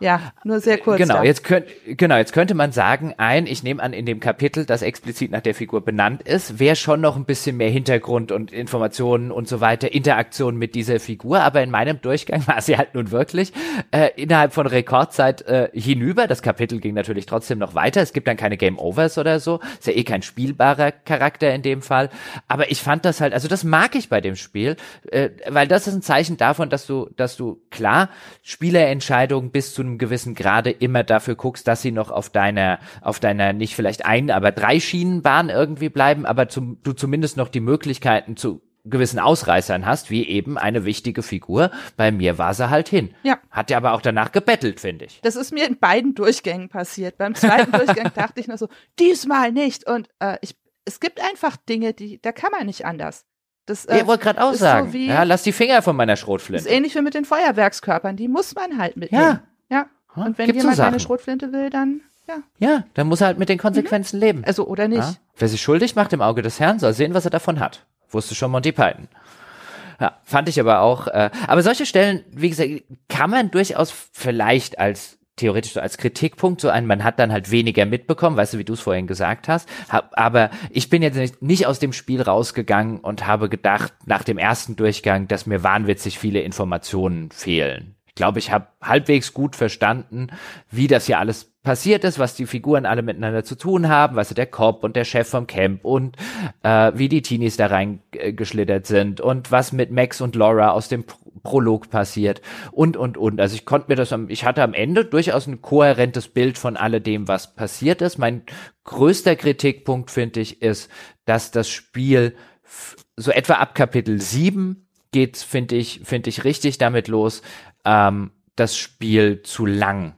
ja, nur sehr kurz. Genau, da. jetzt könnt, genau, jetzt könnte man sagen, ein, ich nehme an, in dem Kapitel, das explizit nach der Figur benannt ist, wäre schon noch ein bisschen mehr Hintergrund und Informationen und so weiter, Interaktion mit dieser Figur, aber in meinem Durchgang war sie halt nun wirklich äh, innerhalb von Rekordzeit äh, hinüber. Das Kapitel ging natürlich trotzdem noch weiter. Es gibt dann keine Game Overs oder so. Ist ja eh kein spielbarer Charakter in dem Fall. Aber ich fand das halt, also das mag ich bei dem Spiel, äh, weil das ist ein Zeichen davon, dass du, dass du klar Spielerentscheidungen bis zu einem gewissen Grade immer dafür guckst, dass sie noch auf deiner, auf deiner nicht vielleicht ein, aber drei Schienenbahn irgendwie bleiben, aber zum, du zumindest noch die Möglichkeiten zu gewissen Ausreißern hast, wie eben eine wichtige Figur. Bei mir war sie halt hin. Ja. Hat ja aber auch danach gebettelt, finde ich. Das ist mir in beiden Durchgängen passiert. Beim zweiten Durchgang dachte ich nur so, diesmal nicht. Und äh, ich, es gibt einfach Dinge, die, da kann man nicht anders. Das, äh, ich wollte gerade auch sagen. So ja, lass die Finger von meiner Schrotflinte. Das ist ähnlich wie mit den Feuerwerkskörpern. Die muss man halt mitnehmen. Ja. Ja. Und wenn Gibt's jemand so eine Schrotflinte will, dann ja. Ja, dann muss er halt mit den Konsequenzen mhm. leben. Also oder nicht. Ja? Wer sich schuldig macht im Auge des Herrn, soll sehen, was er davon hat. Wusste schon Monty Python. Ja, fand ich aber auch. Äh, aber solche Stellen, wie gesagt, kann man durchaus vielleicht als theoretisch so als Kritikpunkt so ein, man hat dann halt weniger mitbekommen, weißt du, wie du es vorhin gesagt hast. Hab, aber ich bin jetzt nicht, nicht aus dem Spiel rausgegangen und habe gedacht, nach dem ersten Durchgang, dass mir wahnwitzig viele Informationen fehlen. Glaube, ich habe halbwegs gut verstanden, wie das hier alles passiert ist, was die Figuren alle miteinander zu tun haben, du, der Cop und der Chef vom Camp und äh, wie die Teenies da reingeschlittert sind und was mit Max und Laura aus dem Prolog passiert und und und. Also ich konnte mir das, ich hatte am Ende durchaus ein kohärentes Bild von alledem, was passiert ist. Mein größter Kritikpunkt, finde ich, ist, dass das Spiel so etwa ab Kapitel 7 geht, finde ich, finde ich richtig damit los, ähm, das Spiel zu lang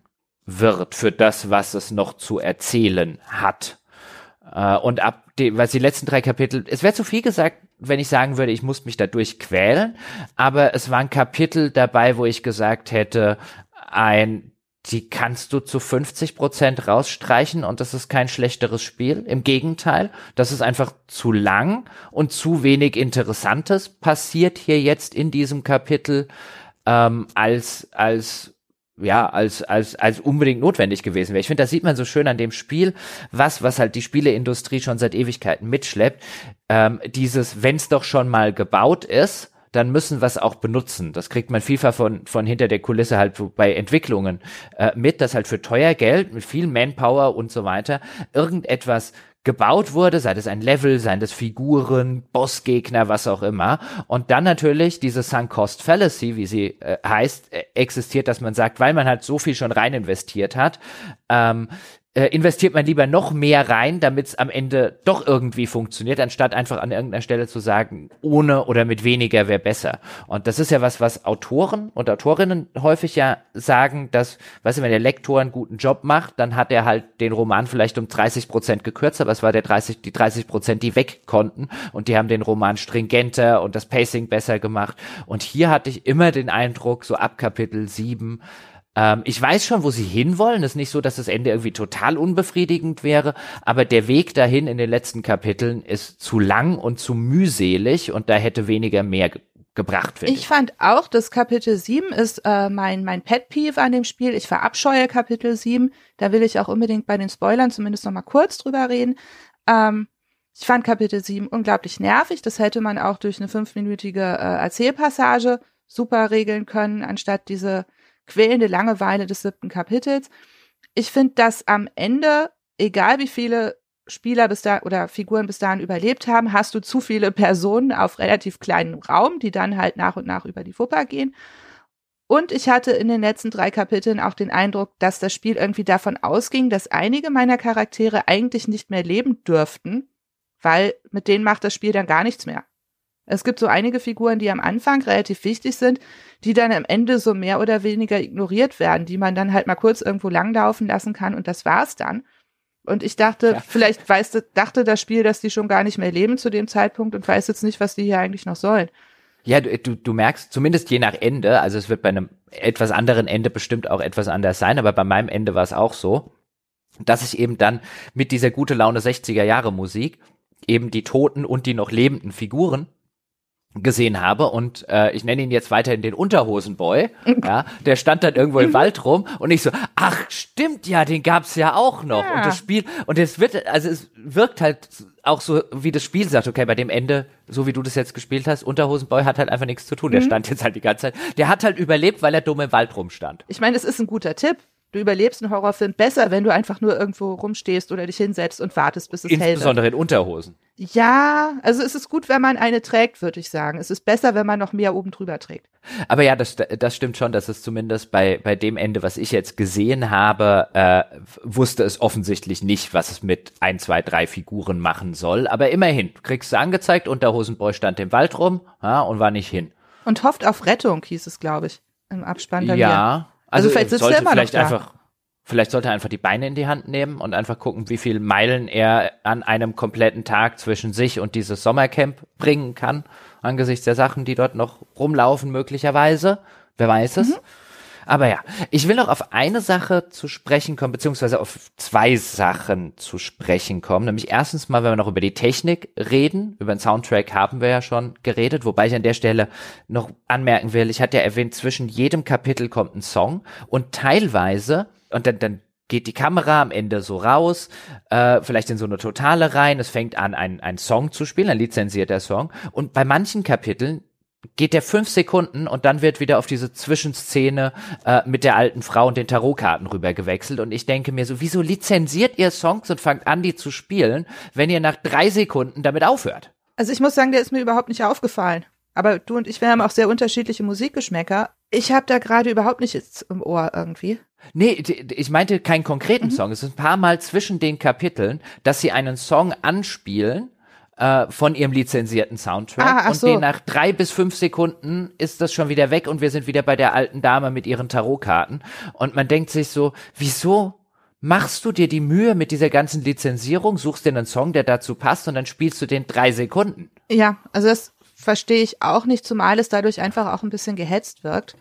wird für das, was es noch zu erzählen hat. Äh, und ab die, was die letzten drei Kapitel, es wäre zu viel gesagt, wenn ich sagen würde, ich muss mich dadurch quälen, aber es waren Kapitel dabei, wo ich gesagt hätte, ein die kannst du zu 50 Prozent rausstreichen und das ist kein schlechteres Spiel. Im Gegenteil, das ist einfach zu lang und zu wenig Interessantes passiert hier jetzt in diesem Kapitel ähm, als als ja, als, als, als unbedingt notwendig gewesen wäre. Ich finde, das sieht man so schön an dem Spiel, was, was halt die Spieleindustrie schon seit Ewigkeiten mitschleppt. Ähm, dieses, wenn es doch schon mal gebaut ist, dann müssen wir es auch benutzen. Das kriegt man vielfach von, von hinter der Kulisse halt bei Entwicklungen äh, mit, dass halt für teuer Geld, mit viel Manpower und so weiter, irgendetwas gebaut wurde, sei das ein Level, seien das Figuren, Bossgegner, was auch immer. Und dann natürlich diese Sunk Cost Fallacy, wie sie äh, heißt, äh, existiert, dass man sagt, weil man halt so viel schon rein investiert hat, ähm, äh, investiert man lieber noch mehr rein, damit es am Ende doch irgendwie funktioniert, anstatt einfach an irgendeiner Stelle zu sagen, ohne oder mit weniger wäre besser. Und das ist ja was, was Autoren und Autorinnen häufig ja sagen, dass, weißt du, wenn der Lektor einen guten Job macht, dann hat er halt den Roman vielleicht um 30 Prozent gekürzt, aber es war der 30, die 30 Prozent, die weg konnten und die haben den Roman stringenter und das Pacing besser gemacht. Und hier hatte ich immer den Eindruck, so ab Kapitel 7, ähm, ich weiß schon, wo sie hinwollen. Es ist nicht so, dass das Ende irgendwie total unbefriedigend wäre, aber der Weg dahin in den letzten Kapiteln ist zu lang und zu mühselig und da hätte weniger mehr ge gebracht, ich. Ich fand auch, dass Kapitel 7 ist äh, mein, mein Pet Peeve an dem Spiel. Ich verabscheue Kapitel 7. Da will ich auch unbedingt bei den Spoilern zumindest noch mal kurz drüber reden. Ähm, ich fand Kapitel 7 unglaublich nervig. Das hätte man auch durch eine fünfminütige äh, Erzählpassage super regeln können, anstatt diese quälende Langeweile des siebten Kapitels. Ich finde, dass am Ende, egal wie viele Spieler bis da oder Figuren bis dahin überlebt haben, hast du zu viele Personen auf relativ kleinem Raum, die dann halt nach und nach über die Wupper gehen. Und ich hatte in den letzten drei Kapiteln auch den Eindruck, dass das Spiel irgendwie davon ausging, dass einige meiner Charaktere eigentlich nicht mehr leben dürften, weil mit denen macht das Spiel dann gar nichts mehr. Es gibt so einige Figuren, die am Anfang relativ wichtig sind, die dann am Ende so mehr oder weniger ignoriert werden, die man dann halt mal kurz irgendwo langlaufen lassen kann und das war's dann. Und ich dachte, ja. vielleicht weiß, dachte das Spiel, dass die schon gar nicht mehr leben zu dem Zeitpunkt und weiß jetzt nicht, was die hier eigentlich noch sollen. Ja, du, du, du merkst, zumindest je nach Ende, also es wird bei einem etwas anderen Ende bestimmt auch etwas anders sein, aber bei meinem Ende war es auch so, dass ich eben dann mit dieser gute Laune 60er Jahre Musik eben die toten und die noch lebenden Figuren gesehen habe. Und äh, ich nenne ihn jetzt weiterhin den Unterhosenboy, ja, der stand dann irgendwo im Wald rum und ich so, ach stimmt ja, den gab's ja auch noch. Ja. und das Spiel und es wird, also es wirkt halt auch so, wie das Spiel sagt, okay, bei dem Ende, so wie du das jetzt gespielt hast, Unterhosenboy hat halt einfach nichts zu tun, der mhm. stand jetzt halt die ganze Zeit, der hat halt überlebt, weil er dumm im Wald rumstand. Ich meine, es ist ein guter Tipp, Du überlebst einen Horrorfilm besser, wenn du einfach nur irgendwo rumstehst oder dich hinsetzt und wartest, bis es hell wird. Insbesondere in Unterhosen. Ja, also es ist gut, wenn man eine trägt, würde ich sagen. Es ist besser, wenn man noch mehr oben drüber trägt. Aber ja, das, das stimmt schon, dass es zumindest bei, bei dem Ende, was ich jetzt gesehen habe, äh, wusste es offensichtlich nicht, was es mit ein, zwei, drei Figuren machen soll. Aber immerhin, kriegst du angezeigt, Unterhosenboy stand im Wald rum ja, und war nicht hin. Und hofft auf Rettung, hieß es, glaube ich, im Abspann bei ja, mir. Also, also vielleicht sitzt er immer vielleicht noch da. einfach Vielleicht sollte er einfach die Beine in die Hand nehmen und einfach gucken, wie viel Meilen er an einem kompletten Tag zwischen sich und dieses Sommercamp bringen kann, angesichts der Sachen, die dort noch rumlaufen, möglicherweise. Wer weiß es. Mhm. Aber ja, ich will noch auf eine Sache zu sprechen kommen, beziehungsweise auf zwei Sachen zu sprechen kommen. Nämlich erstens mal, wenn wir noch über die Technik reden, über den Soundtrack haben wir ja schon geredet, wobei ich an der Stelle noch anmerken will, ich hatte ja erwähnt, zwischen jedem Kapitel kommt ein Song und teilweise, und dann, dann geht die Kamera am Ende so raus, äh, vielleicht in so eine Totale rein, es fängt an, ein, ein Song zu spielen, ein lizenzierter Song. Und bei manchen Kapiteln geht der fünf Sekunden und dann wird wieder auf diese Zwischenszene äh, mit der alten Frau und den Tarotkarten rüber gewechselt und ich denke mir so, wieso lizenziert ihr Songs und fangt an, die zu spielen, wenn ihr nach drei Sekunden damit aufhört? Also ich muss sagen, der ist mir überhaupt nicht aufgefallen. Aber du und ich, wir haben auch sehr unterschiedliche Musikgeschmäcker. Ich habe da gerade überhaupt nichts im Ohr irgendwie. Nee, ich meinte keinen konkreten mhm. Song. Es ist ein paar Mal zwischen den Kapiteln, dass sie einen Song anspielen äh, von ihrem lizenzierten Soundtrack. Ah, und so. den nach drei bis fünf Sekunden ist das schon wieder weg und wir sind wieder bei der alten Dame mit ihren Tarotkarten. Und man denkt sich so, wieso machst du dir die Mühe mit dieser ganzen Lizenzierung, suchst dir einen Song, der dazu passt und dann spielst du den drei Sekunden? Ja, also das verstehe ich auch nicht, zumal es dadurch einfach auch ein bisschen gehetzt wirkt.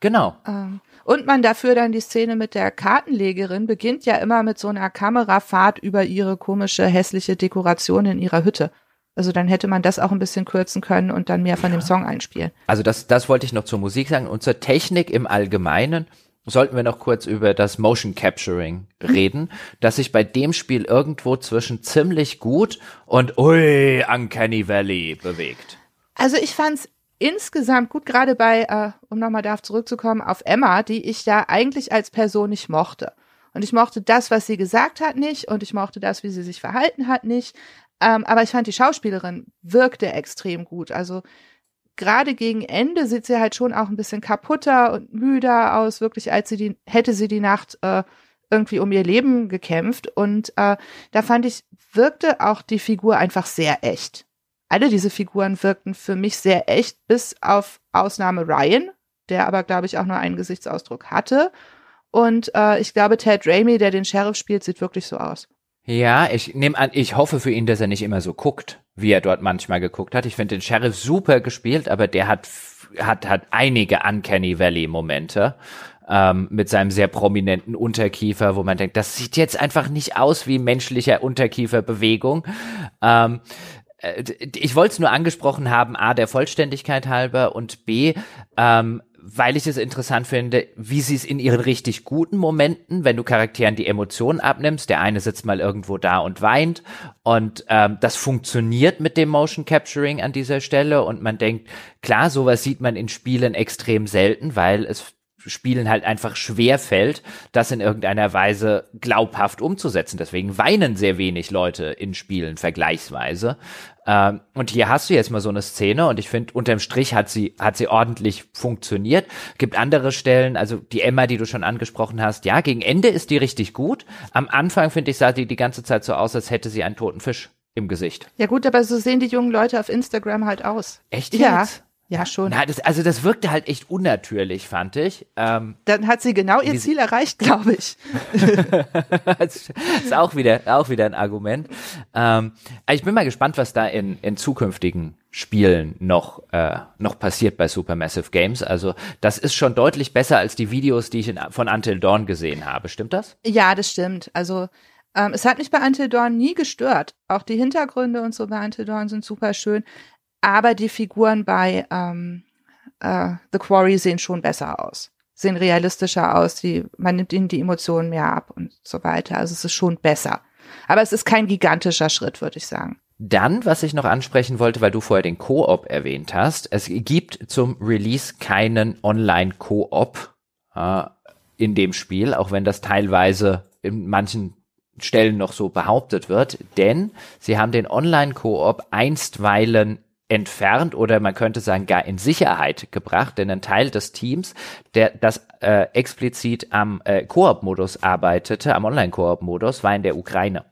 Genau. Ähm, und man dafür dann die Szene mit der Kartenlegerin beginnt ja immer mit so einer Kamerafahrt über ihre komische, hässliche Dekoration in ihrer Hütte. Also dann hätte man das auch ein bisschen kürzen können und dann mehr von ja. dem Song einspielen. Also das, das wollte ich noch zur Musik sagen und zur Technik im Allgemeinen sollten wir noch kurz über das Motion Capturing reden, das sich bei dem Spiel irgendwo zwischen ziemlich gut und ui, Uncanny Valley bewegt. Also ich fand's insgesamt gut, gerade bei, äh, um nochmal darauf zurückzukommen, auf Emma, die ich ja eigentlich als Person nicht mochte. Und ich mochte das, was sie gesagt hat, nicht und ich mochte das, wie sie sich verhalten hat, nicht. Ähm, aber ich fand, die Schauspielerin wirkte extrem gut. Also gerade gegen Ende sieht sie halt schon auch ein bisschen kaputter und müder aus, wirklich, als sie die, hätte sie die Nacht äh, irgendwie um ihr Leben gekämpft. Und äh, da fand ich, wirkte auch die Figur einfach sehr echt. Alle diese Figuren wirkten für mich sehr echt, bis auf Ausnahme Ryan, der aber, glaube ich, auch nur einen Gesichtsausdruck hatte. Und äh, ich glaube, Ted Raimi, der den Sheriff spielt, sieht wirklich so aus. Ja, ich nehme an, ich hoffe für ihn, dass er nicht immer so guckt, wie er dort manchmal geguckt hat. Ich finde den Sheriff super gespielt, aber der hat hat hat einige Uncanny Valley Momente ähm, mit seinem sehr prominenten Unterkiefer, wo man denkt, das sieht jetzt einfach nicht aus wie menschlicher Unterkieferbewegung. Ähm, äh, ich wollte es nur angesprochen haben, a der Vollständigkeit halber und b ähm, weil ich es interessant finde, wie sie es in ihren richtig guten Momenten, wenn du Charakteren die Emotionen abnimmst, der eine sitzt mal irgendwo da und weint und ähm, das funktioniert mit dem Motion Capturing an dieser Stelle und man denkt, klar, sowas sieht man in Spielen extrem selten, weil es Spielen halt einfach schwer fällt, das in irgendeiner Weise glaubhaft umzusetzen. Deswegen weinen sehr wenig Leute in Spielen vergleichsweise. Ähm, und hier hast du jetzt mal so eine Szene und ich finde, unterm Strich hat sie, hat sie ordentlich funktioniert. Gibt andere Stellen, also die Emma, die du schon angesprochen hast, ja, gegen Ende ist die richtig gut. Am Anfang, finde ich, sah die die ganze Zeit so aus, als hätte sie einen toten Fisch im Gesicht. Ja gut, aber so sehen die jungen Leute auf Instagram halt aus. Echt jetzt? Ja. Ja, schon. Na, das, also das wirkte halt echt unnatürlich, fand ich. Ähm, Dann hat sie genau ihr Ziel erreicht, glaube ich. das ist auch wieder, auch wieder ein Argument. Ähm, ich bin mal gespannt, was da in, in zukünftigen Spielen noch, äh, noch passiert bei Supermassive Games. Also das ist schon deutlich besser als die Videos, die ich in, von Until Dawn gesehen habe. Stimmt das? Ja, das stimmt. Also ähm, es hat mich bei Until Dawn nie gestört. Auch die Hintergründe und so bei Until Dawn sind super schön. Aber die Figuren bei ähm, äh, The Quarry sehen schon besser aus, sehen realistischer aus, die, man nimmt ihnen die Emotionen mehr ab und so weiter. Also es ist schon besser. Aber es ist kein gigantischer Schritt, würde ich sagen. Dann, was ich noch ansprechen wollte, weil du vorher den Koop erwähnt hast, es gibt zum Release keinen Online-Koop äh, in dem Spiel, auch wenn das teilweise in manchen Stellen noch so behauptet wird, denn sie haben den Online-Koop einstweilen entfernt oder man könnte sagen gar in Sicherheit gebracht, denn ein Teil des Teams, der das äh, explizit am äh, Koop-Modus arbeitete, am Online-Koop-Modus, war in der Ukraine.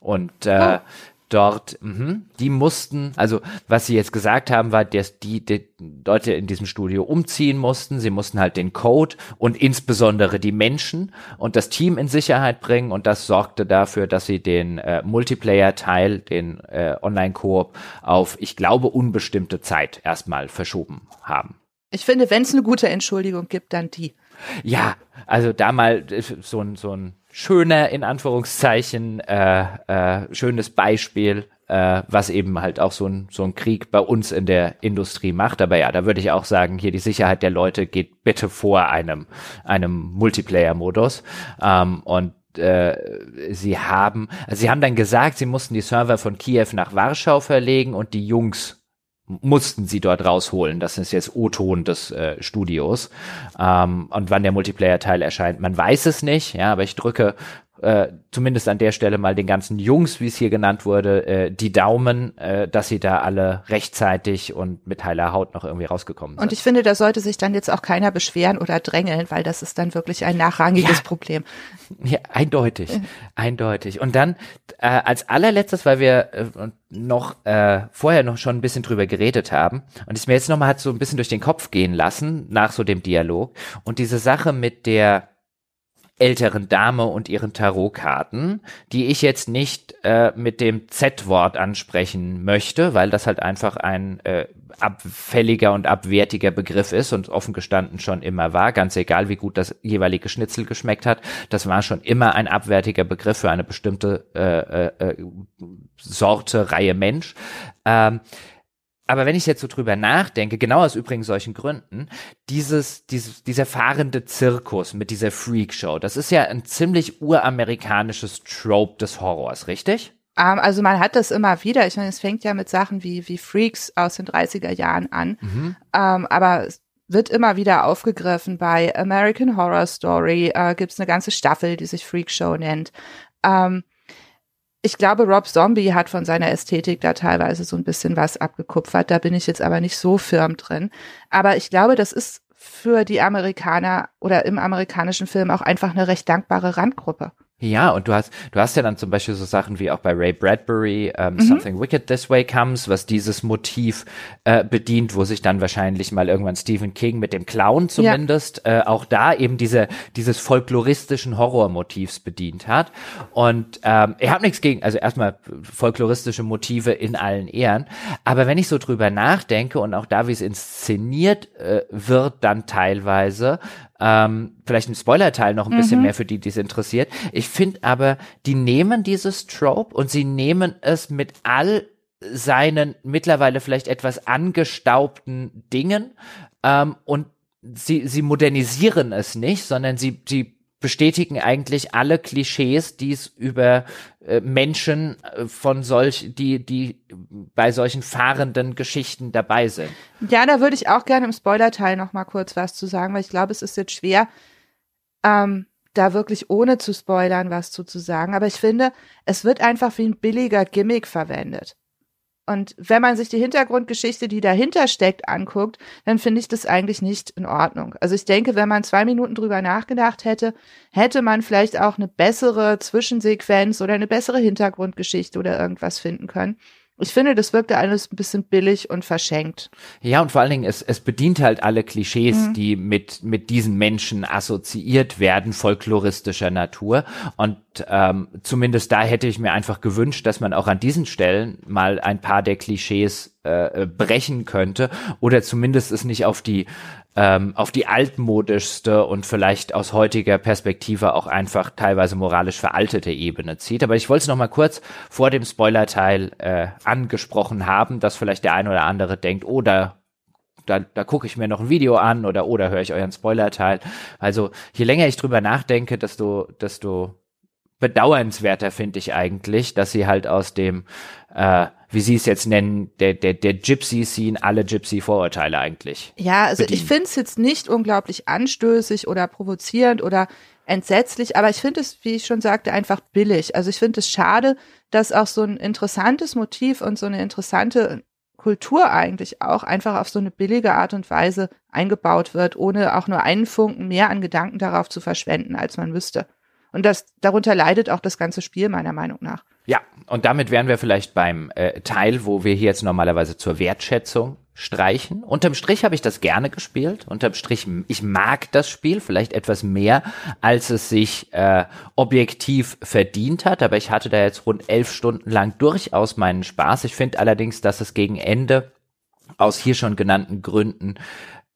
Und äh, oh dort, mh, die mussten, also was sie jetzt gesagt haben, war, dass die, die Leute in diesem Studio umziehen mussten. Sie mussten halt den Code und insbesondere die Menschen und das Team in Sicherheit bringen und das sorgte dafür, dass sie den äh, Multiplayer-Teil, den äh, Online-Koop auf, ich glaube, unbestimmte Zeit erstmal verschoben haben. Ich finde, wenn es eine gute Entschuldigung gibt, dann die. Ja, also da mal so ein, so ein schöner, in Anführungszeichen, äh, äh, schönes Beispiel, äh, was eben halt auch so ein, so ein Krieg bei uns in der Industrie macht. Aber ja, da würde ich auch sagen, hier die Sicherheit der Leute geht bitte vor einem, einem Multiplayer-Modus. Ähm, und äh, sie haben, also sie haben dann gesagt, sie mussten die Server von Kiew nach Warschau verlegen und die Jungs mussten sie dort rausholen. Das ist jetzt O-Ton des äh, Studios. Ähm, und wann der Multiplayer-Teil erscheint, man weiß es nicht, ja, aber ich drücke äh, zumindest an der Stelle mal den ganzen Jungs, wie es hier genannt wurde, äh, die Daumen, äh, dass sie da alle rechtzeitig und mit heiler Haut noch irgendwie rausgekommen sind. Und ich finde, da sollte sich dann jetzt auch keiner beschweren oder drängeln, weil das ist dann wirklich ein nachrangiges ja. Problem. Ja, eindeutig, ja. eindeutig. Und dann äh, als allerletztes, weil wir äh, noch äh, vorher noch schon ein bisschen drüber geredet haben und es mir jetzt nochmal hat so ein bisschen durch den Kopf gehen lassen nach so dem Dialog und diese Sache mit der älteren Dame und ihren Tarotkarten, die ich jetzt nicht äh, mit dem Z-Wort ansprechen möchte, weil das halt einfach ein äh, abfälliger und abwertiger Begriff ist und offen gestanden schon immer war, ganz egal wie gut das jeweilige Schnitzel geschmeckt hat, das war schon immer ein abwertiger Begriff für eine bestimmte äh, äh, äh Sorte, Reihe Mensch. Ähm, aber wenn ich jetzt so drüber nachdenke, genau aus übrigens solchen Gründen, dieses, dieses, dieser fahrende Zirkus mit dieser Freakshow, das ist ja ein ziemlich uramerikanisches Trope des Horrors, richtig? Ähm, also man hat das immer wieder. Ich meine, es fängt ja mit Sachen wie, wie Freaks aus den 30er Jahren an. Mhm. Ähm, aber es wird immer wieder aufgegriffen. Bei American Horror Story äh, gibt es eine ganze Staffel, die sich Freakshow nennt. Um, ähm, ich glaube, Rob Zombie hat von seiner Ästhetik da teilweise so ein bisschen was abgekupfert. Da bin ich jetzt aber nicht so firm drin. Aber ich glaube, das ist für die Amerikaner oder im amerikanischen Film auch einfach eine recht dankbare Randgruppe. Ja, und du hast, du hast ja dann zum Beispiel so Sachen wie auch bei Ray Bradbury, ähm, mhm. Something Wicked This Way Comes, was dieses Motiv äh, bedient, wo sich dann wahrscheinlich mal irgendwann Stephen King mit dem Clown zumindest ja. äh, auch da eben diese, dieses folkloristischen Horrormotivs bedient hat. Und ähm, ich habe nichts gegen, also erstmal folkloristische Motive in allen Ehren, aber wenn ich so drüber nachdenke und auch da, wie es inszeniert äh, wird, dann teilweise, ähm, vielleicht ein Spoilerteil noch ein mhm. bisschen mehr für die, die es interessiert. Ich finde aber, die nehmen dieses Trope und sie nehmen es mit all seinen mittlerweile vielleicht etwas angestaubten Dingen ähm, und sie, sie modernisieren es nicht, sondern sie, sie bestätigen eigentlich alle Klischees, die es über äh, Menschen äh, von solch, die, die bei solchen fahrenden Geschichten dabei sind. Ja, da würde ich auch gerne im Spoilerteil noch mal kurz was zu sagen, weil ich glaube, es ist jetzt schwer, ähm, da wirklich ohne zu spoilern was zu, zu sagen. Aber ich finde, es wird einfach wie ein billiger Gimmick verwendet. Und wenn man sich die Hintergrundgeschichte, die dahinter steckt, anguckt, dann finde ich das eigentlich nicht in Ordnung. Also ich denke, wenn man zwei Minuten drüber nachgedacht hätte, hätte man vielleicht auch eine bessere Zwischensequenz oder eine bessere Hintergrundgeschichte oder irgendwas finden können. Ich finde, das wirkte alles ein bisschen billig und verschenkt. Ja, und vor allen Dingen, es, es bedient halt alle Klischees, mhm. die mit, mit diesen Menschen assoziiert werden, folkloristischer Natur. Und ähm, zumindest da hätte ich mir einfach gewünscht, dass man auch an diesen Stellen mal ein paar der Klischees äh, brechen könnte oder zumindest es nicht auf die ähm, auf die altmodischste und vielleicht aus heutiger Perspektive auch einfach teilweise moralisch veraltete Ebene zieht. Aber ich wollte es noch mal kurz vor dem Spoilerteil äh, angesprochen haben, dass vielleicht der eine oder andere denkt, oh, da da, da gucke ich mir noch ein Video an oder oder höre ich euren Spoilerteil. Also je länger ich drüber nachdenke, desto desto bedauernswerter finde ich eigentlich, dass sie halt aus dem, äh, wie sie es jetzt nennen, der, der, der Gypsy-Scene alle Gypsy-Vorurteile eigentlich. Ja, also bedienen. ich finde es jetzt nicht unglaublich anstößig oder provozierend oder entsetzlich, aber ich finde es, wie ich schon sagte, einfach billig. Also ich finde es schade, dass auch so ein interessantes Motiv und so eine interessante Kultur eigentlich auch einfach auf so eine billige Art und Weise eingebaut wird, ohne auch nur einen Funken mehr an Gedanken darauf zu verschwenden, als man müsste. Und das, darunter leidet auch das ganze Spiel meiner Meinung nach. Ja, und damit wären wir vielleicht beim äh, Teil, wo wir hier jetzt normalerweise zur Wertschätzung streichen. Unterm Strich habe ich das gerne gespielt. Unterm Strich, ich mag das Spiel vielleicht etwas mehr, als es sich äh, objektiv verdient hat. Aber ich hatte da jetzt rund elf Stunden lang durchaus meinen Spaß. Ich finde allerdings, dass es gegen Ende aus hier schon genannten Gründen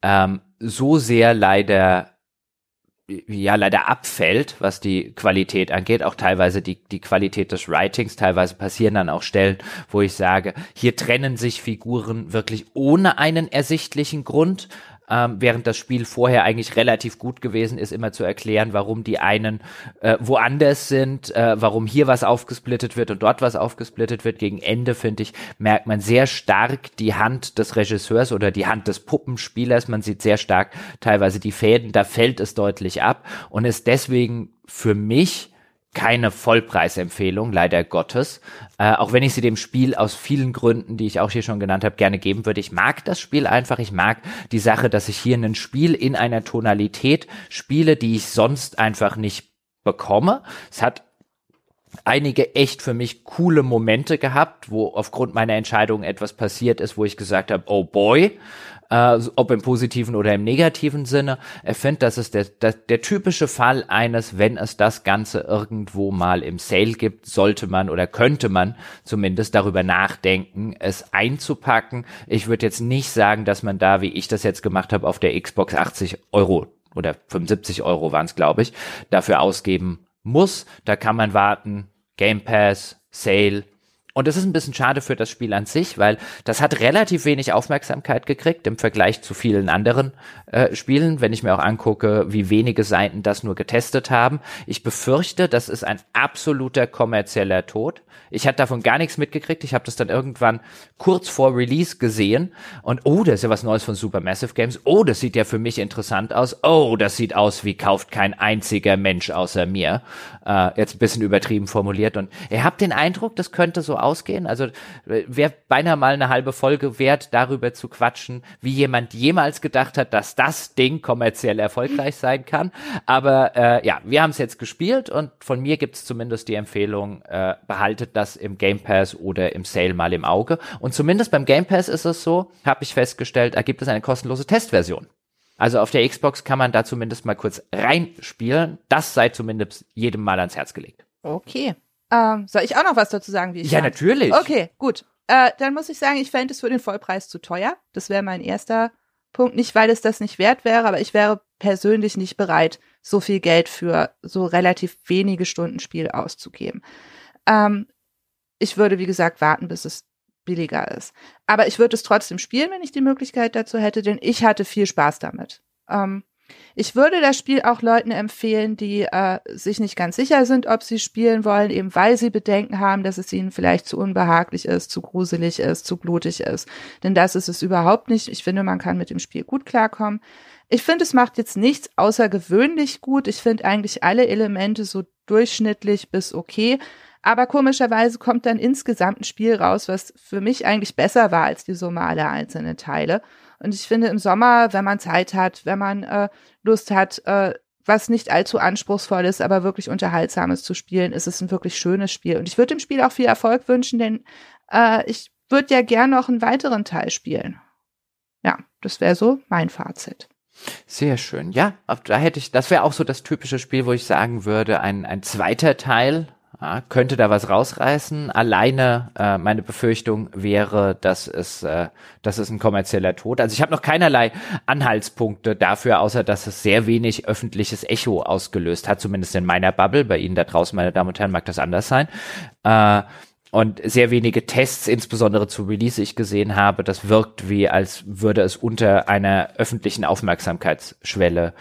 ähm, so sehr leider ja leider abfällt, was die Qualität angeht, auch teilweise die, die Qualität des Writings, teilweise passieren dann auch Stellen, wo ich sage, hier trennen sich Figuren wirklich ohne einen ersichtlichen Grund, ähm, während das Spiel vorher eigentlich relativ gut gewesen ist, immer zu erklären, warum die einen äh, woanders sind, äh, warum hier was aufgesplittet wird und dort was aufgesplittet wird. Gegen Ende, finde ich, merkt man sehr stark die Hand des Regisseurs oder die Hand des Puppenspielers. Man sieht sehr stark teilweise die Fäden, da fällt es deutlich ab und ist deswegen für mich keine Vollpreisempfehlung, leider Gottes. Äh, auch wenn ich sie dem Spiel aus vielen Gründen, die ich auch hier schon genannt habe, gerne geben würde. Ich mag das Spiel einfach. Ich mag die Sache, dass ich hier ein Spiel in einer Tonalität spiele, die ich sonst einfach nicht bekomme. Es hat einige echt für mich coole Momente gehabt, wo aufgrund meiner Entscheidung etwas passiert ist, wo ich gesagt habe, oh boy, äh, ob im positiven oder im negativen Sinne. Er findet, das ist der, der, der typische Fall eines, wenn es das Ganze irgendwo mal im Sale gibt, sollte man oder könnte man zumindest darüber nachdenken, es einzupacken. Ich würde jetzt nicht sagen, dass man da, wie ich das jetzt gemacht habe, auf der Xbox 80 Euro oder 75 Euro waren es, glaube ich, dafür ausgeben muss. Da kann man warten. Game Pass, Sale, und das ist ein bisschen schade für das Spiel an sich, weil das hat relativ wenig Aufmerksamkeit gekriegt im Vergleich zu vielen anderen äh, Spielen, wenn ich mir auch angucke, wie wenige Seiten das nur getestet haben. Ich befürchte, das ist ein absoluter kommerzieller Tod. Ich hatte davon gar nichts mitgekriegt. Ich habe das dann irgendwann kurz vor Release gesehen und oh, das ist ja was Neues von Supermassive Games. Oh, das sieht ja für mich interessant aus. Oh, das sieht aus wie kauft kein einziger Mensch außer mir. Äh, jetzt ein bisschen übertrieben formuliert. Und ihr habt den Eindruck, das könnte so ausgehen. Also wäre beinahe mal eine halbe Folge wert, darüber zu quatschen, wie jemand jemals gedacht hat, dass das Ding kommerziell erfolgreich sein kann. Aber äh, ja, wir haben es jetzt gespielt und von mir gibt es zumindest die Empfehlung, äh, behaltet das im Game Pass oder im Sale mal im Auge. Und zumindest beim Game Pass ist es so, habe ich festgestellt, da gibt es eine kostenlose Testversion. Also auf der Xbox kann man da zumindest mal kurz reinspielen. Das sei zumindest jedem mal ans Herz gelegt. Okay. Ähm, soll ich auch noch was dazu sagen, wie ich Ja, fand? natürlich. Okay, gut. Äh, dann muss ich sagen, ich fände es für den Vollpreis zu teuer. Das wäre mein erster Punkt. Nicht, weil es das nicht wert wäre, aber ich wäre persönlich nicht bereit, so viel Geld für so relativ wenige Stunden Spiel auszugeben. Ähm, ich würde, wie gesagt, warten, bis es billiger ist. Aber ich würde es trotzdem spielen, wenn ich die Möglichkeit dazu hätte, denn ich hatte viel Spaß damit. Ähm, ich würde das Spiel auch Leuten empfehlen, die äh, sich nicht ganz sicher sind, ob sie spielen wollen, eben weil sie Bedenken haben, dass es ihnen vielleicht zu unbehaglich ist, zu gruselig ist, zu blutig ist. Denn das ist es überhaupt nicht. Ich finde, man kann mit dem Spiel gut klarkommen. Ich finde, es macht jetzt nichts außergewöhnlich gut. Ich finde eigentlich alle Elemente so durchschnittlich bis okay. Aber komischerweise kommt dann insgesamt ein Spiel raus, was für mich eigentlich besser war als die Summe aller einzelnen Teile. Und ich finde im Sommer, wenn man Zeit hat, wenn man äh, Lust hat, äh, was nicht allzu anspruchsvoll ist, aber wirklich unterhaltsames zu spielen, ist es ein wirklich schönes Spiel. Und ich würde dem Spiel auch viel Erfolg wünschen, denn äh, ich würde ja gern noch einen weiteren Teil spielen. Ja, das wäre so mein Fazit. Sehr schön. Ja, da hätte ich, das wäre auch so das typische Spiel, wo ich sagen würde, ein, ein zweiter Teil ja, könnte da was rausreißen. Alleine äh, meine Befürchtung wäre, dass es, äh, dass es ein kommerzieller Tod. Also ich habe noch keinerlei Anhaltspunkte dafür, außer dass es sehr wenig öffentliches Echo ausgelöst hat, zumindest in meiner Bubble. Bei Ihnen da draußen, meine Damen und Herren, mag das anders sein. Äh, und sehr wenige Tests, insbesondere zu Release, ich gesehen habe, das wirkt wie, als würde es unter einer öffentlichen Aufmerksamkeitsschwelle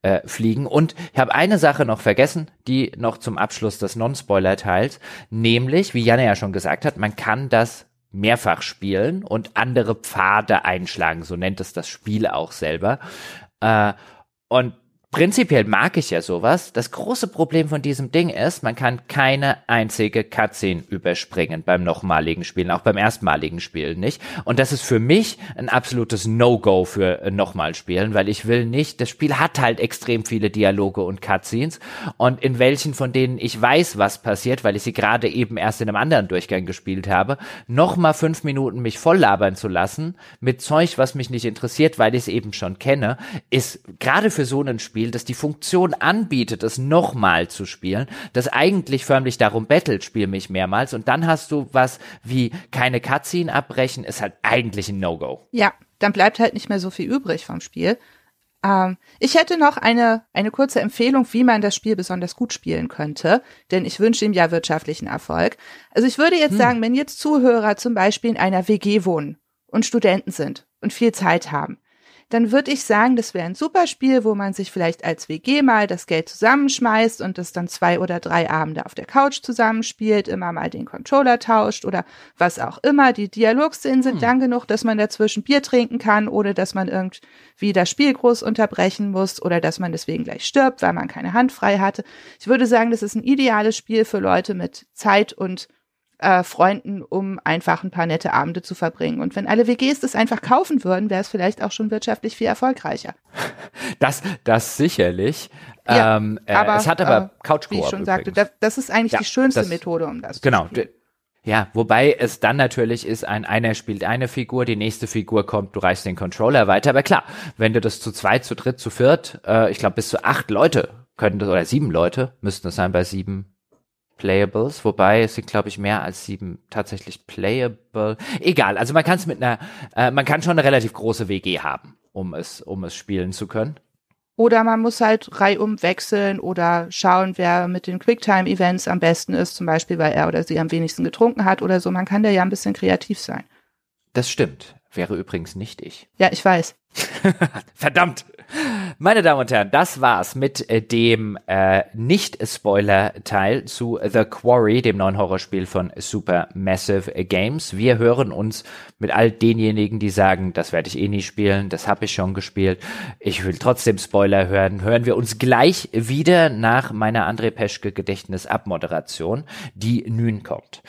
äh, fliegen. Und ich habe eine Sache noch vergessen, die noch zum Abschluss des Non-Spoiler-Teils, nämlich, wie Janne ja schon gesagt hat, man kann das mehrfach spielen und andere Pfade einschlagen, so nennt es das Spiel auch selber. Äh, und Prinzipiell mag ich ja sowas. Das große Problem von diesem Ding ist, man kann keine einzige Cutscene überspringen beim nochmaligen Spielen, auch beim erstmaligen Spielen nicht. Und das ist für mich ein absolutes No-Go für äh, nochmal spielen, weil ich will nicht, das Spiel hat halt extrem viele Dialoge und Cutscenes und in welchen von denen ich weiß, was passiert, weil ich sie gerade eben erst in einem anderen Durchgang gespielt habe, nochmal fünf Minuten mich voll labern zu lassen mit Zeug, was mich nicht interessiert, weil ich es eben schon kenne, ist gerade für so ein Spiel Spiel, das die Funktion anbietet, es nochmal zu spielen, das eigentlich förmlich darum bettelt, spiel mich mehrmals und dann hast du was wie keine Cutscene abbrechen, ist halt eigentlich ein No-Go. Ja, dann bleibt halt nicht mehr so viel übrig vom Spiel. Ähm, ich hätte noch eine, eine kurze Empfehlung, wie man das Spiel besonders gut spielen könnte, denn ich wünsche ihm ja wirtschaftlichen Erfolg. Also ich würde jetzt hm. sagen, wenn jetzt Zuhörer zum Beispiel in einer WG wohnen und Studenten sind und viel Zeit haben, dann würde ich sagen, das wäre ein super Spiel, wo man sich vielleicht als WG mal das Geld zusammenschmeißt und das dann zwei oder drei Abende auf der Couch zusammenspielt, immer mal den Controller tauscht oder was auch immer. Die Dialogszenen sind hm. lang genug, dass man dazwischen Bier trinken kann, ohne dass man irgendwie das Spiel groß unterbrechen muss oder dass man deswegen gleich stirbt, weil man keine Hand frei hatte. Ich würde sagen, das ist ein ideales Spiel für Leute mit Zeit und äh, Freunden, um einfach ein paar nette Abende zu verbringen. Und wenn alle WGs das einfach kaufen würden, wäre es vielleicht auch schon wirtschaftlich viel erfolgreicher. Das, das sicherlich. Ja, ähm, äh, aber, es hat aber äh, Couch Wie ich schon sagte, das, das ist eigentlich ja, die schönste das, Methode, um das genau, zu spielen. Ja, wobei es dann natürlich ist, ein einer spielt eine Figur, die nächste Figur kommt, du reichst den Controller weiter. Aber klar, wenn du das zu zweit, zu dritt, zu viert, äh, ich glaube bis zu acht Leute könnten das, oder sieben Leute müssten es sein bei sieben Playables, wobei es sind, glaube ich, mehr als sieben tatsächlich playable. Egal, also man kann es mit einer, äh, man kann schon eine relativ große WG haben, um es, um es spielen zu können. Oder man muss halt reihum wechseln oder schauen, wer mit den Quicktime-Events am besten ist, zum Beispiel, weil er oder sie am wenigsten getrunken hat oder so. Man kann da ja ein bisschen kreativ sein. Das stimmt. Wäre übrigens nicht ich. Ja, ich weiß. Verdammt. Meine Damen und Herren, das war's mit äh, dem äh, Nicht-Spoiler-Teil zu The Quarry, dem neuen Horrorspiel von Supermassive Games. Wir hören uns mit all denjenigen, die sagen, das werde ich eh nie spielen, das habe ich schon gespielt. Ich will trotzdem Spoiler hören. Hören wir uns gleich wieder nach meiner André Peschke Gedächtnis-Abmoderation, die nun kommt.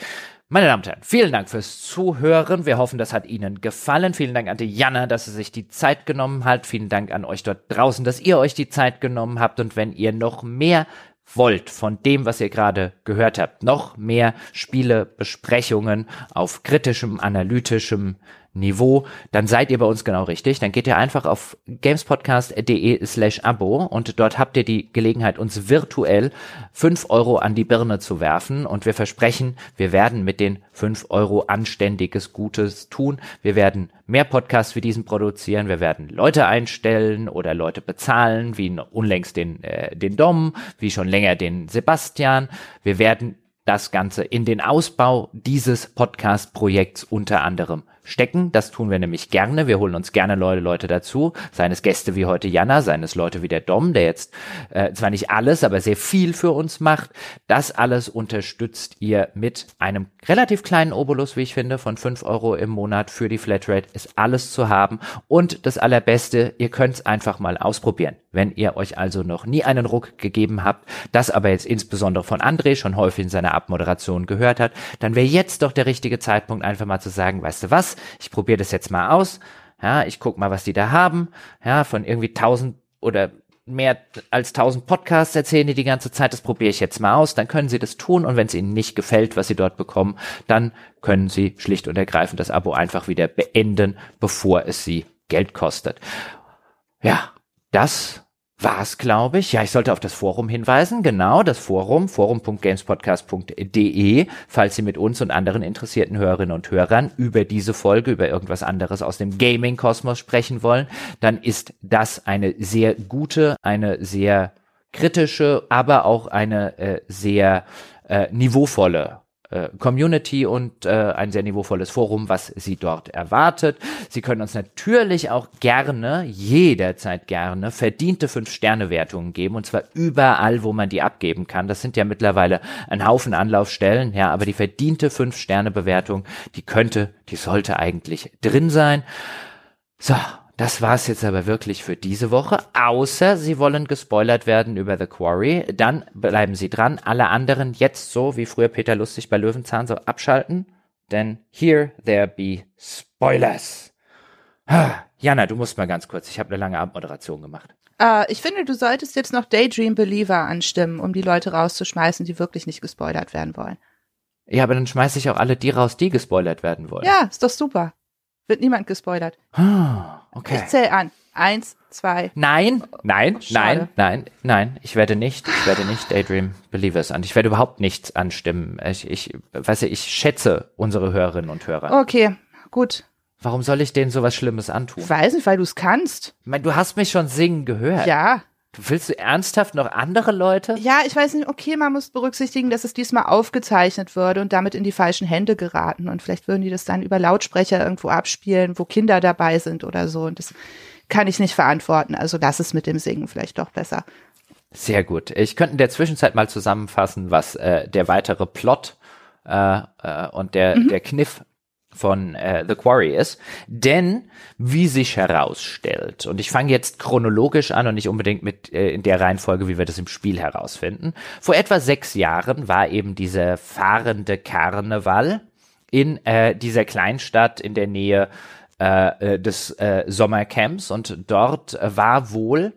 Meine Damen und Herren, vielen Dank fürs Zuhören. Wir hoffen, das hat Ihnen gefallen. Vielen Dank an die Janna, dass sie sich die Zeit genommen hat. Vielen Dank an euch dort draußen, dass ihr euch die Zeit genommen habt. Und wenn ihr noch mehr wollt von dem, was ihr gerade gehört habt, noch mehr Spielebesprechungen auf kritischem, analytischem Niveau, dann seid ihr bei uns genau richtig. Dann geht ihr einfach auf gamespodcast.de slash Abo und dort habt ihr die Gelegenheit, uns virtuell fünf Euro an die Birne zu werfen und wir versprechen, wir werden mit den fünf Euro anständiges Gutes tun. Wir werden mehr Podcasts wie diesen produzieren. Wir werden Leute einstellen oder Leute bezahlen, wie unlängst den, äh, den Dom, wie schon länger den Sebastian. Wir werden das Ganze in den Ausbau dieses Podcast-Projekts unter anderem stecken. Das tun wir nämlich gerne. Wir holen uns gerne Leute, Leute dazu. Seines Gäste wie heute Jana, seines Leute wie der Dom, der jetzt äh, zwar nicht alles, aber sehr viel für uns macht. Das alles unterstützt ihr mit einem relativ kleinen Obolus, wie ich finde, von fünf Euro im Monat für die Flatrate. Ist alles zu haben. Und das Allerbeste, ihr könnt es einfach mal ausprobieren. Wenn ihr euch also noch nie einen Ruck gegeben habt, das aber jetzt insbesondere von André schon häufig in seiner Abmoderation gehört hat, dann wäre jetzt doch der richtige Zeitpunkt, einfach mal zu sagen, weißt du was, ich probiere das jetzt mal aus. Ja, ich guck mal, was die da haben. Ja, von irgendwie tausend oder mehr als tausend Podcasts erzählen die die ganze Zeit, das probiere ich jetzt mal aus, dann können sie das tun und wenn es ihnen nicht gefällt, was sie dort bekommen, dann können sie schlicht und ergreifend das Abo einfach wieder beenden, bevor es sie Geld kostet. Ja, das war's, glaube ich. Ja, ich sollte auf das Forum hinweisen. Genau, das Forum, forum.gamespodcast.de, falls Sie mit uns und anderen interessierten Hörerinnen und Hörern über diese Folge, über irgendwas anderes aus dem Gaming-Kosmos sprechen wollen, dann ist das eine sehr gute, eine sehr kritische, aber auch eine äh, sehr äh, niveauvolle Community und äh, ein sehr niveauvolles Forum, was Sie dort erwartet. Sie können uns natürlich auch gerne, jederzeit gerne, verdiente Fünf-Sterne-Wertungen geben und zwar überall, wo man die abgeben kann. Das sind ja mittlerweile ein Haufen Anlaufstellen, ja, aber die verdiente Fünf-Sterne-Bewertung, die könnte, die sollte eigentlich drin sein. So, das war's jetzt aber wirklich für diese Woche. Außer Sie wollen gespoilert werden über The Quarry. Dann bleiben Sie dran. Alle anderen jetzt so, wie früher Peter Lustig bei Löwenzahn, so abschalten. Denn here there be spoilers. Jana, du musst mal ganz kurz. Ich habe eine lange Abmoderation gemacht. Uh, ich finde, du solltest jetzt noch Daydream Believer anstimmen, um die Leute rauszuschmeißen, die wirklich nicht gespoilert werden wollen. Ja, aber dann schmeiße ich auch alle die raus, die gespoilert werden wollen. Ja, ist doch super. Wird niemand gespoilert. Okay. Ich zähle an. Eins, zwei. Nein, nein, Schade. nein, nein, nein. Ich werde nicht, ich werde nicht Daydream Believers an. Ich werde überhaupt nichts anstimmen. Ich, ich, weiß ja, ich schätze unsere Hörerinnen und Hörer. Okay, gut. Warum soll ich denen sowas Schlimmes antun? Ich weiß nicht, weil du es kannst. Ich meine, du hast mich schon singen gehört. Ja. Willst du ernsthaft noch andere Leute? Ja, ich weiß nicht, okay, man muss berücksichtigen, dass es diesmal aufgezeichnet würde und damit in die falschen Hände geraten. Und vielleicht würden die das dann über Lautsprecher irgendwo abspielen, wo Kinder dabei sind oder so. Und das kann ich nicht verantworten. Also lass es mit dem Singen vielleicht doch besser. Sehr gut. Ich könnte in der Zwischenzeit mal zusammenfassen, was äh, der weitere Plot äh, äh, und der, der Kniff von äh, The Quarry ist. Denn, wie sich herausstellt, und ich fange jetzt chronologisch an und nicht unbedingt mit äh, in der Reihenfolge, wie wir das im Spiel herausfinden. Vor etwa sechs Jahren war eben dieser fahrende Karneval in äh, dieser Kleinstadt in der Nähe äh, äh, des äh, Sommercamps und dort war wohl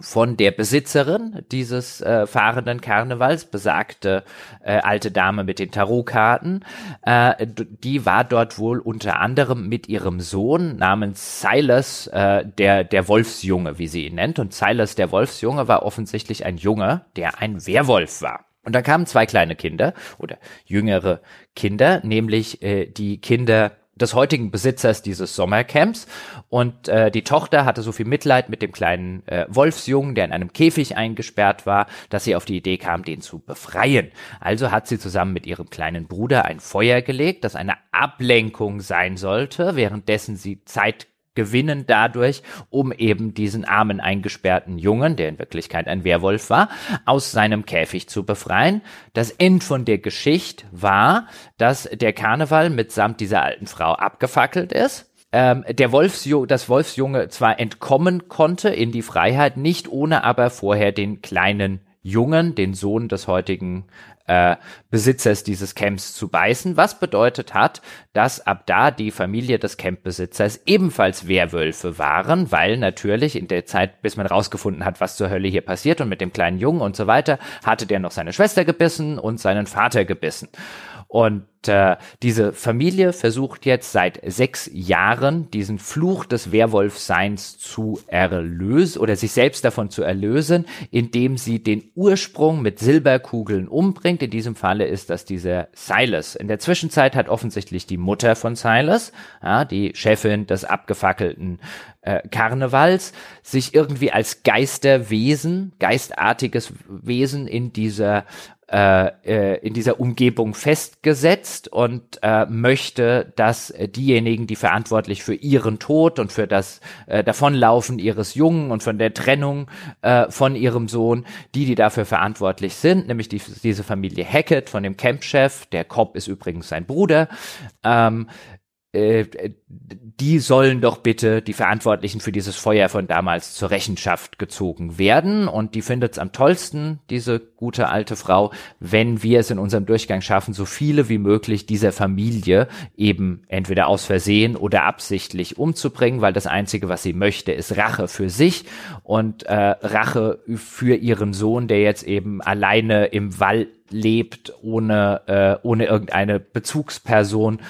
von der Besitzerin dieses äh, fahrenden Karnevals, besagte äh, alte Dame mit den Tarotkarten, äh, die war dort wohl unter anderem mit ihrem Sohn namens Silas, äh, der der Wolfsjunge, wie sie ihn nennt, und Silas der Wolfsjunge war offensichtlich ein Junge, der ein Werwolf war. Und da kamen zwei kleine Kinder oder jüngere Kinder, nämlich äh, die Kinder des heutigen Besitzers dieses Sommercamps. Und äh, die Tochter hatte so viel Mitleid mit dem kleinen äh, Wolfsjungen, der in einem Käfig eingesperrt war, dass sie auf die Idee kam, den zu befreien. Also hat sie zusammen mit ihrem kleinen Bruder ein Feuer gelegt, das eine Ablenkung sein sollte, währenddessen sie Zeit gewinnen dadurch, um eben diesen armen eingesperrten Jungen, der in Wirklichkeit ein Werwolf war, aus seinem Käfig zu befreien. Das End von der Geschichte war, dass der Karneval mitsamt dieser alten Frau abgefackelt ist. Ähm, der Wolfsjunge, das Wolfsjunge zwar entkommen konnte in die Freiheit, nicht ohne aber vorher den kleinen Jungen, den Sohn des heutigen äh, Besitzers dieses Camps zu beißen, was bedeutet hat, dass ab da die Familie des Campbesitzers ebenfalls Werwölfe waren, weil natürlich in der Zeit, bis man rausgefunden hat, was zur Hölle hier passiert und mit dem kleinen Jungen und so weiter, hatte der noch seine Schwester gebissen und seinen Vater gebissen. Und äh, diese Familie versucht jetzt seit sechs Jahren diesen Fluch des Werwolfseins zu erlösen oder sich selbst davon zu erlösen, indem sie den Ursprung mit Silberkugeln umbringt. In diesem Falle ist das dieser Silas. In der Zwischenzeit hat offensichtlich die Mutter von Silas, ja, die Chefin des abgefackelten äh, Karnevals, sich irgendwie als Geisterwesen, geistartiges Wesen in dieser äh, äh, in dieser Umgebung festgesetzt und äh, möchte, dass diejenigen, die verantwortlich für ihren Tod und für das äh, Davonlaufen ihres Jungen und von der Trennung äh, von ihrem Sohn, die, die dafür verantwortlich sind, nämlich die, diese Familie Hackett von dem Campchef, der Cobb ist übrigens sein Bruder, ähm, äh, die sollen doch bitte die Verantwortlichen für dieses Feuer von damals zur Rechenschaft gezogen werden. Und die findet es am tollsten, diese gute alte Frau, wenn wir es in unserem Durchgang schaffen, so viele wie möglich dieser Familie eben entweder aus Versehen oder absichtlich umzubringen, weil das Einzige, was sie möchte, ist Rache für sich und äh, Rache für ihren Sohn, der jetzt eben alleine im Wald lebt, ohne, äh, ohne irgendeine Bezugsperson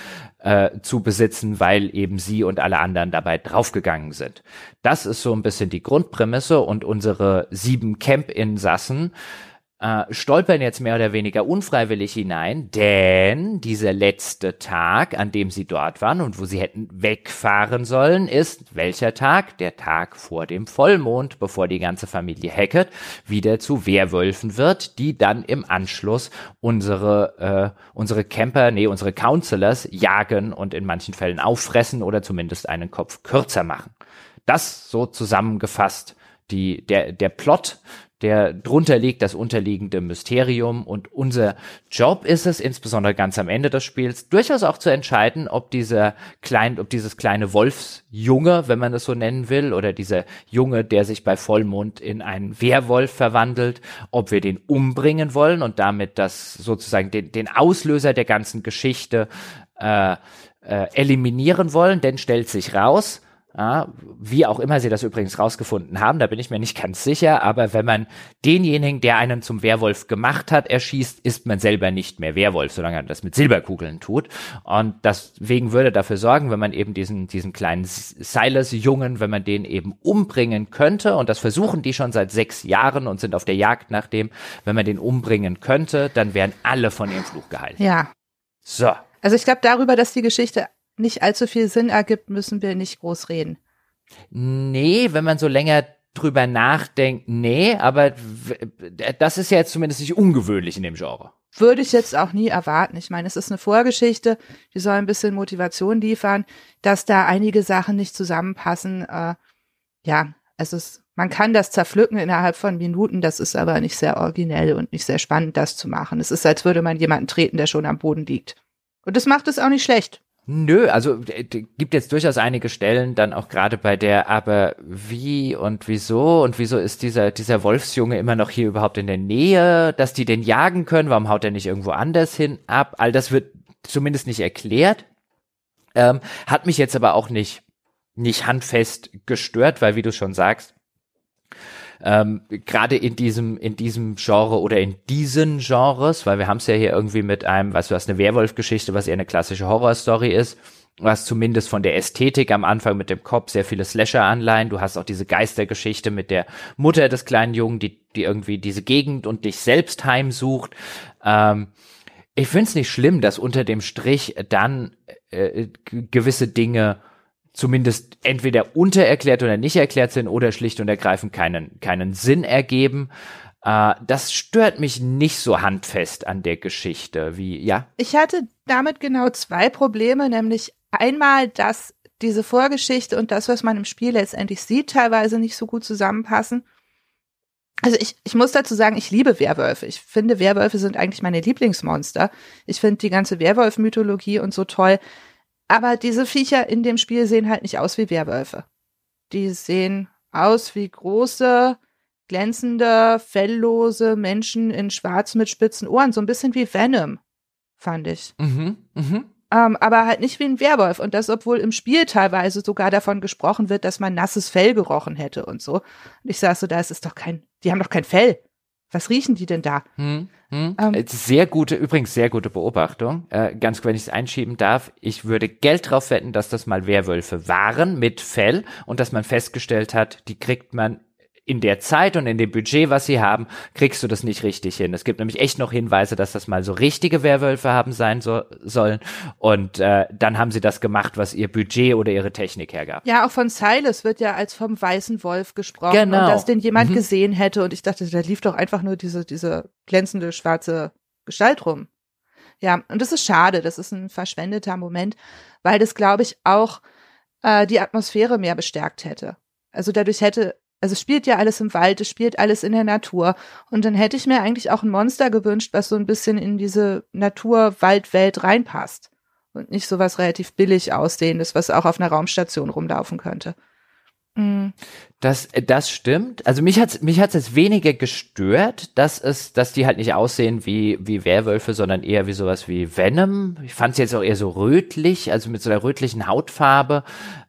äh, zu besitzen, weil eben sie und alle anderen dabei draufgegangen sind. Das ist so ein bisschen die Grundprämisse und unsere sieben Camp-Insassen äh, stolpern jetzt mehr oder weniger unfreiwillig hinein, denn dieser letzte Tag, an dem sie dort waren und wo sie hätten wegfahren sollen, ist welcher Tag? Der Tag vor dem Vollmond, bevor die ganze Familie Hackett wieder zu Werwölfen wird, die dann im Anschluss unsere, äh, unsere Camper, nee, unsere Counselors jagen und in manchen Fällen auffressen oder zumindest einen Kopf kürzer machen. Das so zusammengefasst die, der, der Plot der drunter liegt das unterliegende Mysterium. Und unser Job ist es, insbesondere ganz am Ende des Spiels, durchaus auch zu entscheiden, ob dieser klein, ob dieses kleine Wolfsjunge, wenn man das so nennen will, oder dieser Junge, der sich bei Vollmond in einen Werwolf verwandelt, ob wir den umbringen wollen und damit das sozusagen den, den Auslöser der ganzen Geschichte äh, äh, eliminieren wollen, denn stellt sich raus, ja, wie auch immer sie das übrigens rausgefunden haben, da bin ich mir nicht ganz sicher, aber wenn man denjenigen, der einen zum Werwolf gemacht hat, erschießt, ist man selber nicht mehr Werwolf, solange man das mit Silberkugeln tut. Und deswegen würde dafür sorgen, wenn man eben diesen, diesen kleinen Silas-Jungen, wenn man den eben umbringen könnte, und das versuchen die schon seit sechs Jahren und sind auf der Jagd nach dem, wenn man den umbringen könnte, dann wären alle von ihrem Fluch geheilt. Ja. So. Also ich glaube darüber, dass die Geschichte nicht allzu viel Sinn ergibt, müssen wir nicht groß reden. Nee, wenn man so länger drüber nachdenkt, nee, aber das ist ja jetzt zumindest nicht ungewöhnlich in dem Genre. Würde ich jetzt auch nie erwarten. Ich meine, es ist eine Vorgeschichte, die soll ein bisschen Motivation liefern, dass da einige Sachen nicht zusammenpassen. Äh, ja, also es, man kann das zerpflücken innerhalb von Minuten, das ist aber nicht sehr originell und nicht sehr spannend, das zu machen. Es ist, als würde man jemanden treten, der schon am Boden liegt. Und das macht es auch nicht schlecht. Nö, also äh, gibt jetzt durchaus einige Stellen, dann auch gerade bei der, aber wie und wieso und wieso ist dieser, dieser Wolfsjunge immer noch hier überhaupt in der Nähe, dass die den jagen können, warum haut er nicht irgendwo anders hin ab? All das wird zumindest nicht erklärt. Ähm, hat mich jetzt aber auch nicht, nicht handfest gestört, weil wie du schon sagst, ähm, gerade in diesem, in diesem Genre oder in diesen Genres, weil wir haben es ja hier irgendwie mit einem, weißt du, was eine Werwolf-Geschichte, was eher eine klassische Horrorstory ist, was zumindest von der Ästhetik am Anfang mit dem Kopf sehr viele Slasher-Anleihen. Du hast auch diese Geistergeschichte mit der Mutter des kleinen Jungen, die, die irgendwie diese Gegend und dich selbst heimsucht. Ähm, ich find's nicht schlimm, dass unter dem Strich dann äh, gewisse Dinge zumindest entweder untererklärt oder nicht erklärt sind oder schlicht und ergreifend keinen, keinen Sinn ergeben. Äh, das stört mich nicht so handfest an der Geschichte wie, ja. Ich hatte damit genau zwei Probleme, nämlich einmal, dass diese Vorgeschichte und das, was man im Spiel letztendlich sieht, teilweise nicht so gut zusammenpassen. Also ich, ich muss dazu sagen, ich liebe Werwölfe. Ich finde, Werwölfe sind eigentlich meine Lieblingsmonster. Ich finde die ganze Werwolf-Mythologie und so toll. Aber diese Viecher in dem Spiel sehen halt nicht aus wie Werwölfe. Die sehen aus wie große, glänzende, felllose Menschen in schwarz mit spitzen Ohren. So ein bisschen wie Venom, fand ich. Mhm, mhm. Ähm, aber halt nicht wie ein Werwolf. Und das, obwohl im Spiel teilweise sogar davon gesprochen wird, dass man nasses Fell gerochen hätte und so. Und ich sag so, da ist es doch kein, die haben doch kein Fell. Was riechen die denn da? Hm, hm. Ähm, sehr gute, übrigens sehr gute Beobachtung. Äh, ganz wenn ich es einschieben darf, ich würde Geld drauf wetten, dass das mal Werwölfe waren mit Fell und dass man festgestellt hat, die kriegt man in der Zeit und in dem Budget, was sie haben, kriegst du das nicht richtig hin. Es gibt nämlich echt noch Hinweise, dass das mal so richtige Werwölfe haben sein so, sollen. Und äh, dann haben sie das gemacht, was ihr Budget oder ihre Technik hergab. Ja, auch von Silas wird ja als vom weißen Wolf gesprochen genau. und dass den jemand mhm. gesehen hätte. Und ich dachte, da lief doch einfach nur diese, diese glänzende schwarze Gestalt rum. Ja, und das ist schade. Das ist ein verschwendeter Moment, weil das, glaube ich, auch äh, die Atmosphäre mehr bestärkt hätte. Also dadurch hätte also es spielt ja alles im Wald, es spielt alles in der Natur. Und dann hätte ich mir eigentlich auch ein Monster gewünscht, was so ein bisschen in diese Natur-Wald-Welt reinpasst. Und nicht so was relativ billig aussehendes, was auch auf einer Raumstation rumlaufen könnte. Mhm. Das, das stimmt. Also mich hat's, mich hat's jetzt weniger gestört, dass es, dass die halt nicht aussehen wie, wie Werwölfe, sondern eher wie sowas wie Venom. Ich fand es jetzt auch eher so rötlich, also mit so einer rötlichen Hautfarbe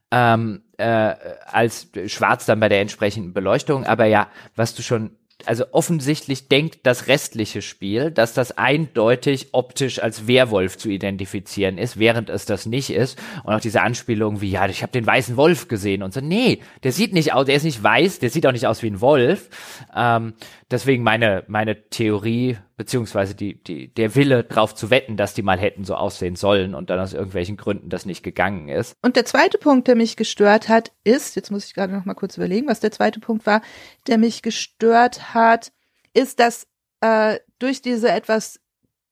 ähm, äh, als schwarz dann bei der entsprechenden Beleuchtung. Aber ja, was du schon also offensichtlich denkt das restliche Spiel, dass das eindeutig optisch als Werwolf zu identifizieren ist, während es das nicht ist. Und auch diese Anspielung wie, ja, ich habe den weißen Wolf gesehen und so, nee, der sieht nicht aus, der ist nicht weiß, der sieht auch nicht aus wie ein Wolf. Ähm, deswegen meine, meine Theorie, beziehungsweise die, die, der Wille drauf zu wetten, dass die mal hätten so aussehen sollen und dann aus irgendwelchen Gründen das nicht gegangen ist. Und der zweite Punkt, der mich gestört hat, ist, jetzt muss ich gerade noch mal kurz überlegen, was der zweite Punkt war, der mich gestört hat, ist, dass äh, durch diese etwas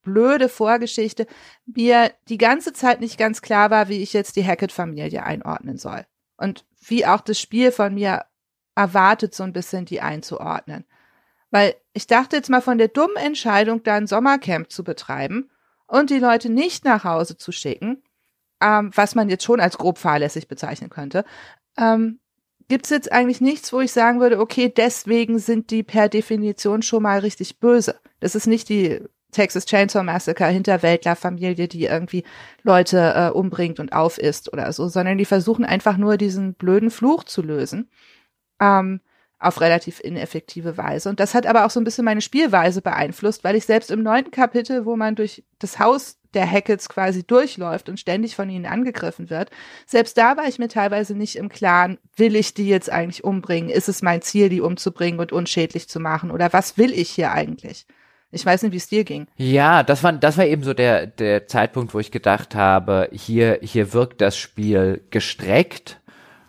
blöde Vorgeschichte mir die ganze Zeit nicht ganz klar war, wie ich jetzt die Hackett-Familie einordnen soll. Und wie auch das Spiel von mir erwartet, so ein bisschen die einzuordnen. Weil ich dachte jetzt mal von der dummen Entscheidung, da ein Sommercamp zu betreiben und die Leute nicht nach Hause zu schicken, ähm, was man jetzt schon als grob fahrlässig bezeichnen könnte, ähm, gibt es jetzt eigentlich nichts, wo ich sagen würde, okay, deswegen sind die per Definition schon mal richtig böse. Das ist nicht die Texas Chainsaw Massacre Hinterwäldlerfamilie, die irgendwie Leute äh, umbringt und aufisst oder so, sondern die versuchen einfach nur diesen blöden Fluch zu lösen. Ähm, auf relativ ineffektive Weise. Und das hat aber auch so ein bisschen meine Spielweise beeinflusst, weil ich selbst im neunten Kapitel, wo man durch das Haus der Hackets quasi durchläuft und ständig von ihnen angegriffen wird, selbst da war ich mir teilweise nicht im Klaren, will ich die jetzt eigentlich umbringen? Ist es mein Ziel, die umzubringen und unschädlich zu machen? Oder was will ich hier eigentlich? Ich weiß nicht, wie es dir ging. Ja, das war, das war eben so der, der Zeitpunkt, wo ich gedacht habe, hier, hier wirkt das Spiel gestreckt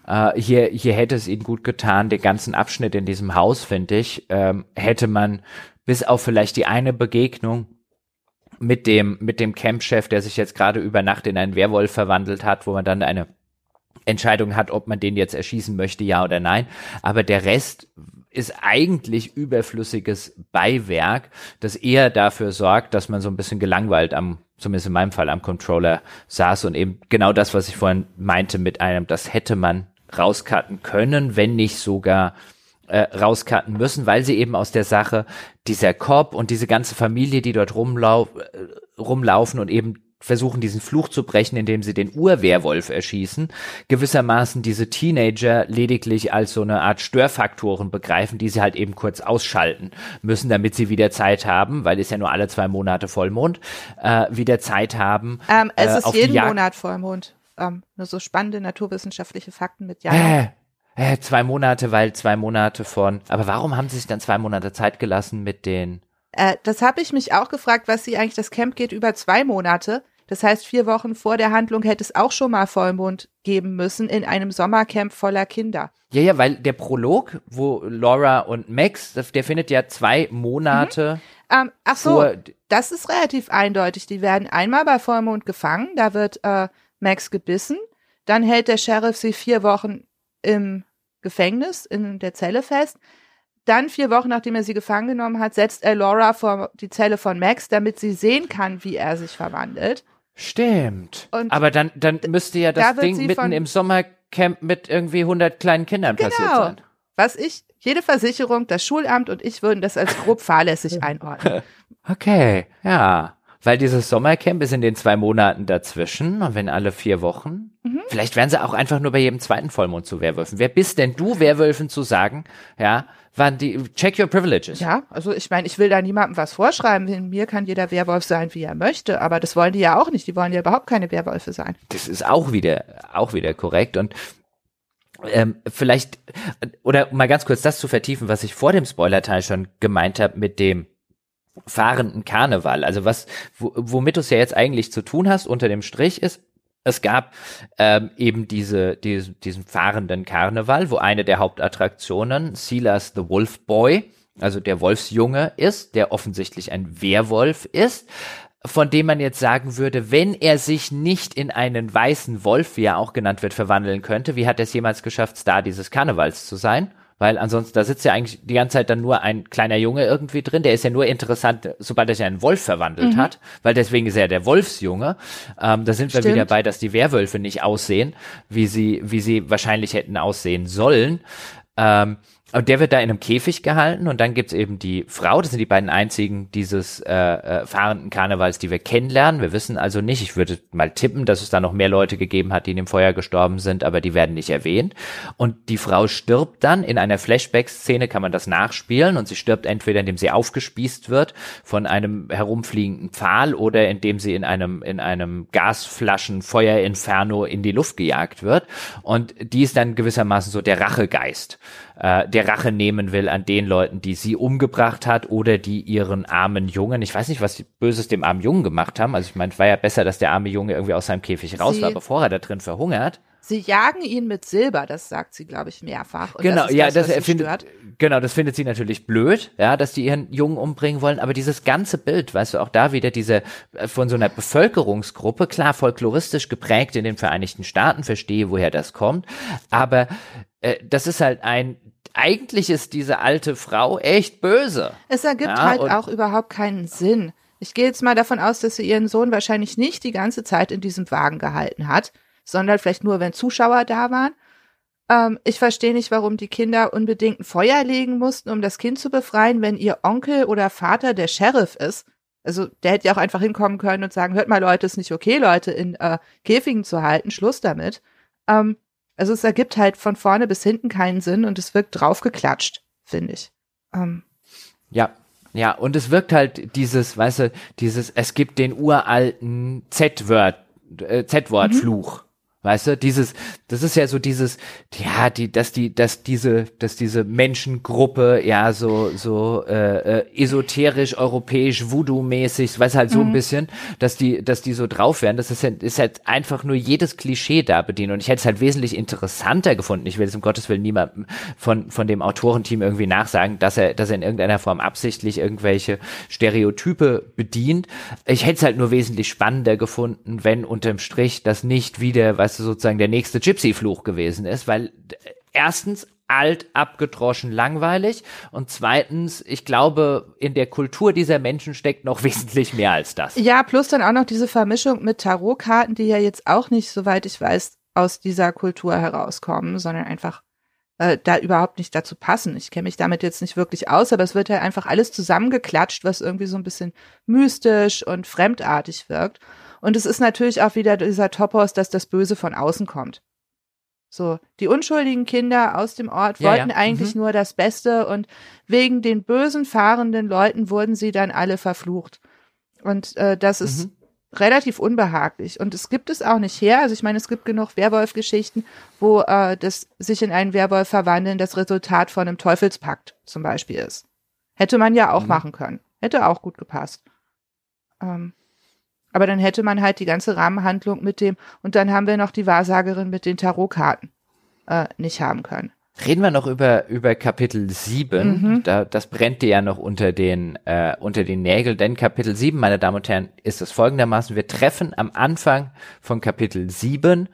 Uh, hier, hier hätte es ihnen gut getan, den ganzen Abschnitt in diesem Haus, finde ich, ähm, hätte man bis auf vielleicht die eine Begegnung mit dem, mit dem Campchef, der sich jetzt gerade über Nacht in einen Werwolf verwandelt hat, wo man dann eine Entscheidung hat, ob man den jetzt erschießen möchte, ja oder nein. Aber der Rest ist eigentlich überflüssiges Beiwerk, das eher dafür sorgt, dass man so ein bisschen gelangweilt am, zumindest in meinem Fall, am Controller saß und eben genau das, was ich vorhin meinte mit einem, das hätte man rauscutten können, wenn nicht sogar äh, rauscutten müssen, weil sie eben aus der Sache dieser Korb und diese ganze Familie, die dort rumlau äh, rumlaufen und eben versuchen diesen Fluch zu brechen, indem sie den Urwehrwolf erschießen, gewissermaßen diese Teenager lediglich als so eine Art Störfaktoren begreifen, die sie halt eben kurz ausschalten müssen, damit sie wieder Zeit haben, weil es ja nur alle zwei Monate Vollmond, äh, wieder Zeit haben. Ähm, es äh, ist jeden Monat Vollmond. Ähm, nur so spannende naturwissenschaftliche Fakten mit Jahren. Äh, äh, zwei Monate, weil zwei Monate von. Aber warum haben sie sich dann zwei Monate Zeit gelassen mit den? Äh, das habe ich mich auch gefragt, was sie eigentlich. Das Camp geht über zwei Monate. Das heißt, vier Wochen vor der Handlung hätte es auch schon mal Vollmond geben müssen in einem Sommercamp voller Kinder. Ja, ja, weil der Prolog, wo Laura und Max, der findet ja zwei Monate. Mhm. Ähm, ach so, das ist relativ eindeutig. Die werden einmal bei Vollmond gefangen, da wird äh, Max gebissen, dann hält der Sheriff sie vier Wochen im Gefängnis, in der Zelle fest. Dann vier Wochen, nachdem er sie gefangen genommen hat, setzt er Laura vor die Zelle von Max, damit sie sehen kann, wie er sich verwandelt. Stimmt. Und Aber dann, dann müsste ja das da Ding mitten im Sommercamp mit irgendwie 100 kleinen Kindern genau. passiert sein. Was ich, jede Versicherung, das Schulamt und ich würden das als grob fahrlässig einordnen. Okay, ja. Weil dieses Sommercamp ist in den zwei Monaten dazwischen und wenn alle vier Wochen. Mhm. Vielleicht werden sie auch einfach nur bei jedem zweiten Vollmond zu Werwölfen. Wer bist denn du, Werwölfen zu sagen, ja, wann die, check your privileges. Ja, also ich meine, ich will da niemandem was vorschreiben. In mir kann jeder Werwolf sein, wie er möchte, aber das wollen die ja auch nicht. Die wollen ja überhaupt keine Werwölfe sein. Das ist auch wieder, auch wieder korrekt und ähm, vielleicht, oder mal ganz kurz das zu vertiefen, was ich vor dem Spoilerteil schon gemeint habe mit dem fahrenden Karneval. Also was, womit du es ja jetzt eigentlich zu tun hast unter dem Strich ist, es gab ähm, eben diese, diese, diesen fahrenden Karneval, wo eine der Hauptattraktionen Silas the Wolf Boy, also der Wolfsjunge ist, der offensichtlich ein Werwolf ist, von dem man jetzt sagen würde, wenn er sich nicht in einen weißen Wolf, wie er auch genannt wird, verwandeln könnte, wie hat er es jemals geschafft, Star dieses Karnevals zu sein? Weil ansonsten, da sitzt ja eigentlich die ganze Zeit dann nur ein kleiner Junge irgendwie drin. Der ist ja nur interessant, sobald er sich in einen Wolf verwandelt mhm. hat, weil deswegen ist er der Wolfsjunge. Ähm, da sind wir Stimmt. wieder bei, dass die Werwölfe nicht aussehen, wie sie, wie sie wahrscheinlich hätten aussehen sollen. Ähm, und der wird da in einem Käfig gehalten und dann gibt's eben die Frau, das sind die beiden einzigen dieses äh, äh, fahrenden Karnevals, die wir kennenlernen. Wir wissen also nicht, ich würde mal tippen, dass es da noch mehr Leute gegeben hat, die in dem Feuer gestorben sind, aber die werden nicht erwähnt. Und die Frau stirbt dann, in einer Flashback-Szene kann man das nachspielen und sie stirbt entweder, indem sie aufgespießt wird von einem herumfliegenden Pfahl oder indem sie in einem, in einem Gasflaschen-Feuerinferno in die Luft gejagt wird. Und die ist dann gewissermaßen so der Rachegeist äh, der Rache nehmen will an den Leuten, die sie umgebracht hat oder die ihren armen Jungen, ich weiß nicht, was die Böses dem armen Jungen gemacht haben. Also ich meine, es war ja besser, dass der arme Junge irgendwie aus seinem Käfig raus sie, war, bevor er da drin verhungert. Sie jagen ihn mit Silber, das sagt sie, glaube ich, mehrfach. Und genau, das ja, das, das findet, genau, das findet sie natürlich blöd, ja, dass die ihren Jungen umbringen wollen. Aber dieses ganze Bild, weißt du, auch da wieder diese äh, von so einer Bevölkerungsgruppe, klar folkloristisch geprägt in den Vereinigten Staaten, verstehe, woher das kommt. Aber äh, das ist halt ein eigentlich ist diese alte Frau echt böse. Es ergibt ja, halt auch überhaupt keinen Sinn. Ich gehe jetzt mal davon aus, dass sie ihren Sohn wahrscheinlich nicht die ganze Zeit in diesem Wagen gehalten hat, sondern vielleicht nur, wenn Zuschauer da waren. Ähm, ich verstehe nicht, warum die Kinder unbedingt ein Feuer legen mussten, um das Kind zu befreien, wenn ihr Onkel oder Vater der Sheriff ist. Also der hätte ja auch einfach hinkommen können und sagen, hört mal Leute, ist nicht okay, Leute in äh, Käfigen zu halten, Schluss damit. Ähm, also es ergibt halt von vorne bis hinten keinen Sinn und es wirkt draufgeklatscht, finde ich. Ähm. Ja, ja, und es wirkt halt dieses, weißt du, dieses, es gibt den uralten Z-Wort, äh, Z-Wort-Fluch. Weißt du, dieses, das ist ja so dieses, ja, die, dass die, dass diese, dass diese Menschengruppe ja so, so äh, äh, esoterisch, europäisch, Voodoo-mäßig, weiß halt so mhm. ein bisschen, dass die, dass die so drauf werden. Das ist, halt, ist halt einfach nur jedes Klischee da bedienen. Und ich hätte es halt wesentlich interessanter gefunden. Ich will es um Gottes Willen niemandem von, von dem Autorenteam irgendwie nachsagen, dass er, dass er in irgendeiner Form absichtlich irgendwelche Stereotype bedient. Ich hätte es halt nur wesentlich spannender gefunden, wenn unterm Strich das nicht wieder, was sozusagen der nächste Gypsy-Fluch gewesen ist, weil erstens alt, abgedroschen, langweilig und zweitens, ich glaube, in der Kultur dieser Menschen steckt noch wesentlich mehr als das. Ja, plus dann auch noch diese Vermischung mit Tarotkarten, die ja jetzt auch nicht, soweit ich weiß, aus dieser Kultur herauskommen, sondern einfach äh, da überhaupt nicht dazu passen. Ich kenne mich damit jetzt nicht wirklich aus, aber es wird ja einfach alles zusammengeklatscht, was irgendwie so ein bisschen mystisch und fremdartig wirkt. Und es ist natürlich auch wieder dieser Topos, dass das Böse von außen kommt. So, die unschuldigen Kinder aus dem Ort Ja, wollten ja. eigentlich Mhm. nur das Beste und wegen den bösen fahrenden Leuten wurden sie dann alle verflucht. Und äh, das ist Mhm. relativ unbehaglich. Und es gibt es auch nicht her. Also ich meine, es gibt genug Werwolf-Geschichten, wo äh, das sich in einen Werwolf verwandeln das Resultat von einem Teufelspakt zum Beispiel ist. Hätte man ja auch Mhm. machen können. Hätte auch gut gepasst. Ähm, aber dann hätte man halt die ganze Rahmenhandlung mit dem, und dann haben wir noch die Wahrsagerin mit den Tarotkarten äh, nicht haben können. Reden wir noch über, über Kapitel 7. Mhm. Da, das brennt dir ja noch unter den, äh, unter den Nägeln, denn Kapitel 7, meine Damen und Herren, ist es folgendermaßen. Wir treffen am Anfang von Kapitel 7,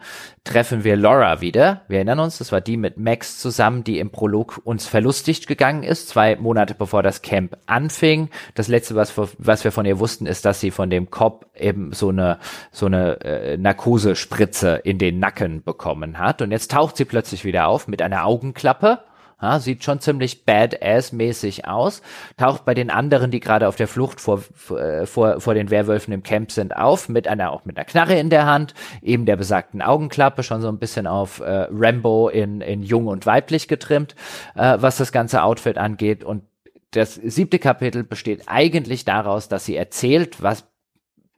treffen wir Laura wieder. Wir erinnern uns, das war die mit Max zusammen, die im Prolog uns verlustigt gegangen ist, zwei Monate bevor das Camp anfing. Das letzte, was, wir- was wir von ihr wussten, ist, dass sie von dem Cop eben so eine, so eine äh, Narkosespritze in den Nacken bekommen hat. Und jetzt taucht sie plötzlich wieder auf mit einer Augenklappe. Ja, sieht schon ziemlich badass-mäßig aus, taucht bei den anderen, die gerade auf der Flucht vor, vor, vor vor den Werwölfen im Camp sind, auf, mit einer, auch mit einer Knarre in der Hand, eben der besagten Augenklappe, schon so ein bisschen auf äh, Rambo in, in jung und weiblich getrimmt, äh, was das ganze Outfit angeht. Und das siebte Kapitel besteht eigentlich daraus, dass sie erzählt, was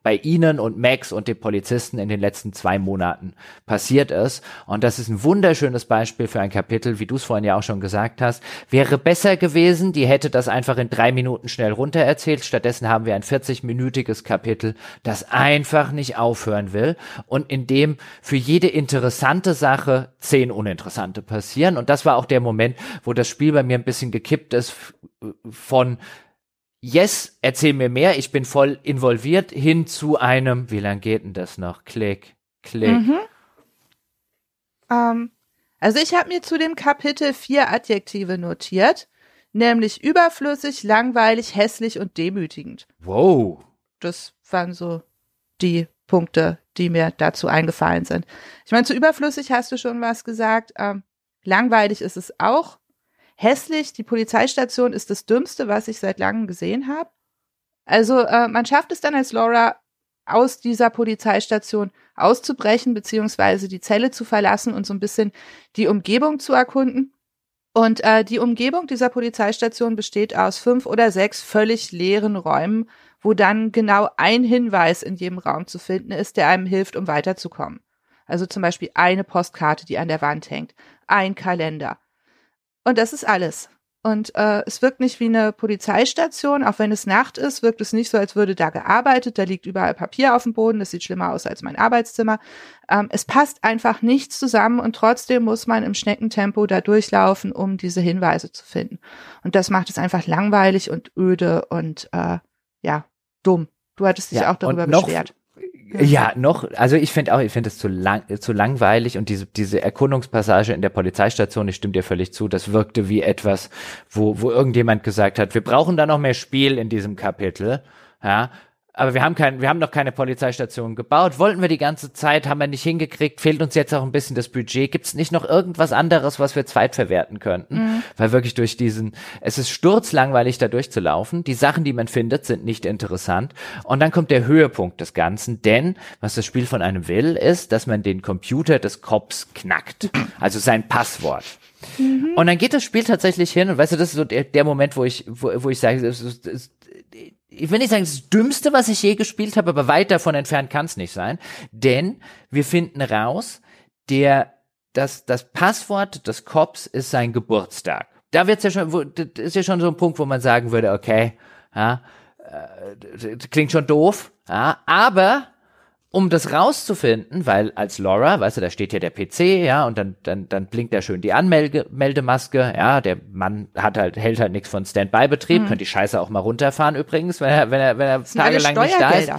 bei Ihnen und Max und den Polizisten in den letzten zwei Monaten passiert ist. Und das ist ein wunderschönes Beispiel für ein Kapitel, wie du es vorhin ja auch schon gesagt hast. Wäre besser gewesen, die hätte das einfach in drei Minuten schnell runtererzählt. Stattdessen haben wir ein 40-minütiges Kapitel, das einfach nicht aufhören will und in dem für jede interessante Sache zehn uninteressante passieren. Und das war auch der Moment, wo das Spiel bei mir ein bisschen gekippt ist von Yes, erzähl mir mehr, ich bin voll involviert, hin zu einem, wie lang geht denn das noch? Klick, klick. Mhm. Ähm, also ich habe mir zu dem Kapitel vier Adjektive notiert, nämlich überflüssig, langweilig, hässlich und demütigend. Wow. Das waren so die Punkte, die mir dazu eingefallen sind. Ich meine, zu überflüssig hast du schon was gesagt. Ähm, langweilig ist es auch. Hässlich, die Polizeistation ist das Dümmste, was ich seit langem gesehen habe. Also äh, man schafft es dann als Laura aus dieser Polizeistation auszubrechen, beziehungsweise die Zelle zu verlassen und so ein bisschen die Umgebung zu erkunden. Und äh, die Umgebung dieser Polizeistation besteht aus fünf oder sechs völlig leeren Räumen, wo dann genau ein Hinweis in jedem Raum zu finden ist, der einem hilft, um weiterzukommen. Also zum Beispiel eine Postkarte, die an der Wand hängt, ein Kalender. Und das ist alles. Und äh, es wirkt nicht wie eine Polizeistation, auch wenn es Nacht ist, wirkt es nicht so, als würde da gearbeitet. Da liegt überall Papier auf dem Boden, das sieht schlimmer aus als mein Arbeitszimmer. Ähm, es passt einfach nichts zusammen und trotzdem muss man im Schneckentempo da durchlaufen, um diese Hinweise zu finden. Und das macht es einfach langweilig und öde und äh, ja, dumm. Du hattest dich Ja, auch darüber noch- beschwert. Ja, noch, also ich finde auch, ich finde es zu lang, zu langweilig und diese, diese Erkundungspassage in der Polizeistation, ich stimme dir völlig zu, das wirkte wie etwas, wo, wo irgendjemand gesagt hat, wir brauchen da noch mehr Spiel in diesem Kapitel, ja. Aber wir haben kein, wir haben noch keine Polizeistation gebaut. Wollten wir die ganze Zeit, haben wir nicht hingekriegt. Fehlt uns jetzt auch ein bisschen das Budget. Gibt es nicht noch irgendwas anderes, was wir zweitverwerten könnten? Weil wirklich durch diesen, es ist sturzlangweilig da durchzulaufen. Die Sachen, die man findet, sind nicht interessant. Und dann kommt der Höhepunkt des Ganzen, denn was das Spiel von einem will, ist, dass man den Computer des Cops knackt. Also sein Passwort. Und dann geht das Spiel tatsächlich hin und weißt du, das ist so der, der Moment, wo ich, wo, wo ich sage, ist, es ist, ich will nicht sagen, das Dümmste, was ich je gespielt habe, aber weit davon entfernt kann es nicht sein. Denn wir finden raus, der, das, das Passwort des Cops ist sein Geburtstag. Da wird's ja schon, wo, das ist ja schon so ein Punkt, wo man sagen würde, okay, ja, äh, klingt schon doof, ja, aber um das rauszufinden, weil als Laura, weißt du, da steht ja der PC, ja, und dann, dann, dann blinkt da schön die Anmeldemaske, ja, der Mann hat halt, hält halt nichts von Standby-Betrieb, könnte die Scheiße auch mal runterfahren übrigens, wenn er, wenn er, wenn er tagelang nicht da ist.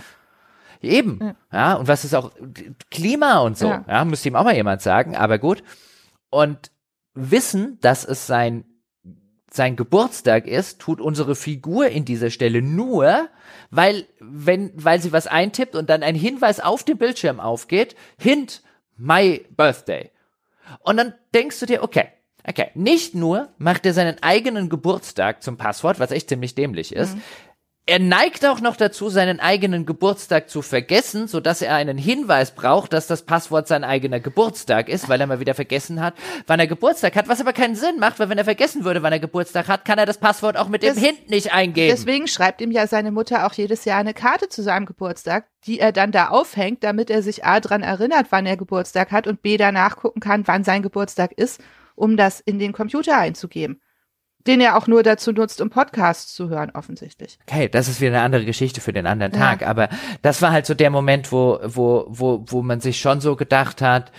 Eben, ja. und was ist auch Klima und so, Ja. ja. müsste ihm auch mal jemand sagen, aber gut. Und wissen, dass es sein, sein Geburtstag ist, tut unsere Figur in dieser Stelle nur, weil, wenn, weil sie was eintippt und dann ein Hinweis auf dem Bildschirm aufgeht, Hint, my birthday. Und dann denkst du dir, okay, okay, nicht nur macht er seinen eigenen Geburtstag zum Passwort, was echt ziemlich dämlich ist, er neigt auch noch dazu, seinen eigenen Geburtstag zu vergessen, so dass er einen Hinweis braucht, dass das Passwort sein eigener Geburtstag ist, weil er mal wieder vergessen hat, wann er Geburtstag hat, was aber keinen Sinn macht, weil wenn er vergessen würde, wann er Geburtstag hat, kann er das Passwort auch mit das, dem Hint nicht eingeben. Deswegen schreibt ihm ja seine Mutter auch jedes Jahr eine Karte zu seinem Geburtstag, die er dann da aufhängt, damit er sich A dran erinnert, wann er Geburtstag hat und B danach gucken kann, wann sein Geburtstag ist, um das in den Computer einzugeben den er auch nur dazu nutzt, um Podcasts zu hören, offensichtlich. Okay, das ist wieder eine andere Geschichte für den anderen Tag. Ja. Aber das war halt so der Moment, wo, wo, wo, wo man sich schon so gedacht hat,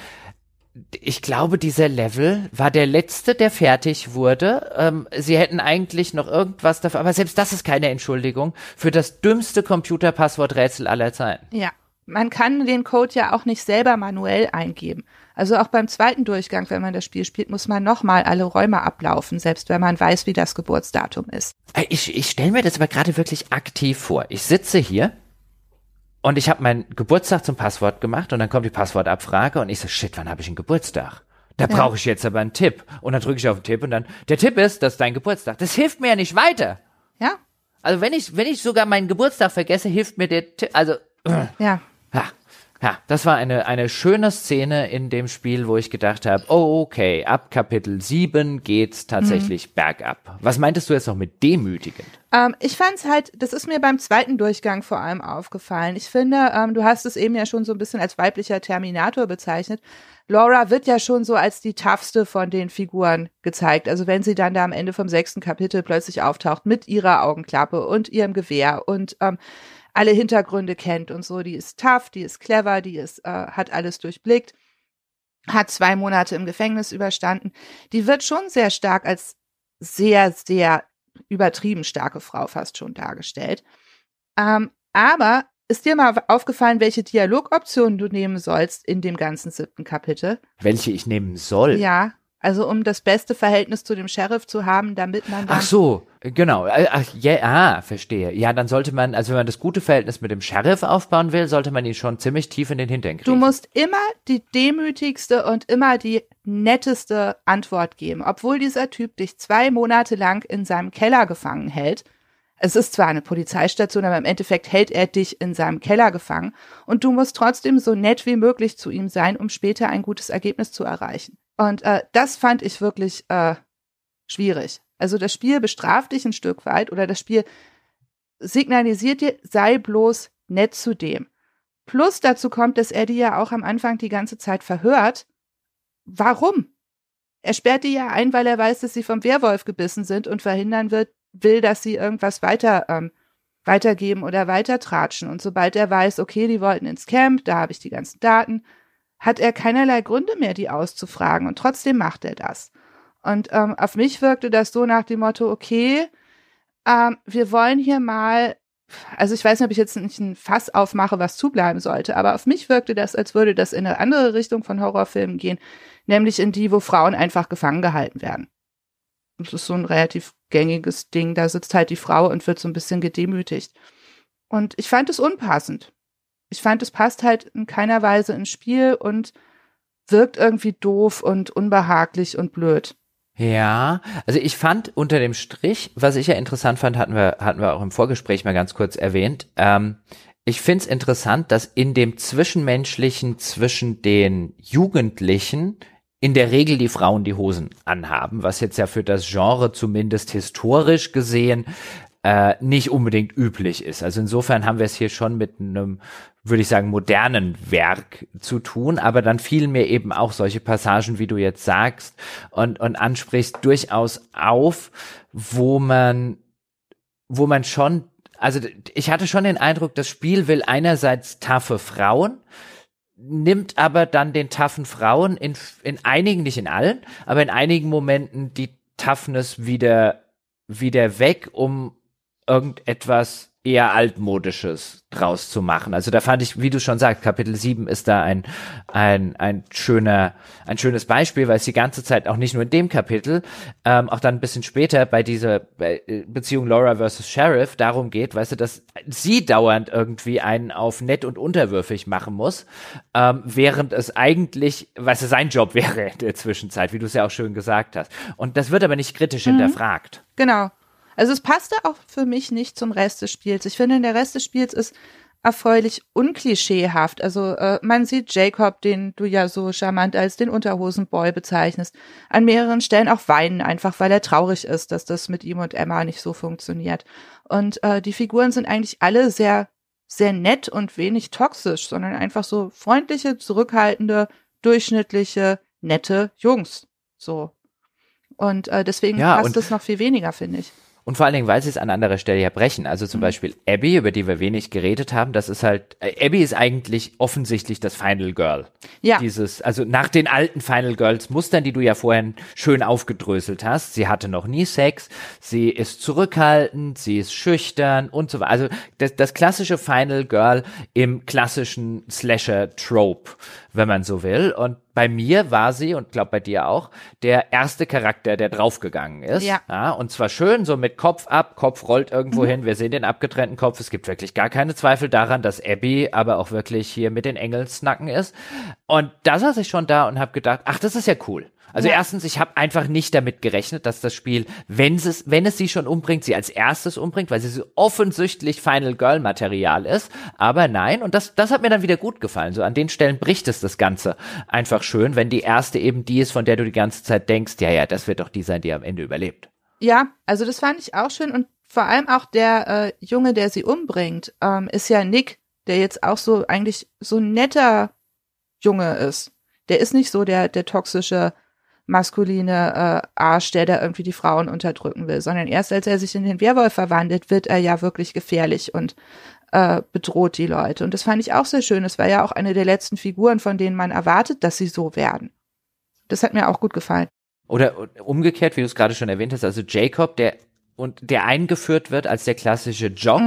ich glaube, dieser Level war der letzte, der fertig wurde. Ähm, sie hätten eigentlich noch irgendwas dafür, aber selbst das ist keine Entschuldigung für das dümmste Computerpassworträtsel aller Zeiten. Ja, man kann den Code ja auch nicht selber manuell eingeben. Also auch beim zweiten Durchgang, wenn man das Spiel spielt, muss man nochmal alle Räume ablaufen, selbst wenn man weiß, wie das Geburtsdatum ist. Äh, ich, ich stelle mir das aber gerade wirklich aktiv vor. Ich sitze hier und ich habe meinen Geburtstag zum Passwort gemacht und dann kommt die Passwortabfrage und ich so, shit, wann habe ich einen Geburtstag? Da ja. brauche ich jetzt aber einen Tipp. Und dann drücke ich auf den Tipp und dann, der Tipp ist, das ist dein Geburtstag. Das hilft mir ja nicht weiter. Ja. Also wenn ich, wenn ich sogar meinen Geburtstag vergesse, hilft mir der Tipp, also. Ja. ja. Ja, das war eine, eine schöne Szene in dem Spiel, wo ich gedacht habe, oh, okay, ab Kapitel 7 geht's tatsächlich mhm. bergab. Was meintest du jetzt noch mit demütigend? Ähm, ich fand's halt, das ist mir beim zweiten Durchgang vor allem aufgefallen. Ich finde, ähm, du hast es eben ja schon so ein bisschen als weiblicher Terminator bezeichnet. Laura wird ja schon so als die toughste von den Figuren gezeigt. Also wenn sie dann da am Ende vom sechsten Kapitel plötzlich auftaucht mit ihrer Augenklappe und ihrem Gewehr und ähm, alle Hintergründe kennt und so. Die ist tough, die ist clever, die ist, äh, hat alles durchblickt, hat zwei Monate im Gefängnis überstanden. Die wird schon sehr stark als sehr, sehr übertrieben starke Frau fast schon dargestellt. Ähm, aber ist dir mal aufgefallen, welche Dialogoptionen du nehmen sollst in dem ganzen siebten Kapitel? Welche ich nehmen soll? Ja. Also um das beste Verhältnis zu dem Sheriff zu haben, damit man dann Ach so, genau. Äh, ach, ja, ah, verstehe. Ja, dann sollte man, also wenn man das gute Verhältnis mit dem Sheriff aufbauen will, sollte man ihn schon ziemlich tief in den Hintern kriegen. Du musst immer die demütigste und immer die netteste Antwort geben, obwohl dieser Typ dich zwei Monate lang in seinem Keller gefangen hält. Es ist zwar eine Polizeistation, aber im Endeffekt hält er dich in seinem Keller gefangen und du musst trotzdem so nett wie möglich zu ihm sein, um später ein gutes Ergebnis zu erreichen. Und äh, das fand ich wirklich äh, schwierig. Also das Spiel bestraft dich ein Stück weit oder das Spiel signalisiert dir, sei bloß nett zu dem. Plus dazu kommt, dass er die ja auch am Anfang die ganze Zeit verhört. Warum? Er sperrt die ja ein, weil er weiß, dass sie vom Werwolf gebissen sind und verhindern wird, will, dass sie irgendwas weiter ähm, weitergeben oder weitertratschen. Und sobald er weiß, okay, die wollten ins Camp, da habe ich die ganzen Daten, hat er keinerlei Gründe mehr, die auszufragen. Und trotzdem macht er das. Und ähm, auf mich wirkte das so nach dem Motto, okay, ähm, wir wollen hier mal, also ich weiß nicht, ob ich jetzt nicht ein Fass aufmache, was zubleiben sollte, aber auf mich wirkte das, als würde das in eine andere Richtung von Horrorfilmen gehen, nämlich in die, wo Frauen einfach gefangen gehalten werden. Das ist so ein relativ gängiges Ding. Da sitzt halt die Frau und wird so ein bisschen gedemütigt. Und ich fand es unpassend ich fand, es passt halt in keiner Weise ins Spiel und wirkt irgendwie doof und unbehaglich und blöd. Ja, also ich fand unter dem Strich, was ich ja interessant fand, hatten wir, hatten wir auch im Vorgespräch mal ganz kurz erwähnt, ähm, ich find's interessant, dass in dem Zwischenmenschlichen zwischen den Jugendlichen in der Regel die Frauen die Hosen anhaben, was jetzt ja für das Genre zumindest historisch gesehen äh, nicht unbedingt üblich ist. Also insofern haben wir es hier schon mit einem, würde ich sagen, modernen Werk zu tun, aber dann fielen mir eben auch solche Passagen, wie du jetzt sagst und, und ansprichst, durchaus auf, wo man, wo man schon, also ich hatte schon den Eindruck, das Spiel will einerseits taffe Frauen, nimmt aber dann den taffen Frauen in, in einigen, nicht in allen, aber in einigen Momenten die Toughness wieder, wieder weg, um irgendetwas eher altmodisches draus zu machen. Also da fand ich, wie du schon sagst, Kapitel 7 ist da ein, ein, ein schöner, ein schönes Beispiel, weil es die ganze Zeit auch nicht nur in dem Kapitel, ähm, auch dann ein bisschen später bei dieser Beziehung Laura versus Sheriff darum geht, weißt du, dass sie dauernd irgendwie einen auf nett und unterwürfig machen muss, ähm, während es eigentlich, was es sein Job wäre in der Zwischenzeit, wie du es ja auch schön gesagt hast. Und das wird aber nicht kritisch mhm. hinterfragt. Genau. Also es passte auch für mich nicht zum Rest des Spiels. Ich finde, der Rest des Spiels ist erfreulich unklischeehaft. Also äh, man sieht Jacob, den du ja so charmant als den Unterhosenboy bezeichnest, an mehreren Stellen auch weinen, einfach weil er traurig ist, dass das mit ihm und Emma nicht so funktioniert. Und äh, die Figuren sind eigentlich alle sehr, sehr nett und wenig toxisch, sondern einfach so freundliche, zurückhaltende, durchschnittliche, nette Jungs. So. Und äh, deswegen Ja, passt es noch viel weniger, finde ich. Und vor allen Dingen, weil sie es an anderer Stelle ja brechen. Also Mhm. zum Beispiel Abby, über die wir wenig geredet haben, das ist halt, äh, Abby ist eigentlich offensichtlich das Final Girl. Ja. Dieses, also nach den alten Final Girls Mustern, die du ja vorhin schön aufgedröselt hast. Sie hatte noch nie Sex, sie ist zurückhaltend, sie ist schüchtern und so weiter. Also das, das klassische Final Girl im klassischen Slasher-Trope, wenn man so will. Und bei mir war sie, und glaub bei dir auch, der erste Charakter, der draufgegangen ist. Ja. Ja, und zwar schön, so mit Kopf ab, Kopf rollt irgendwo hin, wir sehen den abgetrennten Kopf. Es gibt wirklich gar keine Zweifel daran, dass Abby aber auch wirklich hier mit den Engelsnacken ist. Und da saß ich schon da und habe gedacht, ach, das ist ja cool. Also Ja. erstens, ich habe einfach nicht damit gerechnet, dass das Spiel, wenn es, wenn es sie schon umbringt, sie als erstes umbringt, weil sie so offensichtlich Final Girl Material ist. Aber nein, und das, das hat mir dann wieder gut gefallen. So an den Stellen bricht es das Ganze einfach schön, wenn die erste eben die ist, von der du die ganze Zeit denkst, ja, ja, das wird doch die sein, die am Ende überlebt. Ja, also das fand ich auch schön und vor allem auch der äh, Junge, der sie umbringt, ähm, ist ja Nick, der jetzt auch so eigentlich so ein netter Junge ist. Der ist nicht so der der toxische maskuline äh, Arsch, der da irgendwie die Frauen unterdrücken will, sondern erst als er sich in den Werwolf verwandelt, wird er ja wirklich gefährlich und äh, bedroht die Leute. Und das fand ich auch sehr schön. Es war ja auch eine der letzten Figuren, von denen man erwartet, dass sie so werden. Das hat mir auch gut gefallen. Oder umgekehrt, wie du es gerade schon erwähnt hast, also Jacob, der und der eingeführt wird als der klassische Jock,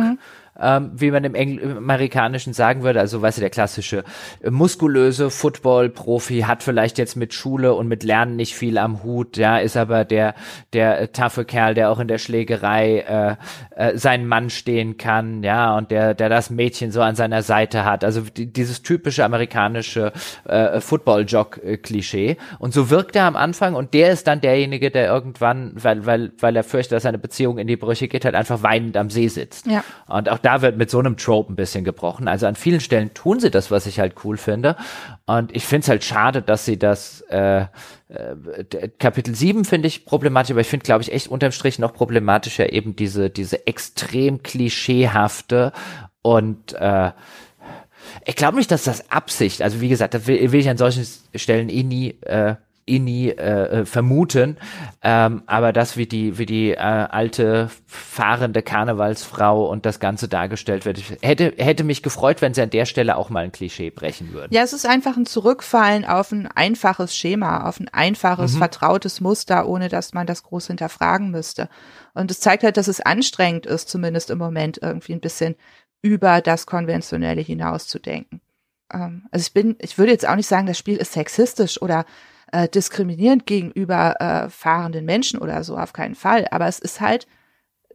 ähm, wie man im, Engl im Amerikanischen sagen würde, also weißt du, der klassische äh, muskulöse Football-Profi hat vielleicht jetzt mit Schule und mit Lernen nicht viel am Hut, ja, ist aber der der äh, taffe Kerl, der auch in der Schlägerei äh, äh, seinen Mann stehen kann, ja, und der der das Mädchen so an seiner Seite hat, also die, dieses typische amerikanische äh, Football-Jock-Klischee. Und so wirkt er am Anfang und der ist dann derjenige, der irgendwann, weil weil weil er fürchtet, dass seine Beziehung in die Brüche geht, halt einfach weinend am See sitzt. Ja. Und auch da wird mit so einem Trope ein bisschen gebrochen. Also an vielen Stellen tun sie das, was ich halt cool finde. Und ich finde es halt schade, dass sie das äh, äh, Kapitel 7 finde ich problematisch, aber ich finde, glaube ich, echt unterm Strich noch problematischer eben diese, diese extrem klischeehafte und äh, ich glaube nicht, dass das Absicht, also wie gesagt, das will, will ich an solchen Stellen eh nie, äh, nie äh, äh, vermuten, ähm, aber das wie die wie die äh, alte fahrende Karnevalsfrau und das Ganze dargestellt wird, ich hätte hätte mich gefreut, wenn sie an der Stelle auch mal ein Klischee brechen würden. Ja, es ist einfach ein Zurückfallen auf ein einfaches Schema, auf ein einfaches, vertrautes Muster, ohne dass man das groß hinterfragen müsste. Und es zeigt halt, dass es anstrengend ist, zumindest im Moment irgendwie ein bisschen über das Konventionelle hinauszudenken. Ähm, also ich bin, ich würde jetzt auch nicht sagen, das Spiel ist sexistisch oder äh, diskriminierend gegenüber äh, fahrenden Menschen oder so, auf keinen Fall. Aber es ist halt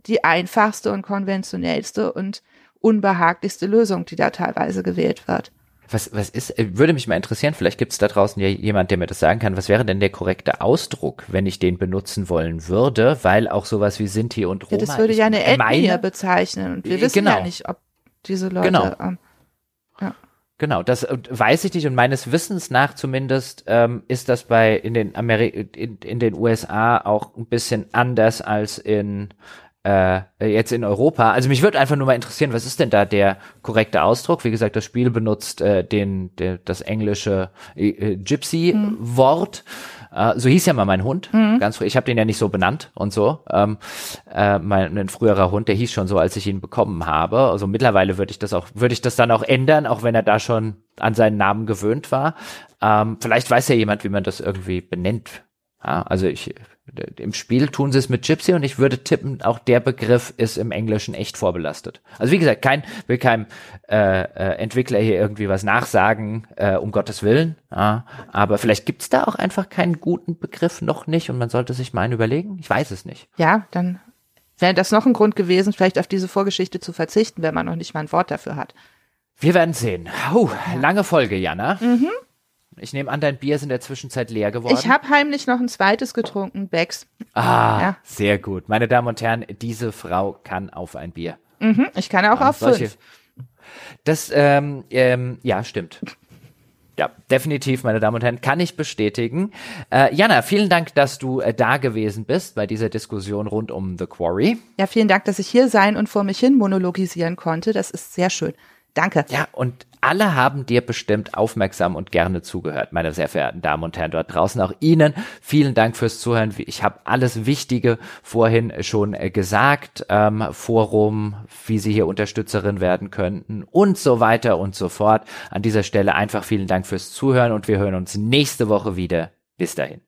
die einfachste und konventionellste und unbehaglichste Lösung, die da teilweise gewählt wird. Was, was ist, äh, würde mich mal interessieren, vielleicht gibt es da draußen ja jemand, der mir das sagen kann, was wäre denn der korrekte Ausdruck, wenn ich den benutzen wollen würde, weil auch sowas wie Sinti und Roma. Ja, das würde ich ja eine Ethnie bezeichnen. Und wir Äh, wissen ja genau. nicht, ob diese Leute. Genau. Ähm, Genau, das äh, weiß ich nicht und meines Wissens nach zumindest ähm, ist das bei in den Ameri in, in den USA auch ein bisschen anders als in äh, jetzt in Europa. Also mich würde einfach nur mal interessieren, was ist denn da der korrekte Ausdruck? Wie gesagt, das Spiel benutzt äh, den, der, das englische äh, äh, Gypsy-Wort. Äh, so hieß ja mal mein Hund. Ganz früh. Ich habe den ja nicht so benannt und so. Ähm, äh, mein ein früherer Hund, der hieß schon so, als ich ihn bekommen habe. Also mittlerweile würde ich das auch, würde ich das dann auch ändern, auch wenn er da schon an seinen Namen gewöhnt war. Ähm, vielleicht weiß ja jemand, wie man das irgendwie benennt. Ja, also ich im Spiel tun sie es mit Gypsy und ich würde tippen, auch der Begriff ist im Englischen echt vorbelastet. Also wie gesagt, kein will keinem äh, äh, Entwickler hier irgendwie was nachsagen, äh, um Gottes Willen. Ja, aber vielleicht gibt's da auch einfach keinen guten Begriff noch nicht und man sollte sich mal einen überlegen. Ich weiß es nicht. ja, dann wäre das noch ein Grund gewesen, vielleicht auf diese Vorgeschichte zu verzichten, wenn man noch nicht mal ein Wort dafür hat. Wir werden sehen. Huh, Lange Folge, Jana. Ich nehme an, dein Bier ist in der Zwischenzeit leer geworden. Ich habe heimlich noch ein zweites getrunken, Becks. Ah, Ja. sehr gut. Meine Damen und Herren, diese Frau kann auf ein Bier. Mhm, ich kann auch Ja, auf solche- fünf. Das, ähm, ähm, ja, stimmt. Ja, definitiv, meine Damen und Herren, kann ich bestätigen. Äh, Jana, vielen Dank, dass du äh, da gewesen bist bei dieser Diskussion rund um The Quarry. Ja, vielen Dank, dass ich hier sein und vor mich hin monologisieren konnte. Das ist sehr schön. Danke. Ja, und alle haben dir bestimmt aufmerksam und gerne zugehört, meine sehr verehrten Damen und Herren dort draußen. Auch Ihnen vielen Dank fürs Zuhören. Ich habe alles Wichtige vorhin schon äh, gesagt, ähm, Forum, wie Sie hier Unterstützerin werden könnten und so weiter und so fort. An dieser Stelle einfach vielen Dank fürs Zuhören und wir hören uns nächste Woche wieder. Bis dahin.